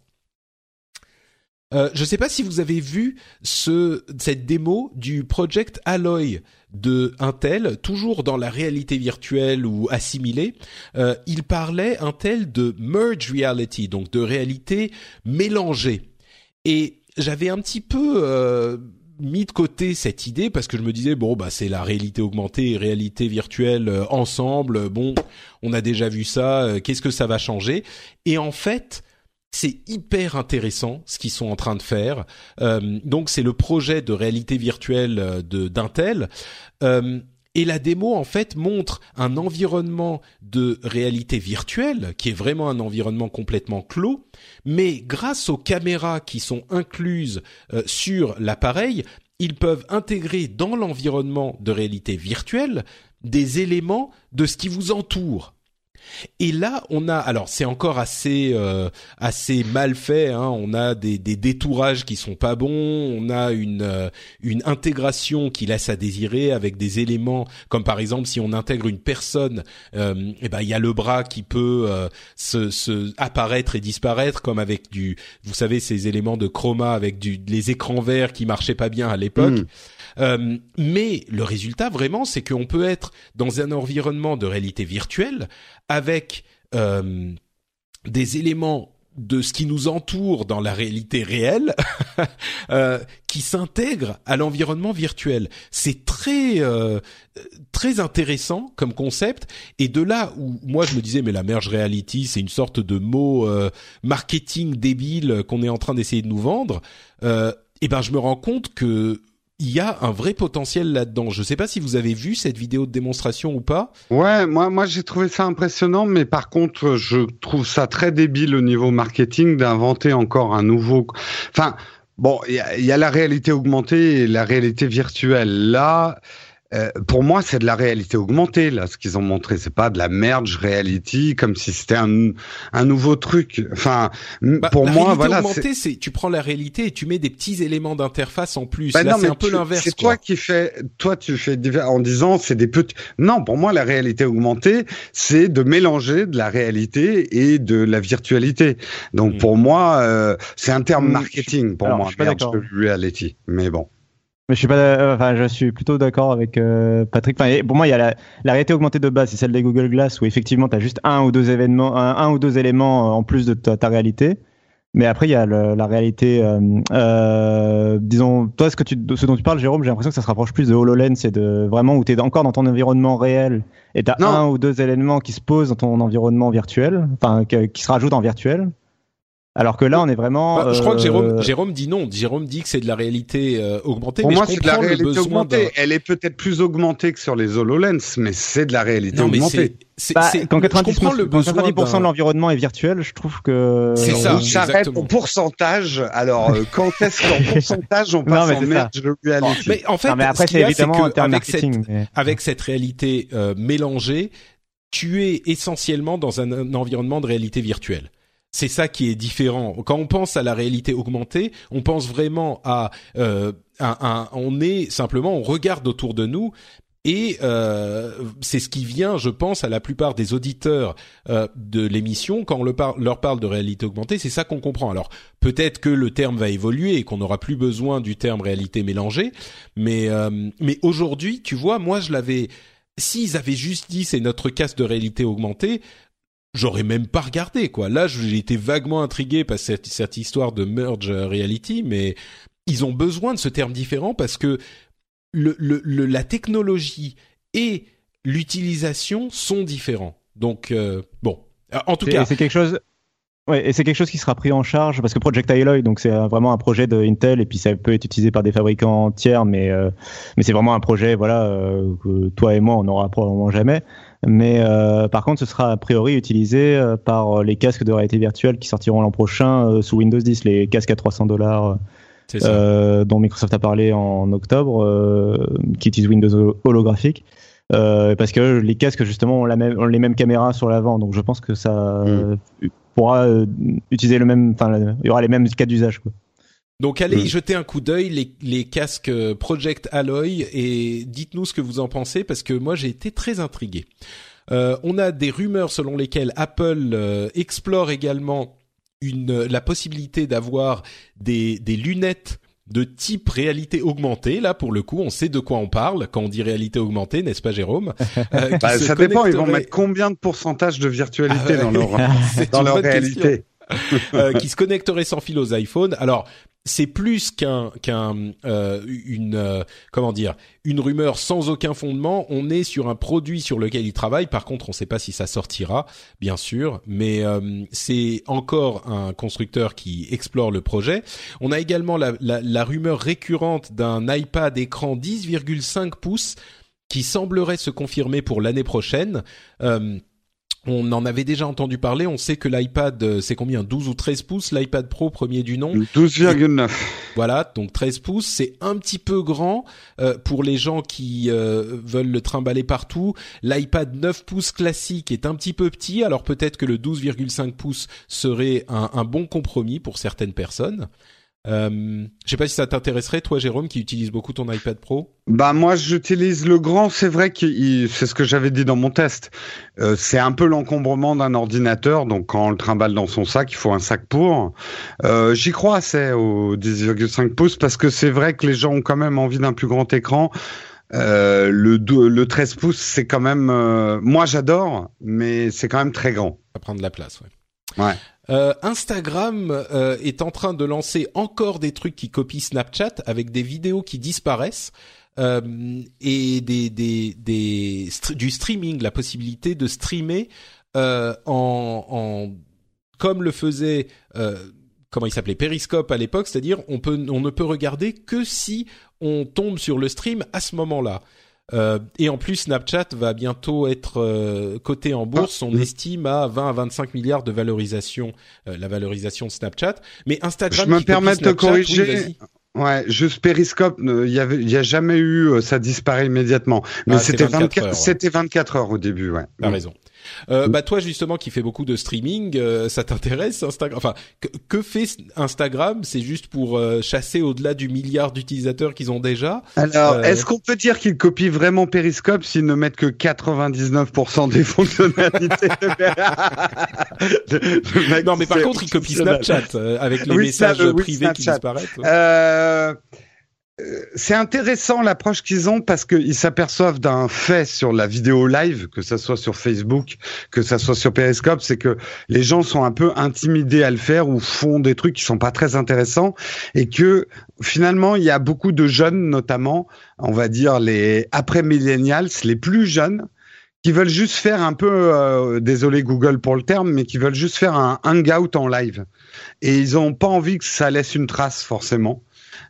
Euh, je ne sais pas si vous avez vu ce, cette démo du Project Alloy de Intel, toujours dans la réalité virtuelle ou assimilée. Euh, il parlait Intel de merge reality, donc de réalité mélangée. Et j'avais un petit peu euh, mis de côté cette idée parce que je me disais bon bah c'est la réalité augmentée et réalité virtuelle ensemble. Bon, on a déjà vu ça. Qu'est-ce que ça va changer? Et en fait c'est hyper intéressant ce qu'ils sont en train de faire. Euh, donc c'est le projet de réalité virtuelle euh, d'Intel. Euh, et la démo en fait montre un environnement de réalité virtuelle qui est vraiment un environnement complètement clos, mais grâce aux caméras qui sont incluses sur l'appareil, ils peuvent intégrer dans l'environnement de réalité virtuelle des éléments de ce qui vous entoure. Et là, on a, alors c'est encore assez euh, assez mal fait. Hein, on a des, des détourages qui sont pas bons. On a une euh, une intégration qui laisse à désirer avec des éléments comme par exemple si on intègre une personne, euh, et eh ben il y a le bras qui peut euh, se, se, apparaître et disparaître comme avec du, vous savez ces éléments de chroma avec du les écrans verts qui marchaient pas bien à l'époque. Hmm. Euh, mais le résultat vraiment, c'est qu'on peut être dans un environnement de réalité virtuelle avec euh, des éléments de ce qui nous entoure dans la réalité réelle euh, qui s'intègrent à l'environnement virtuel. C'est très euh, très intéressant comme concept et de là où moi je me disais mais la merge reality c'est une sorte de mot euh, marketing débile qu'on est en train d'essayer de nous vendre. et eh ben je me rends compte que il y a un vrai potentiel là-dedans. Je ne sais pas si vous avez vu cette vidéo de démonstration ou pas. Ouais, moi, moi j'ai trouvé ça impressionnant, mais par contre, je trouve ça très débile au niveau marketing d'inventer encore un nouveau. Enfin, bon, il y y a, la réalité augmentée et la réalité virtuelle. Là, euh, pour moi, c'est de la réalité augmentée là, ce qu'ils ont montré. C'est pas de la merge reality comme si c'était un, un nouveau truc. Enfin, bah, pour moi, voilà. Augmentée, c'est tu prends la réalité et tu mets des petits éléments d'interface en plus. Bah là, c'est un peu l'inverse. C'est toi qui fais, toi tu fais en disant c'est des petits. Non, pour moi, la réalité augmentée, c'est de mélanger de la réalité et de la virtualité. Donc hmm. pour moi, euh, c'est un terme hmm. marketing pour moi. Je suis pas d'accord. Reality, mais bon. Mais je suis pas, euh, enfin, je suis plutôt d'accord avec euh, Patrick. Enfin, pour moi, il y a la, la réalité augmentée de base, c'est celle des Google Glass, où effectivement, tu as juste un ou deux événements, un, ou deux éléments en plus de ta, réalité. Mais après, il y a la réalité, euh, euh, disons, toi, ce, que tu, ce dont tu parles, Jérôme, j'ai l'impression que ça se rapproche plus de HoloLens et de vraiment où tu es encore dans ton environnement réel et tu as un ou deux éléments qui se posent dans ton environnement virtuel, enfin, qui se rajoutent en virtuel. Alors que là, on est vraiment. Bah, je crois que Jérôme, euh, Jérôme dit non. Jérôme dit que c'est de la réalité euh, augmentée. Pour mais moi, c'est de la réalité augmentée. Elle est peut-être plus augmentée que sur les HoloLens, mais c'est de la réalité non, augmentée. C'est, bah, quand 90%, le 90 de l'environnement est virtuel, je trouve que c'est ça. J'arrête au pourcentage. Alors, euh, quand est-ce qu'en pourcentage on passe non, en merge reality Mais en fait, non, mais après, c'est évidemment avec cette, avec cette réalité euh, mélangée, tu es essentiellement dans un, environnement de réalité virtuelle. C'est ça qui est différent. Quand on pense à la réalité augmentée, on pense vraiment à, euh, on est simplement, on regarde autour de nous, et euh, c'est ce qui vient, je pense, à la plupart des auditeurs euh, de l'émission quand on leur parle de réalité augmentée. C'est ça qu'on comprend. Alors peut-être que le terme va évoluer et qu'on n'aura plus besoin du terme réalité mélangée. Mais euh, mais aujourd'hui, tu vois, moi je l'avais. S'ils avaient juste dit c'est notre casque de réalité augmentée, j'aurais même pas regardé quoi. Là, j'ai été vaguement intrigué par cette, cette histoire de merge reality, mais ils ont besoin de ce terme différent parce que le, la technologie et l'utilisation sont différents. Donc euh, bon, euh, en tout cas, c'est quelque chose. Ouais, et c'est quelque chose qui sera pris en charge parce que Project Alloy, donc c'est vraiment un projet de Intel et puis ça peut être utilisé par des fabricants tiers, mais euh, mais c'est vraiment un projet, voilà, que toi et moi on n'aura probablement jamais. Mais par contre, ce sera a priori utilisé par les casques de réalité virtuelle qui sortiront l'an prochain sous Windows 10, les casques à 300 dollars euh, dont Microsoft a parlé en octobre, euh, qui utilise Windows holographique. Euh, parce que les casques justement ont, la même, les mêmes caméras sur l'avant, donc je pense que ça mm. pourra utiliser le même, enfin il y aura les mêmes cas d'usage. Donc allez y mm. jeter un coup d'œil les, les casques Project Alloy et dites-nous ce que vous en pensez parce que moi j'ai été très intrigué. Euh, on a des rumeurs selon lesquelles Apple explore également une, la possibilité d'avoir des, des lunettes de type réalité augmentée. Là, pour le coup, on sait de quoi on parle quand on dit réalité augmentée, n'est-ce pas, Jérôme euh, bah, Ça dépend. Ils vont mettre combien de pourcentage de virtualité ah dans leur dans leur réalité euh, Qui se connecterait sans fil aux iPhones. Alors, c'est plus qu'un qu'un euh, une euh, comment dire une rumeur sans aucun fondement. On est sur un produit sur lequel il travaille. Par contre, on ne sait pas si ça sortira, bien sûr, mais euh, c'est encore un constructeur qui explore le projet. On a également la, la, la rumeur récurrente d'un iPad écran 10,5 pouces qui semblerait se confirmer pour l'année prochaine. Euh, on en avait déjà entendu parler. On sait que l'iPad, euh, c'est combien 12 ou 13 pouces L'iPad Pro, premier du nom 12,9. Voilà, donc 13 pouces. C'est un petit peu grand euh, pour les gens qui euh, veulent le trimballer partout. L'iPad 9 pouces classique est un petit peu petit. Alors peut-être que le 12,5 pouces serait un, un bon compromis pour certaines personnes. Euh, je sais pas si ça t'intéresserait, toi, Jérôme, qui utilise beaucoup ton iPad Pro. Bah moi, j'utilise le grand. C'est vrai que c'est ce que j'avais dit dans mon test. Euh, c'est un peu l'encombrement d'un ordinateur. Donc quand on le trimballe dans son sac, il faut un sac pour. Euh, J'y crois assez au 10,5 pouces parce que c'est vrai que les gens ont quand même envie d'un plus grand écran. Euh, le, le 13 pouces, c'est quand même. Moi, j'adore, mais c'est quand même très grand. Ça prend de la place, ouais. Ouais. Euh, Instagram euh, est en train de lancer encore des trucs qui copient Snapchat avec des vidéos qui disparaissent euh, et des, des, des du streaming, la possibilité de streamer en, en comme le faisait comment il s'appelait Periscope à l'époque, c'est-à-dire on on ne peut regarder que si on tombe sur le stream à ce moment-là. Euh, et en plus, Snapchat va bientôt être euh, coté en bourse. On ah. estime à 20 à 25 milliards de valorisation, euh, la valorisation de Snapchat. Mais Instagram, je me permets de te corriger. Ouais, juste Periscope, il y avait, il y a jamais eu, ça disparaît immédiatement. Mais ah, c'était 24, c'était 24 heures au début, ouais. T'as raison. Euh, bah toi justement qui fais beaucoup de streaming, euh, ça t'intéresse Instagram Enfin, que, fait Instagram? C'est juste pour euh, chasser au-delà du milliard d'utilisateurs qu'ils ont déjà? Alors, est-ce qu'on peut dire qu'ils copient vraiment Periscope s'ils ne mettent que 99% des fonctionnalités Non, mais par contre, ils copient Snapchat avec les messages privés qui disparaissent. Euh, c'est intéressant l'approche qu'ils ont parce qu'ils s'aperçoivent d'un fait sur la vidéo live, que ça soit sur Facebook, que ça soit sur Periscope, c'est que les gens sont un peu intimidés à le faire ou font des trucs qui sont pas très intéressants et que finalement il y a beaucoup de jeunes, notamment, on va dire les après millennials, les plus jeunes, qui veulent juste faire un peu, euh, désolé Google pour le terme, mais qui veulent juste faire un hangout en live et ils ont pas envie que ça laisse une trace forcément.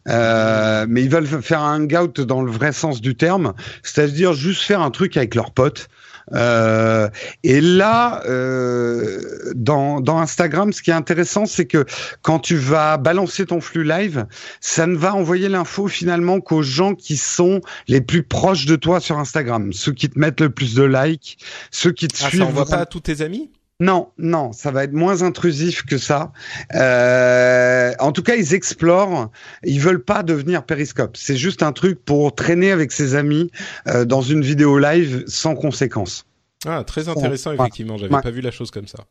Euh, mais ils veulent faire un hangout dans le vrai sens du terme, c'est-à-dire juste faire un truc avec leurs potes. Euh, et là, euh, dans, dans Instagram, ce qui est intéressant, c'est que quand tu vas balancer ton flux live, ça ne va envoyer l'info finalement qu'aux gens qui sont les plus proches de toi sur Instagram, ceux qui te mettent le plus de likes, ceux qui te ah, suivent. Ça envoie pas à tous tes amis? Non, non, ça va être moins intrusif que ça. Euh, en tout cas, ils explorent. Ils veulent pas devenir périscope. C'est juste un truc pour traîner avec ses amis euh, dans une vidéo live sans conséquence. Ah, très intéressant, effectivement. J'avais pas vu la chose comme ça.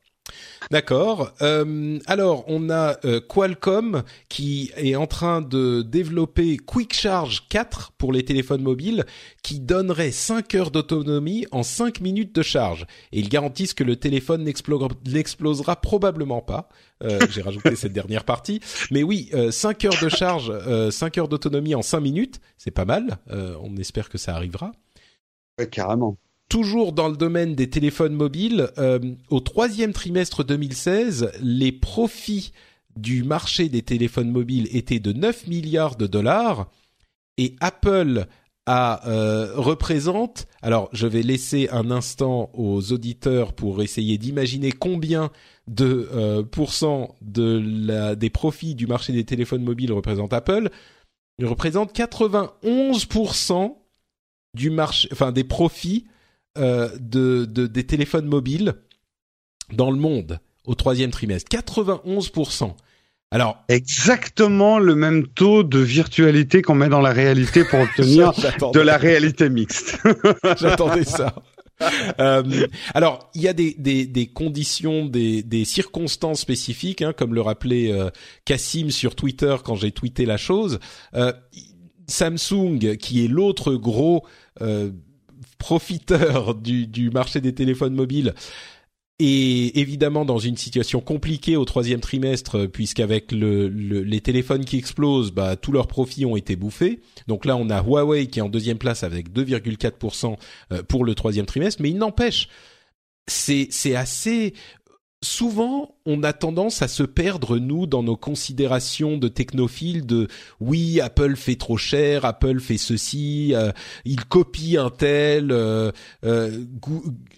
D'accord. Euh, alors, on a euh, Qualcomm qui est en train de développer Quick Charge 4 pour les téléphones mobiles qui donnerait 5 heures d'autonomie en 5 minutes de charge. Et ils garantissent que le téléphone n'explosera probablement pas. Euh, J'ai rajouté cette dernière partie. Mais oui, 5 heures de charge, 5 heures d'autonomie en 5 minutes, c'est pas mal. on espère que ça arrivera. Ouais, carrément toujours dans le domaine des téléphones mobiles, euh, au troisième trimestre 2016, les profits du marché des téléphones mobiles étaient de 9 milliards de dollars et Apple a, euh, représente, alors je vais laisser un instant aux auditeurs pour essayer d'imaginer combien de euh, pourcents des profits du marché des téléphones mobiles représente Apple. Il représente 91% du marché, des profits euh, de, de, des téléphones mobiles dans le monde au troisième trimestre. 91%. Alors exactement le même taux de virtualité qu'on met dans la réalité pour obtenir de la réalité mixte. J'attendais ça. euh, alors, il y a des, des, des conditions, des, des, circonstances spécifiques, hein, comme le rappelait euh, Cassim sur Twitter quand j'ai tweeté la chose. Euh, Samsung, qui est l'autre gros euh, profiteur du, du marché des téléphones mobiles et évidemment dans une situation compliquée au troisième trimestre, puisqu'avec le, les téléphones qui explosent, bah, tous leurs profits ont été bouffés. Donc là, on a Huawei qui est en deuxième place avec 2,4% euh, pour le troisième trimestre, mais il n'empêche, c'est assez souvent, on a tendance à se perdre, nous, dans nos considérations de technophiles de oui, Apple fait trop cher, Apple fait ceci, euh, il copie un tel, euh, euh,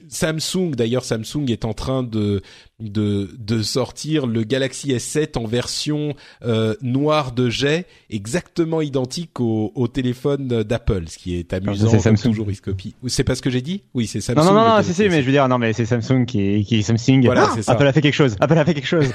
Samsung, d'ailleurs Samsung est en train de de, de sortir le Galaxy S7 en version euh, noire de jet, exactement identique au, au téléphone d'Apple, ce qui est amusant. C'est Samsung. Toujours, il copie. C'est pas ce que j'ai dit? Oui, c'est Samsung. Non, non, non, c'est si, mais je veux dire, non, mais c'est Samsung qui, qui est Samsung. Voilà, ah, Apple a fait quelque chose. Apple a fait quelque chose.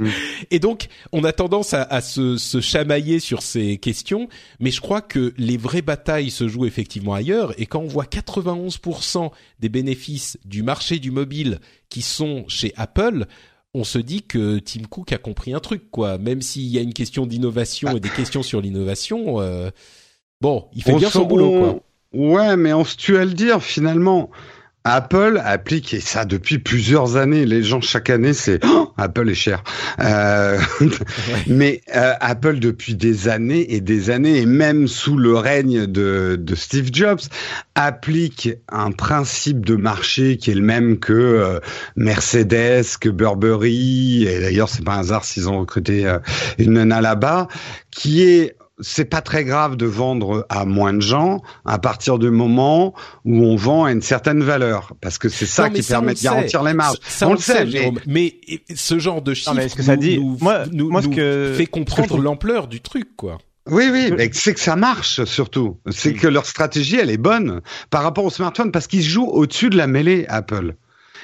Et donc, on a tendance à, à se, se chamailler sur ces questions, mais je crois que les vraies batailles se jouent effectivement ailleurs. Et quand on voit 91% des bénéfices du marché du mobile qui sont chez Apple, on se dit que Tim Cook a compris un truc, quoi. Même s'il y a une question d'innovation et des questions sur l'innovation, euh, bon, il fait bien son boulot, quoi. Ouais, mais on se tue à le dire finalement. Apple applique et ça depuis plusieurs années. Les gens chaque année c'est oh, Apple est cher, euh, mais euh, Apple depuis des années et des années et même sous le règne de, de, Steve Jobs applique un principe de marché qui est le même que euh, Mercedes, que Burberry et d'ailleurs c'est pas un hasard s'ils ont recruté une nana là-bas, qui est c'est pas très grave de vendre à moins de gens à partir du moment où on vend à une certaine valeur, parce que c'est ça qui permet de garantir les marges. on, le sait, mais... ce genre de chiffre ce que ça dit nous, moi, moi, ce que... fait comprendre l'ampleur du truc, quoi. Oui, oui, mais c'est que ça marche surtout. C'est que leur stratégie, elle est bonne par rapport au smartphone parce qu'ils jouent au-dessus de la mêlée Apple.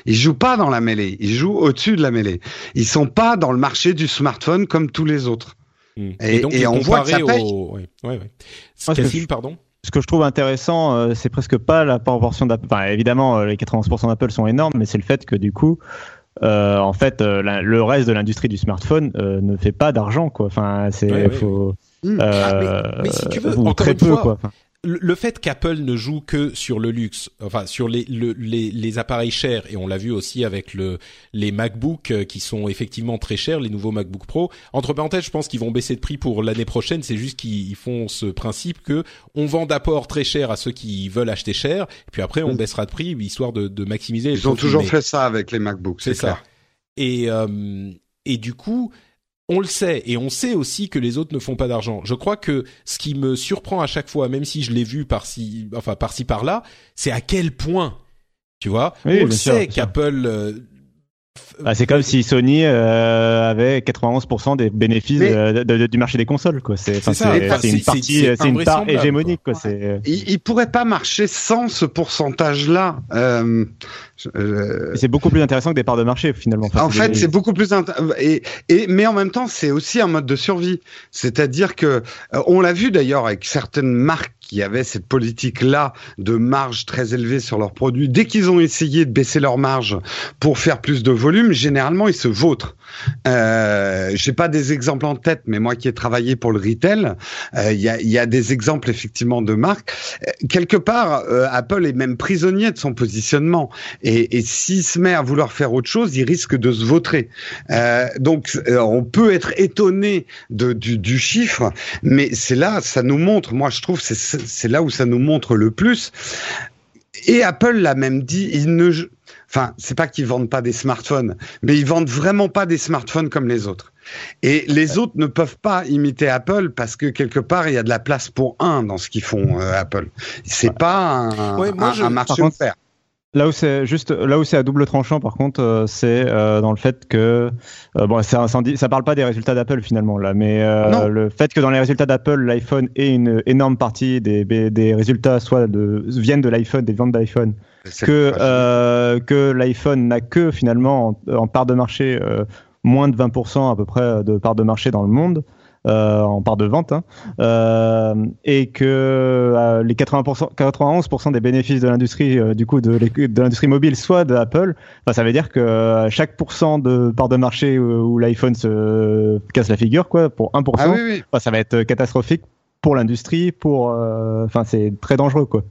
Ils jouent pas dans la mêlée, ils jouent au-dessus de la mêlée. Ils sont pas dans le marché du smartphone comme tous les autres. Mm. Et, donc, on voit que ça paye. Au... Ouais, ouais, ouais. pardon ce que je trouve intéressant, euh, c'est presque pas la proportion d'Apple. Enfin, évidemment, euh, les 91% d'Apple sont énormes, mais c'est le fait que du coup, euh, en fait, euh, le reste de l'industrie du smartphone ne fait pas d'argent, quoi. Enfin, c'est faut. Ah, mais, mais, si tu veux, ou très peu, fois, quoi le fait qu'Apple ne joue que sur le luxe, enfin sur les, les, les, appareils chers, et on l'a vu aussi avec le, les MacBook euh, qui sont effectivement très chers, les nouveaux MacBook Pro. Entre parenthèses, je pense qu'ils vont baisser de prix pour l'année prochaine. C'est juste qu'ils font ce principe que on vend d'abord très cher à ceux qui veulent acheter cher, et puis après on mm. baissera de prix histoire de, de maximiser. Ils ont toujours fait ça avec les MacBooks. C'est ça. Et euh, et du coup on le sait et on sait aussi que les autres ne font pas d'argent. Je crois que ce qui me surprend à chaque fois, même si je l'ai vu par-ci, enfin par-ci par-là, c'est à quel point, tu vois, on le sait qu'Apple euh, bah, c'est comme si Sony euh, avait 91% des bénéfices du marché des consoles. C'est, une partie, c'est, une part hégémonique. Quoi. C'est... Il, il pourrait pas marcher sans ce pourcentage-là. Euh, c'est beaucoup plus intéressant que des parts de marché finalement. en fait, c'est beaucoup plus et, et mais en même temps, c'est aussi un mode de survie. C'est-à-dire que euh, on l'a vu d'ailleurs avec certaines marques qui avaient cette politique-là de marge très élevée sur leurs produits. Dès qu'ils ont essayé de baisser leur marge pour faire plus de volume, généralement ils se vautrent. Euh, J'ai pas des exemples en tête, mais moi qui ai travaillé pour le retail, euh, il y, a, y, a, des exemples effectivement de marques. Euh, quelque part, euh, Apple est même prisonnier de son positionnement. Et, et s'il se met à vouloir faire autre chose, il risque de se vautrer. Donc, on peut être étonné de, du, du chiffre, mais c'est là, ça nous montre. Moi, je trouve, c'est là où ça nous montre le plus. Et Apple l'a même dit, il ne, enfin, c'est pas qu'ils vendent pas des smartphones, mais ils vendent vraiment pas des smartphones comme les autres. Et les autres ne peuvent pas imiter Apple parce que quelque part il y a de la place pour un dans ce qu'ils font euh, Apple. C'est pas un, ouais, moi, un, je, un marché offert. Là où c'est juste, là où c'est à double tranchant, par contre, euh, c'est euh, dans le fait que euh, bon, ça, ça, parle pas des résultats d'Apple finalement là, mais euh, le fait que dans les résultats d'Apple, l'iPhone ait une énorme partie des, des résultats soit de viennent de l'iPhone, des ventes d'iPhone, que euh, que l'iPhone n'a que finalement en, en, part de marché moins de 20% à peu près de part de marché dans le monde. Euh, en part de vente, hein, euh, et que euh, les 80%, 91% des bénéfices de l'industrie, du coup, de, de l'industrie mobile, soit de Apple, enfin, ça veut dire que chaque pourcent de part de marché où, l'iPhone se casse la figure, quoi, pour 1%, ah oui, oui. Enfin, ça va être catastrophique pour l'industrie, pour, enfin, c'est très dangereux, quoi.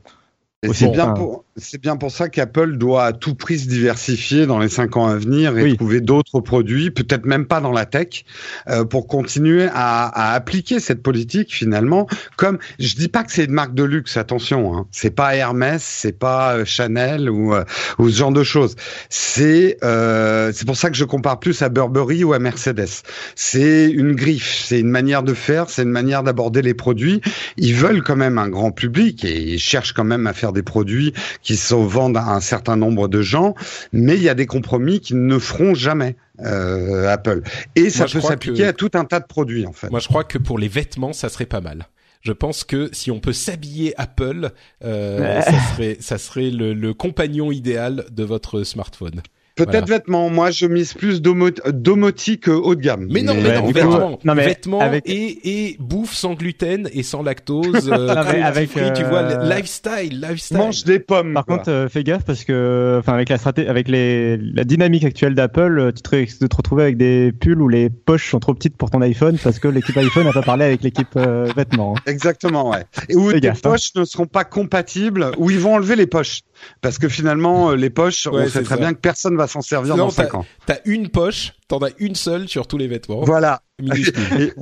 C'est bien, pour, bien pour ça qu'Apple doit à tout prix se diversifier dans les cinq ans à venir et oui. trouver d'autres produits, peut-être même pas dans la tech, euh, pour continuer à, à, appliquer cette politique finalement. Comme je dis pas que c'est une marque de luxe, attention, hein. c'est pas Hermès, c'est pas euh, Chanel ou, euh, ou ce genre de choses. C'est euh, c'est pour ça que je compare plus à Burberry ou à Mercedes. C'est une griffe, c'est une manière de faire, c'est une manière d'aborder les produits. Ils veulent quand même un grand public et ils cherchent quand même à faire des produits qui se vendent à un certain nombre de gens, mais il y a des compromis qui ne feront jamais. Euh, Apple. Et ça Moi, peut s'appliquer que... à tout un tas de produits en fait. Moi je crois que pour les vêtements ça serait pas mal. Je pense que si on peut s'habiller Apple, euh, ça serait ça serait le, le compagnon idéal de votre smartphone. Peut-être voilà. vêtements. Moi, je mise plus domotique haut de gamme. Mais non, mais, mais non, vêtements, non, mais vêtements avec... et, et bouffe sans gluten et sans lactose. Euh, avec, euh... tu vois, lifestyle, lifestyle. Mange des pommes. Par quoi. contre, euh, fais gaffe parce que, enfin, avec la stratégie, avec les, la dynamique actuelle d'Apple, euh, tu te, de te retrouver avec des pulls où les poches sont trop petites pour ton iPhone parce que l'équipe iPhone n'a pas parlé avec l'équipe euh, vêtements. Hein. Exactement, ouais. Et où tes gaffe, poches hein. ne seront pas compatibles, où ils vont enlever les poches. Parce que finalement, les poches, ouais, on sait très ça. bien que personne va s'en servir non, dans 5 ans. T'as une poche, t'en as une seule sur tous les vêtements. Voilà. et,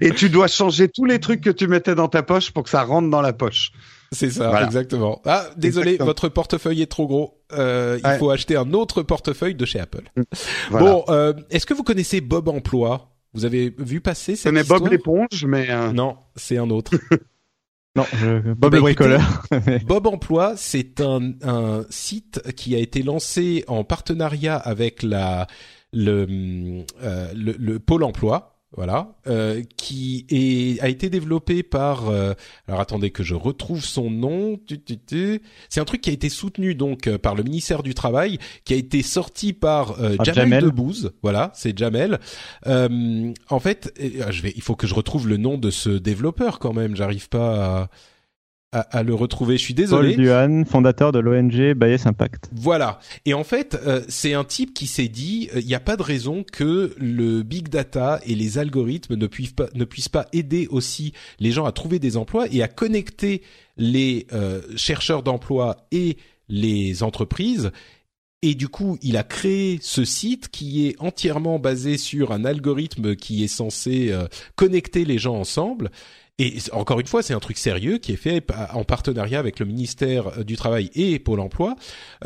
et tu dois changer tous les trucs que tu mettais dans ta poche pour que ça rentre dans la poche. C'est ça, voilà. exactement. Ah, désolé, exactement. votre portefeuille est trop gros. Euh, il ouais. faut acheter un autre portefeuille de chez Apple. Voilà. Bon, euh, est-ce que vous connaissez Bob Emploi? Vous avez vu passer cette Je histoire? Bob l'éponge, mais euh... non, c'est un autre. Non, je... Bob bah, le bricoleur. Bob Emploi, c'est un, un site qui a été lancé en partenariat avec la le, euh, le, le pôle emploi. Voilà, euh, qui est, a été développé par. Euh, alors attendez que je retrouve son nom. C'est un truc qui a été soutenu donc euh, par le ministère du Travail, qui a été sorti par euh, ah, Jamel, Jamel Debbouze. Voilà, c'est Jamel. Euh, en fait, je vais, il faut que je retrouve le nom de ce développeur quand même. J'arrive pas à à, à, le retrouver. Je suis désolé. Paul Duhan, fondateur de l'ONG Bayes Impact. Voilà. Et en fait, euh, c'est un type qui s'est dit, il euh, n'y a pas de raison que le big data et les algorithmes ne puissent pas ne puissent pas aider aussi les gens à trouver des emplois et à connecter les euh, chercheurs d'emploi et les entreprises. Et du coup, il a créé ce site qui est entièrement basé sur un algorithme qui est censé euh, connecter les gens ensemble et encore une fois, c'est un truc sérieux qui est fait en partenariat avec le ministère du Travail et Pôle Emploi.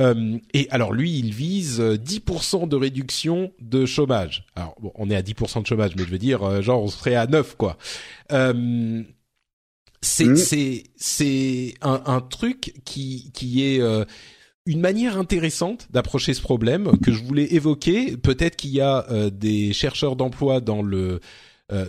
Euh, et alors lui, il vise 10% de réduction de chômage. Alors bon, on est à 10% de chômage, mais je veux dire, euh, genre on serait à 9 quoi. Euh, c'est mmh. c'est c'est un, un, truc qui qui est euh, une manière intéressante d'approcher ce problème que je voulais évoquer. Peut-être qu'il y a euh, des chercheurs d'emploi dans le euh,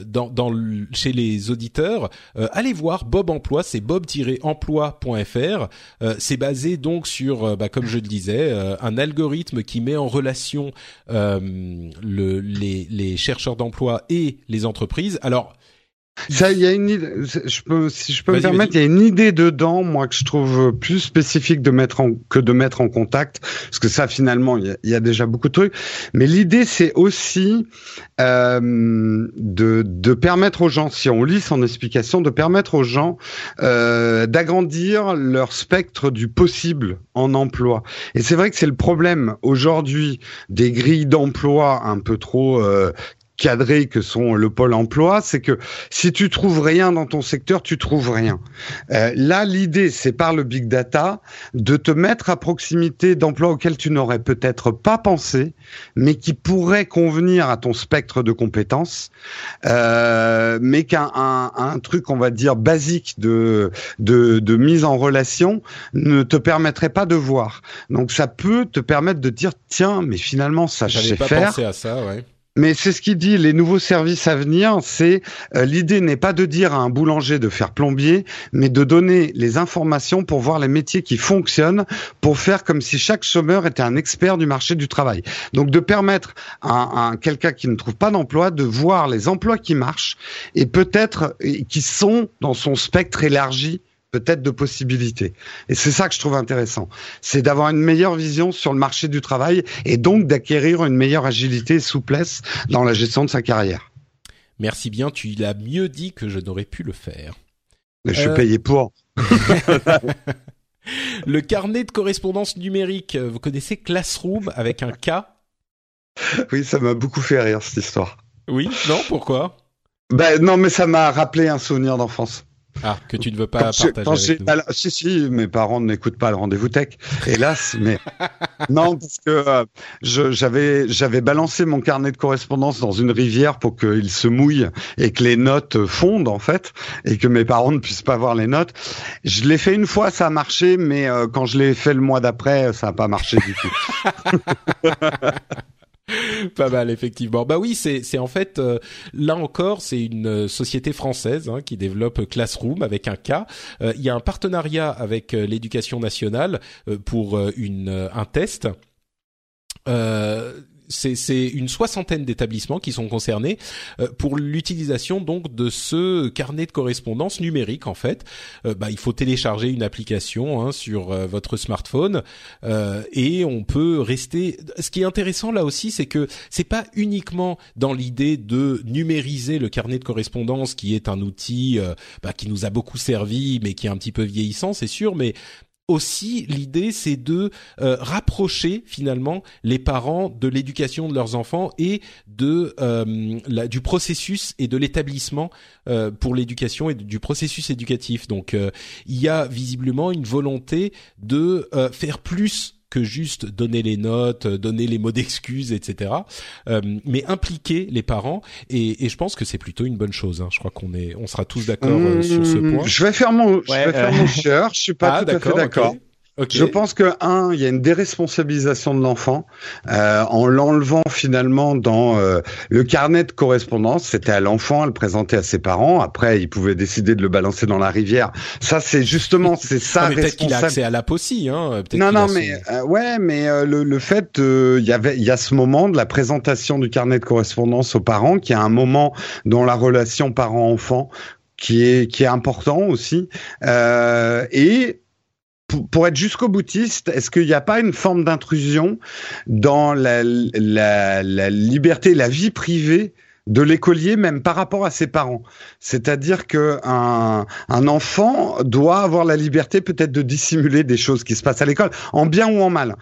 dans, dans chez les auditeurs, euh, allez voir Bob Emploi, c'est bob-emploi.fr. Euh, c'est basé donc sur, bah, comme je le disais, un algorithme qui met en relation le, les, les chercheurs d'emploi et les entreprises. Alors ça, il y a une idée, je peux, si je peux me permettre, il y a une idée dedans, moi, que je trouve plus spécifique de mettre en, que de mettre en contact, parce que ça, finalement, il y a, déjà beaucoup de trucs. Mais l'idée, c'est aussi euh, de, de permettre aux gens, si on lit son explication, de permettre aux gens euh, d'agrandir leur spectre du possible en emploi. Et c'est vrai que c'est le problème aujourd'hui des grilles d'emploi un peu trop euh, cadrés que sont le pôle emploi, c'est que si tu trouves rien dans ton secteur, tu trouves rien. Euh, là, l'idée, c'est par le big data de te mettre à proximité d'emplois auxquels tu n'aurais peut-être pas pensé, mais qui pourraient convenir à ton spectre de compétences, euh, mais qu'un un, un, truc, on va dire, basique de, de, de mise en relation ne te permettrait pas de voir. Donc ça peut te permettre de dire, tiens, mais finalement, ça, je sais pas faire. Pensé à ça, ouais. Mais c'est ce qu'il dit, les nouveaux services à venir, c'est euh, l'idée n'est pas de dire à un boulanger de faire plombier, mais de donner les informations pour voir les métiers qui fonctionnent, pour faire comme si chaque chômeur était un expert du marché du travail. Donc de permettre à, à quelqu'un qui ne trouve pas d'emploi de voir les emplois qui marchent et peut-être qui sont dans son spectre élargi peut-être de possibilités. Et c'est ça que je trouve intéressant. C'est d'avoir une meilleure vision sur le marché du travail et donc d'acquérir une meilleure agilité et souplesse dans la gestion de sa carrière. Merci bien, tu l'as mieux dit que je n'aurais pu le faire. Mais je suis euh, payé pour. le carnet de correspondance numérique, vous connaissez Classroom avec un K? Oui, ça m'a beaucoup fait rire cette histoire. Oui, non, pourquoi? Ben non, mais ça m'a rappelé un souvenir d'enfance. Ah, que tu ne veux pas partager avec nous. si, si, mes parents n'écoutent pas le rendez-vous tech, hélas, mais non, parce que euh, j'avais j'avais balancé mon carnet de correspondance dans une rivière pour qu'il se mouille et que les notes fondent en fait, et que mes parents ne puissent pas voir les notes. Je l'ai fait une fois, ça a marché, mais euh, quand je l'ai fait le mois d'après, ça n'a pas marché du tout. Pas mal, effectivement. Bah oui, c'est en fait euh, là encore, c'est une euh, société française hein, qui développe Classroom avec un K. Euh, il y a un partenariat avec l'éducation nationale pour une un test. Euh, c'est une soixantaine d'établissements qui sont concernés euh, pour l'utilisation donc de ce carnet de correspondance numérique en fait. Euh, bah, il faut télécharger une application hein, sur euh, votre smartphone et on peut rester. Ce qui est intéressant là aussi, c'est que c'est pas uniquement dans l'idée de numériser le carnet de correspondance qui est un outil bah, qui nous a beaucoup servi mais qui est un petit peu vieillissant, c'est sûr, mais aussi l'idée c'est de euh, rapprocher finalement les parents de l'éducation de leurs enfants et de euh, du processus et de l'établissement euh, pour l'éducation et du processus éducatif. Donc il y a visiblement une volonté de faire plus que juste donner les notes, donner les mots d'excuses, etc. Euh, mais impliquer les parents et, et je pense que c'est plutôt une bonne chose. Hein. Je crois qu'on est, on sera tous d'accord euh, sur ce mmh, point. Je vais faire mon, je vais faire mon cher. Je suis pas ah, tout à fait d'accord. Je pense que un, il y a une déresponsabilisation de l'enfant euh, en l'enlevant finalement dans euh, le carnet de correspondance. C'était à l'enfant à le présenter à ses parents. Après, il pouvait décider de le balancer dans la rivière. Ça, c'est justement c'est ça. Ah, peut-être qu'il a accès à la aussi. Hein. Non, non, mais euh, ouais, mais euh, le, le, fait, il y avait, il y a ce moment de la présentation du carnet de correspondance aux parents, qui est un moment dans la relation parent-enfant qui est qui est important aussi. Euh, et pour, être jusqu'au boutiste, est-ce qu'il n'y a pas une forme d'intrusion dans la, liberté, la vie privée de l'écolier même par rapport à ses parents? C'est-à-dire que un, un, enfant doit avoir la liberté peut-être de dissimuler des choses qui se passent à l'école, en bien ou en mal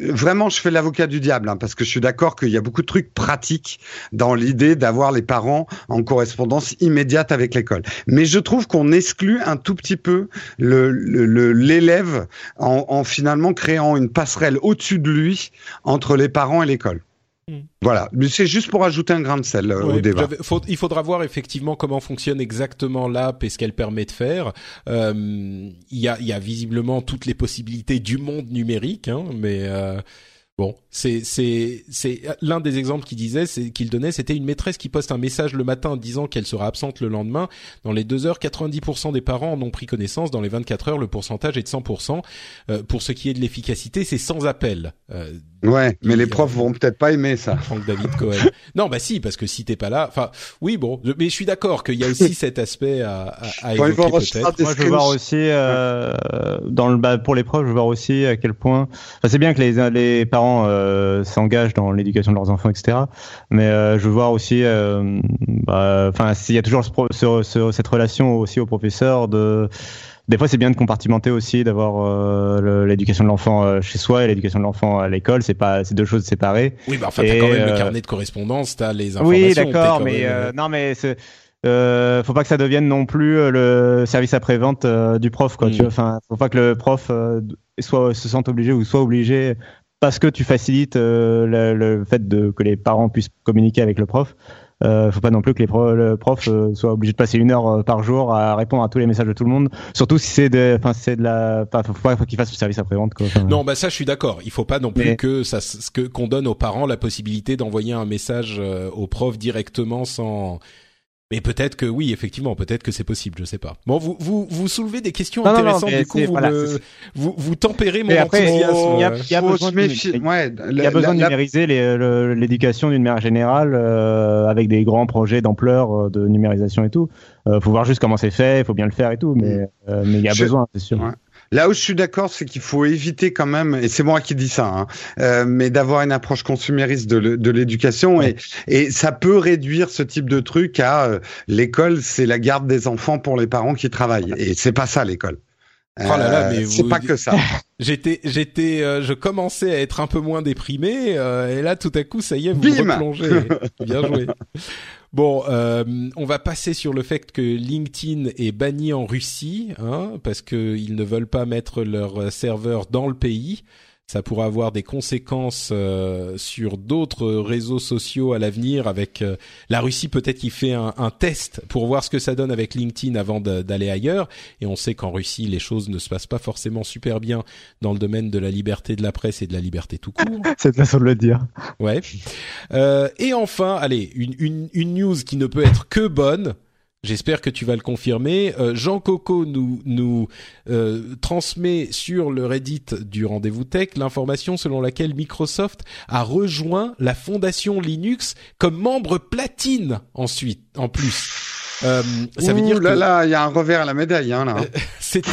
vraiment, je fais l'avocat du diable, hein, parce que je suis d'accord qu'il y a beaucoup de trucs pratiques dans l'idée d'avoir les parents en correspondance immédiate avec l'école. Mais je trouve qu'on exclut un tout petit peu l'élève en finalement créant une passerelle au-dessus de lui entre les parents et l'école. Hmm. Voilà, mais c'est juste pour ajouter un grain de sel euh, au débat. il faudra voir effectivement comment fonctionne exactement l'app et ce qu'elle permet de faire. Euh, il y, a, y, a, visiblement toutes les possibilités du monde numérique, hein, mais euh, Bon, c'est c'est c'est l'un des exemples qu'il disait, c'est qu'il donnait, c'était une maîtresse qui poste un message le matin disant qu'elle sera absente le lendemain. Dans les deux heures, 90% des parents en ont pris connaissance. Dans les 24 heures, le pourcentage est de 100%. Euh, pour ce qui est de l'efficacité, c'est sans appel. Euh, ouais, mais les profs vont peut-être pas aimer ça. Franck David Cohen. non, bah si, parce que si t'es pas là, enfin, oui, bon, mais je suis d'accord qu'il y a aussi cet aspect à, à, à évoquer peut-être. Moi, je veux voir aussi euh, dans le bah, pour les profs, je veux voir aussi à quel point. Enfin, c'est bien que les les parents euh, s'engagent dans l'éducation de leurs enfants, etc. Mais euh, je veux voir aussi, euh, bah, enfin, s'il y a toujours cette relation aussi au professeur de des fois c'est bien de compartimenter aussi d'avoir l'éducation de l'enfant chez soi et l'éducation de l'enfant à l'école c'est pas c'est deux choses séparées oui bah enfin t'as quand même le carnet de correspondance t'as les informations oui d'accord mais non mais euh, faut pas que ça devienne non plus le service après vente du prof quoi tu mm. enfin faut pas que le prof soit se sente obligé ou soit obligé parce que tu facilites euh, le, fait de, que les parents puissent communiquer avec le prof. Euh, faut pas non plus que les le prof euh, soit obligé de passer une heure euh, par jour à répondre à tous les messages de tout le monde. Surtout si c'est de, enfin c'est de la, faut pas qu'il fasse le service après vente. Quoi. non, bah ça je suis d'accord. Il faut pas non plus que ça, que qu'on donne aux parents la possibilité d'envoyer un message au prof directement sans mais peut-être que oui, effectivement, peut-être que c'est possible, je sais pas. Bon, vous vous vous soulevez des questions intéressantes. du coup, vous, vous, vous tempérez mon enthousiasme. Il y a, y a besoin, de, y a besoin de numériser l'éducation d'une manière générale euh, avec des grands projets d'ampleur euh, de numérisation et tout. Euh, faut voir juste comment c'est fait, il faut bien le faire et tout, mais euh, mais il y a besoin, c'est sûr. Ouais. Là où je suis d'accord, c'est qu'il faut éviter quand même, et c'est moi qui dis ça, hein, euh, mais d'avoir une approche consumériste de l'éducation, et, et ça peut réduire ce type de truc à euh, l'école, c'est la garde des enfants pour les parents qui travaillent, et c'est pas ça l'école. Oh là là, mais euh, c'est pas que ça. J'étais, j'étais, euh, je commençais à être un peu moins déprimé, euh, et là, tout à coup, ça y est, vous Bim replongez. Bien joué. Bon, euh, on va passer sur le fait que LinkedIn est banni en Russie, hein, parce qu'ils ne veulent pas mettre leur serveur dans le pays ça pourrait avoir des conséquences euh, sur d'autres réseaux sociaux à l'avenir. Avec euh, la Russie, peut-être qu'il fait un, un, test pour voir ce que ça donne avec LinkedIn avant d'aller ailleurs. Et on sait qu'en Russie, les choses ne se passent pas forcément super bien dans le domaine de la liberté de la presse et de la liberté tout court. C'est la façon de le dire. Ouais. Euh, et enfin, allez, une, une, une news qui ne peut être que bonne. J'espère que tu vas le confirmer. Euh, Jean Coco nous, nous euh, transmet sur le Reddit du Rendez-vous Tech l'information selon laquelle Microsoft a rejoint la fondation Linux comme membre platine ensuite, en plus. Euh, ça veut dire là, que là, il y a un revers à la médaille. Hein, là. C'était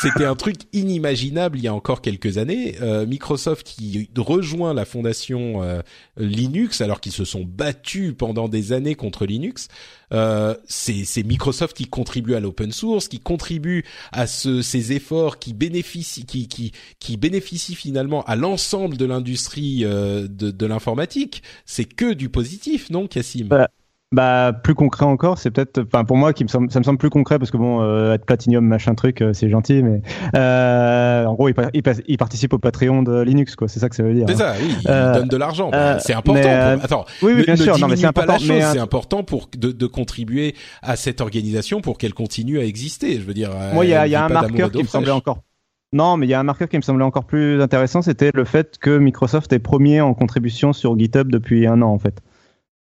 c'était un truc inimaginable il y a encore quelques années. Euh, Microsoft qui rejoint la fondation euh, Linux alors qu'ils se sont battus pendant des années contre Linux. Euh, c'est Microsoft qui contribue à l'open source, qui contribue à ce, ces efforts qui bénéficient, qui, qui, qui bénéficient finalement à l'ensemble de l'industrie euh, de, de l'informatique. C'est que du positif, non, Cassim? Bah, bah plus concret encore, c'est peut-être, enfin pour moi qui me semble, ça me semble plus concret parce que bon, euh, être platinium machin truc, euh, c'est gentil, mais euh, en gros il, il, participe au Patreon de Linux quoi, c'est ça que ça veut dire. C'est ça, oui, il donne de l'argent, c'est important. pour... Attends, oui, oui bien sûr, non mais c'est important, c'est important pour de, de, contribuer à cette organisation pour qu'elle continue à exister. Je veux dire. Moi il y a, y a un marqueur qui me semblait encore non, mais il y a un marqueur qui me semblait encore plus intéressant, c'était le fait que Microsoft est premier en contribution sur GitHub depuis un an en fait.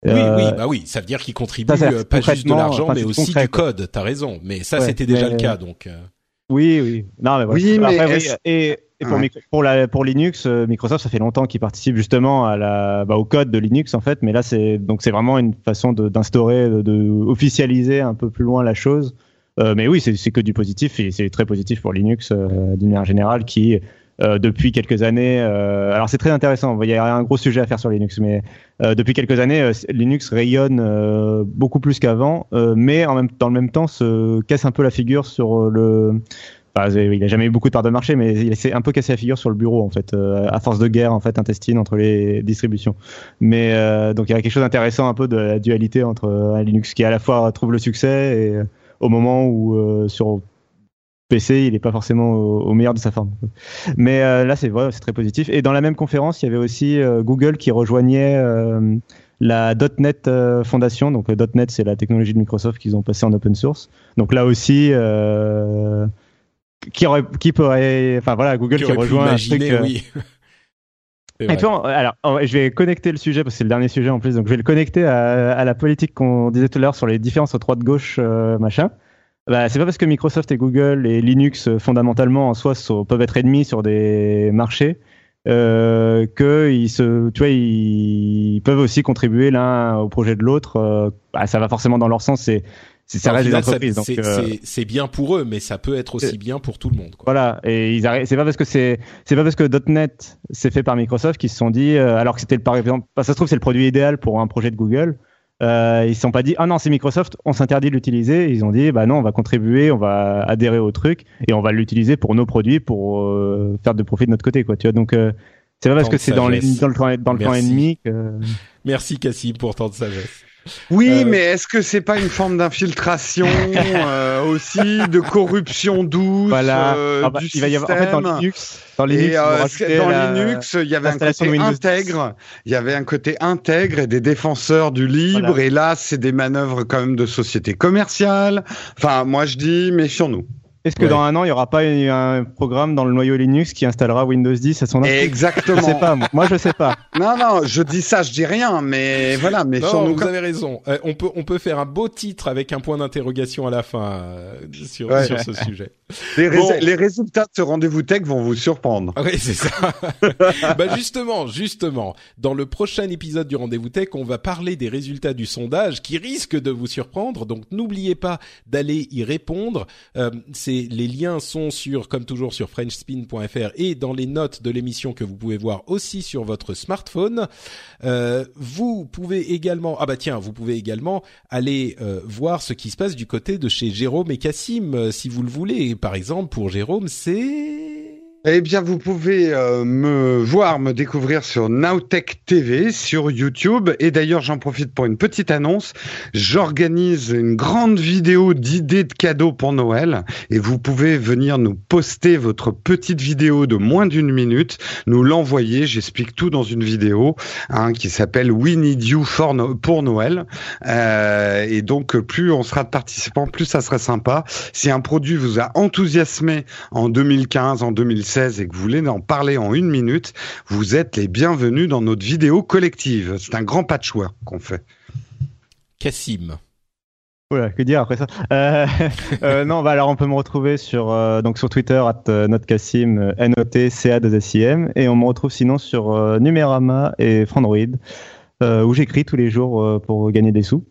Oui, oui, euh, bah oui, ça veut dire qu'il contribue euh, pas juste de l'argent, mais aussi du code. T'as raison, mais ça c'était déjà le cas, donc. Euh. Oui, oui, non, mais voilà. Oui, mais et, et pour, pour, la, pour Linux, Microsoft, ça fait longtemps qu'il participe justement à la, bah, au code de Linux en fait, mais là c'est donc c'est vraiment une façon d'instaurer, de, de, officialiser un peu plus loin la chose. Euh, mais oui, c'est que du positif et c'est très positif pour Linux d'une manière générale qui euh, depuis quelques années. Euh, alors c'est très intéressant. Il y a un gros sujet à faire sur Linux, mais euh, depuis quelques années, Linux rayonne beaucoup plus qu'avant, mais en même, dans le même temps se casse un peu la figure sur le il a jamais eu beaucoup de parts de marché, mais il s'est un peu cassé la figure sur le bureau en fait, euh, à force de guerre en fait intestine entre les distributions. Mais euh, donc il y a quelque chose d'intéressant un peu de la dualité entre Linux qui à la fois trouve le succès et au moment où sur PC, il n'est pas forcément au, meilleur de sa forme. Mais là, c'est vrai, c'est très positif. Et dans la même conférence, il y avait aussi Google qui rejoignait la .NET euh, Fondation. Donc euh, .NET, c'est la technologie de Microsoft qu'ils ont passé en open source. Donc là aussi, euh, qui, aurait, qui pourrait, enfin voilà, Google qui, rejoint un truc. Oui. alors, je vais connecter le sujet parce que c'est le dernier sujet en plus, donc je vais le connecter à, la politique qu'on disait tout à l'heure sur les différences entre droite gauche machin. Bah, c'est pas parce que Microsoft et Google et Linux fondamentalement en soi peuvent être ennemis sur des marchés euh, qu'ils se, tu vois, ils, peuvent aussi contribuer l'un au projet de l'autre. Euh, bah, ça va forcément dans leur sens. C'est ça reste des entreprises. Euh, c'est bien pour eux, mais ça peut être aussi bien pour tout le monde. Quoi. Voilà, et ils C'est pas parce que c'est c'est pas parce que .NET c'est fait par Microsoft qu'ils se sont dit, euh, alors que c'était par exemple, ça se trouve c'est le produit idéal pour un projet de Google. Euh, ils se sont pas dit ah non c'est Microsoft, on s'interdit de l'utiliser. Ils ont dit bah non on va contribuer, on va adhérer au truc et on va l'utiliser pour nos produits pour euh, faire de profit de notre côté quoi. Tu vois donc euh, c'est pas parce que c'est dans, dans, le dans le plan ennemi que. Merci Cassie pour tant de sagesse. Oui, euh, mais est-ce que c'est pas une forme d'infiltration euh, aussi, de corruption douce voilà. Euh, ah bah, du il va y avoir, en fait, dans Linux, dans Linux, dans Linux il y avait un côté intègre, il y avait un côté intègre et des défenseurs du libre, et là, c'est des manœuvres quand même de société commerciale. Enfin, moi, je dis, méfions-nous. Est-ce que dans un an, il n'y aura pas un programme dans le noyau Linux qui installera Windows 10 à son Exactement. Je sais pas. Moi, je sais pas. non, non, je dis ça, je dis rien, mais voilà. Mais non, vous avez raison. Euh, on peut, on peut faire un beau titre avec un point d'interrogation à la fin euh, sur, sur ce sujet. Les, les, résultats de ce rendez-vous tech vont vous surprendre. Oui, c'est ça. bah justement, justement, dans le prochain épisode du rendez-vous tech, on va parler des résultats du sondage qui risquent de vous surprendre. Donc, n'oubliez pas d'aller y répondre. Euh, c'est les liens sont sur, comme toujours, sur FrenchSpin.fr et dans les notes de l'émission que vous pouvez voir aussi sur votre smartphone. Euh, vous pouvez également, ah bah tiens, vous pouvez également aller euh, voir ce qui se passe du côté de chez Jérôme et Cassim, euh, si vous le voulez. Par exemple, pour Jérôme, c'est eh bien, vous pouvez euh, me voir, me découvrir sur Nowtech TV, sur YouTube. Et d'ailleurs, j'en profite pour une petite annonce. J'organise une grande vidéo d'idées de cadeaux pour Noël. Et vous pouvez venir nous poster votre petite vidéo de moins d'une minute, nous l'envoyer. J'explique tout dans une vidéo hein, qui s'appelle We Need You for pour Noël. Euh, et donc, plus on sera de participants, plus ça sera sympa. Si un produit vous a enthousiasmé en 2015, en 2016, et que vous voulez en parler en une minute, vous êtes les bienvenus dans notre vidéo collective. C'est un grand patchwork qu'on fait. Cassim. Voilà, que dire après ça? Euh, euh, Non, bah alors on peut me retrouver sur euh, donc sur Twitter at notcassim n o t c a 2 s i m et on me retrouve sinon sur Numérama et Frandroid euh, où j'écris tous les jours euh, pour gagner des sous.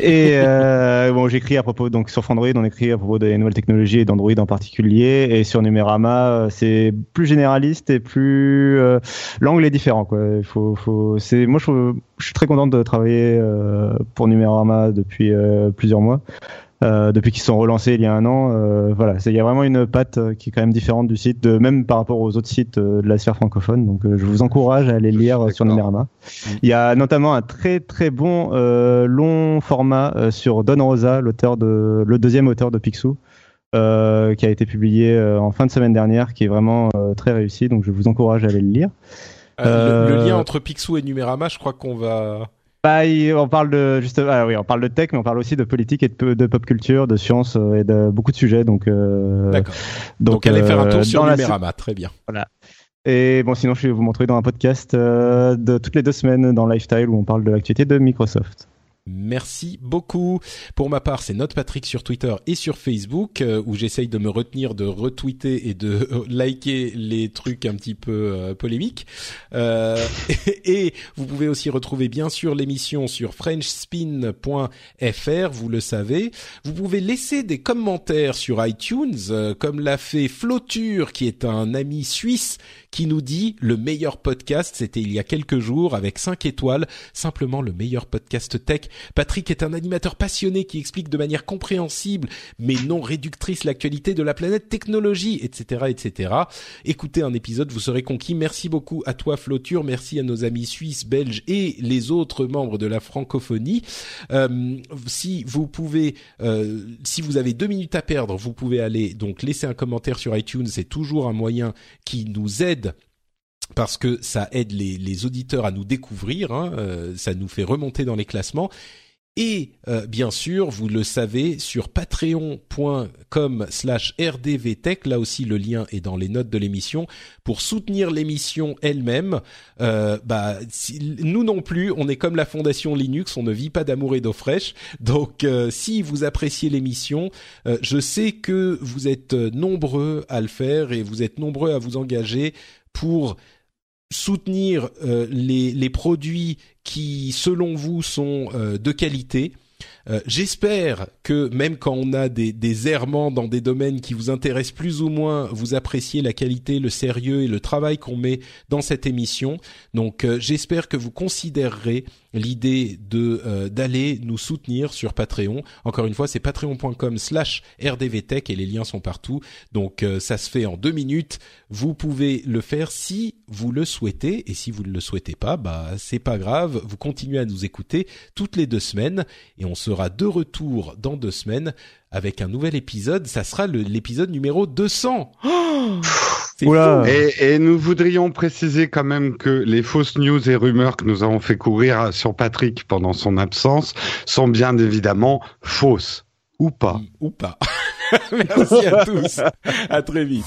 Et euh, bon, j'écris à propos donc sur Android, on écrit à propos des nouvelles technologies et d'Android en particulier. Et sur Numérama, euh, c'est plus généraliste et plus euh, l'angle est différent. Quoi. Il faut, faut, c'est moi je, je, suis très content de travailler pour Numérama depuis plusieurs mois. Euh, depuis qu'ils sont relancés il y a un an. Euh, voilà, il y a vraiment une patte euh, qui est quand même différente du site, de, même par rapport aux autres sites de la sphère francophone. Donc, je vous encourage à aller lire sur Numérama. Il y a notamment un très très bon long format sur Don Rosa, l'auteur de le deuxième auteur de Picsou. Euh, qui a été publié en fin de semaine dernière, qui est vraiment très réussi. Donc je vous encourage à aller le lire. le, le, lien entre Picsou et Numérama, je crois qu'on va bah, on parle de juste, ah oui, on parle de tech, mais on parle aussi de politique et de, de pop culture, de science euh, et de beaucoup de sujets. Donc, euh, d'accord. Donc, allez faire un tour euh, sur Numérama, très bien. Voilà. Et bon, sinon, je vais vous montrer dans un podcast de toutes les deux semaines dans Lifestyle où on parle de l'actualité de Microsoft. Merci beaucoup. Pour ma part, c'est Note Patrick sur Twitter et sur Facebook euh, où j'essaye de me retenir de retweeter et de euh, liker les trucs un petit peu euh, polémiques. et, vous pouvez aussi retrouver bien sûr l'émission sur frenchspin.fr, vous le savez. Vous pouvez laisser des commentaires sur iTunes comme l'a fait Floture qui est un ami suisse qui nous dit le meilleur podcast, c'était il y a quelques jours avec 5 étoiles, simplement le meilleur podcast tech Patrick est un animateur passionné qui explique de manière compréhensible mais non réductrice l'actualité de la planète technologie, etc., etc. Écoutez un épisode, vous serez conquis. Merci beaucoup à toi Floture, merci à nos amis suisses, belges et les autres membres de la francophonie. Euh, si vous pouvez, euh, si vous avez deux minutes à perdre, vous pouvez aller donc laisser un commentaire sur iTunes. C'est toujours un moyen qui nous aide parce que ça aide les, auditeurs à nous découvrir, hein, euh, ça nous fait remonter dans les classements. Et euh, bien sûr, vous le savez, sur patreon.com slash rdvtech, là aussi le lien est dans les notes de l'émission, pour soutenir l'émission elle-même. Euh, bah, nous non plus, on est comme la fondation Linux, on ne vit pas d'amour et d'eau fraîche. Donc si vous appréciez l'émission, je sais que vous êtes nombreux à le faire et vous êtes nombreux à vous engager pour soutenir euh, les, les, produits qui, selon vous, sont euh, de qualité. Euh, j'espère que même quand on a des, des, errements dans des domaines qui vous intéressent plus ou moins, vous appréciez la qualité, le sérieux et le travail qu'on met dans cette émission. Donc j'espère que vous considérerez l'idée de euh, d'aller nous soutenir sur Patreon. Encore une fois, c'est patreon.com/slash rdvtech et les liens sont partout. Donc euh, ça se fait en deux minutes. Vous pouvez le faire si vous le souhaitez et si vous ne le souhaitez pas, bah c'est pas grave. Vous continuez à nous écouter toutes les deux semaines et on sera de retour dans deux semaines avec un nouvel épisode. Ça sera l'épisode numéro 200. Et, nous voudrions préciser quand même que les fausses news et rumeurs que nous avons fait courir sur Patrick pendant son absence sont bien évidemment fausses. Ou pas. Ou pas. Merci à tous. À très vite.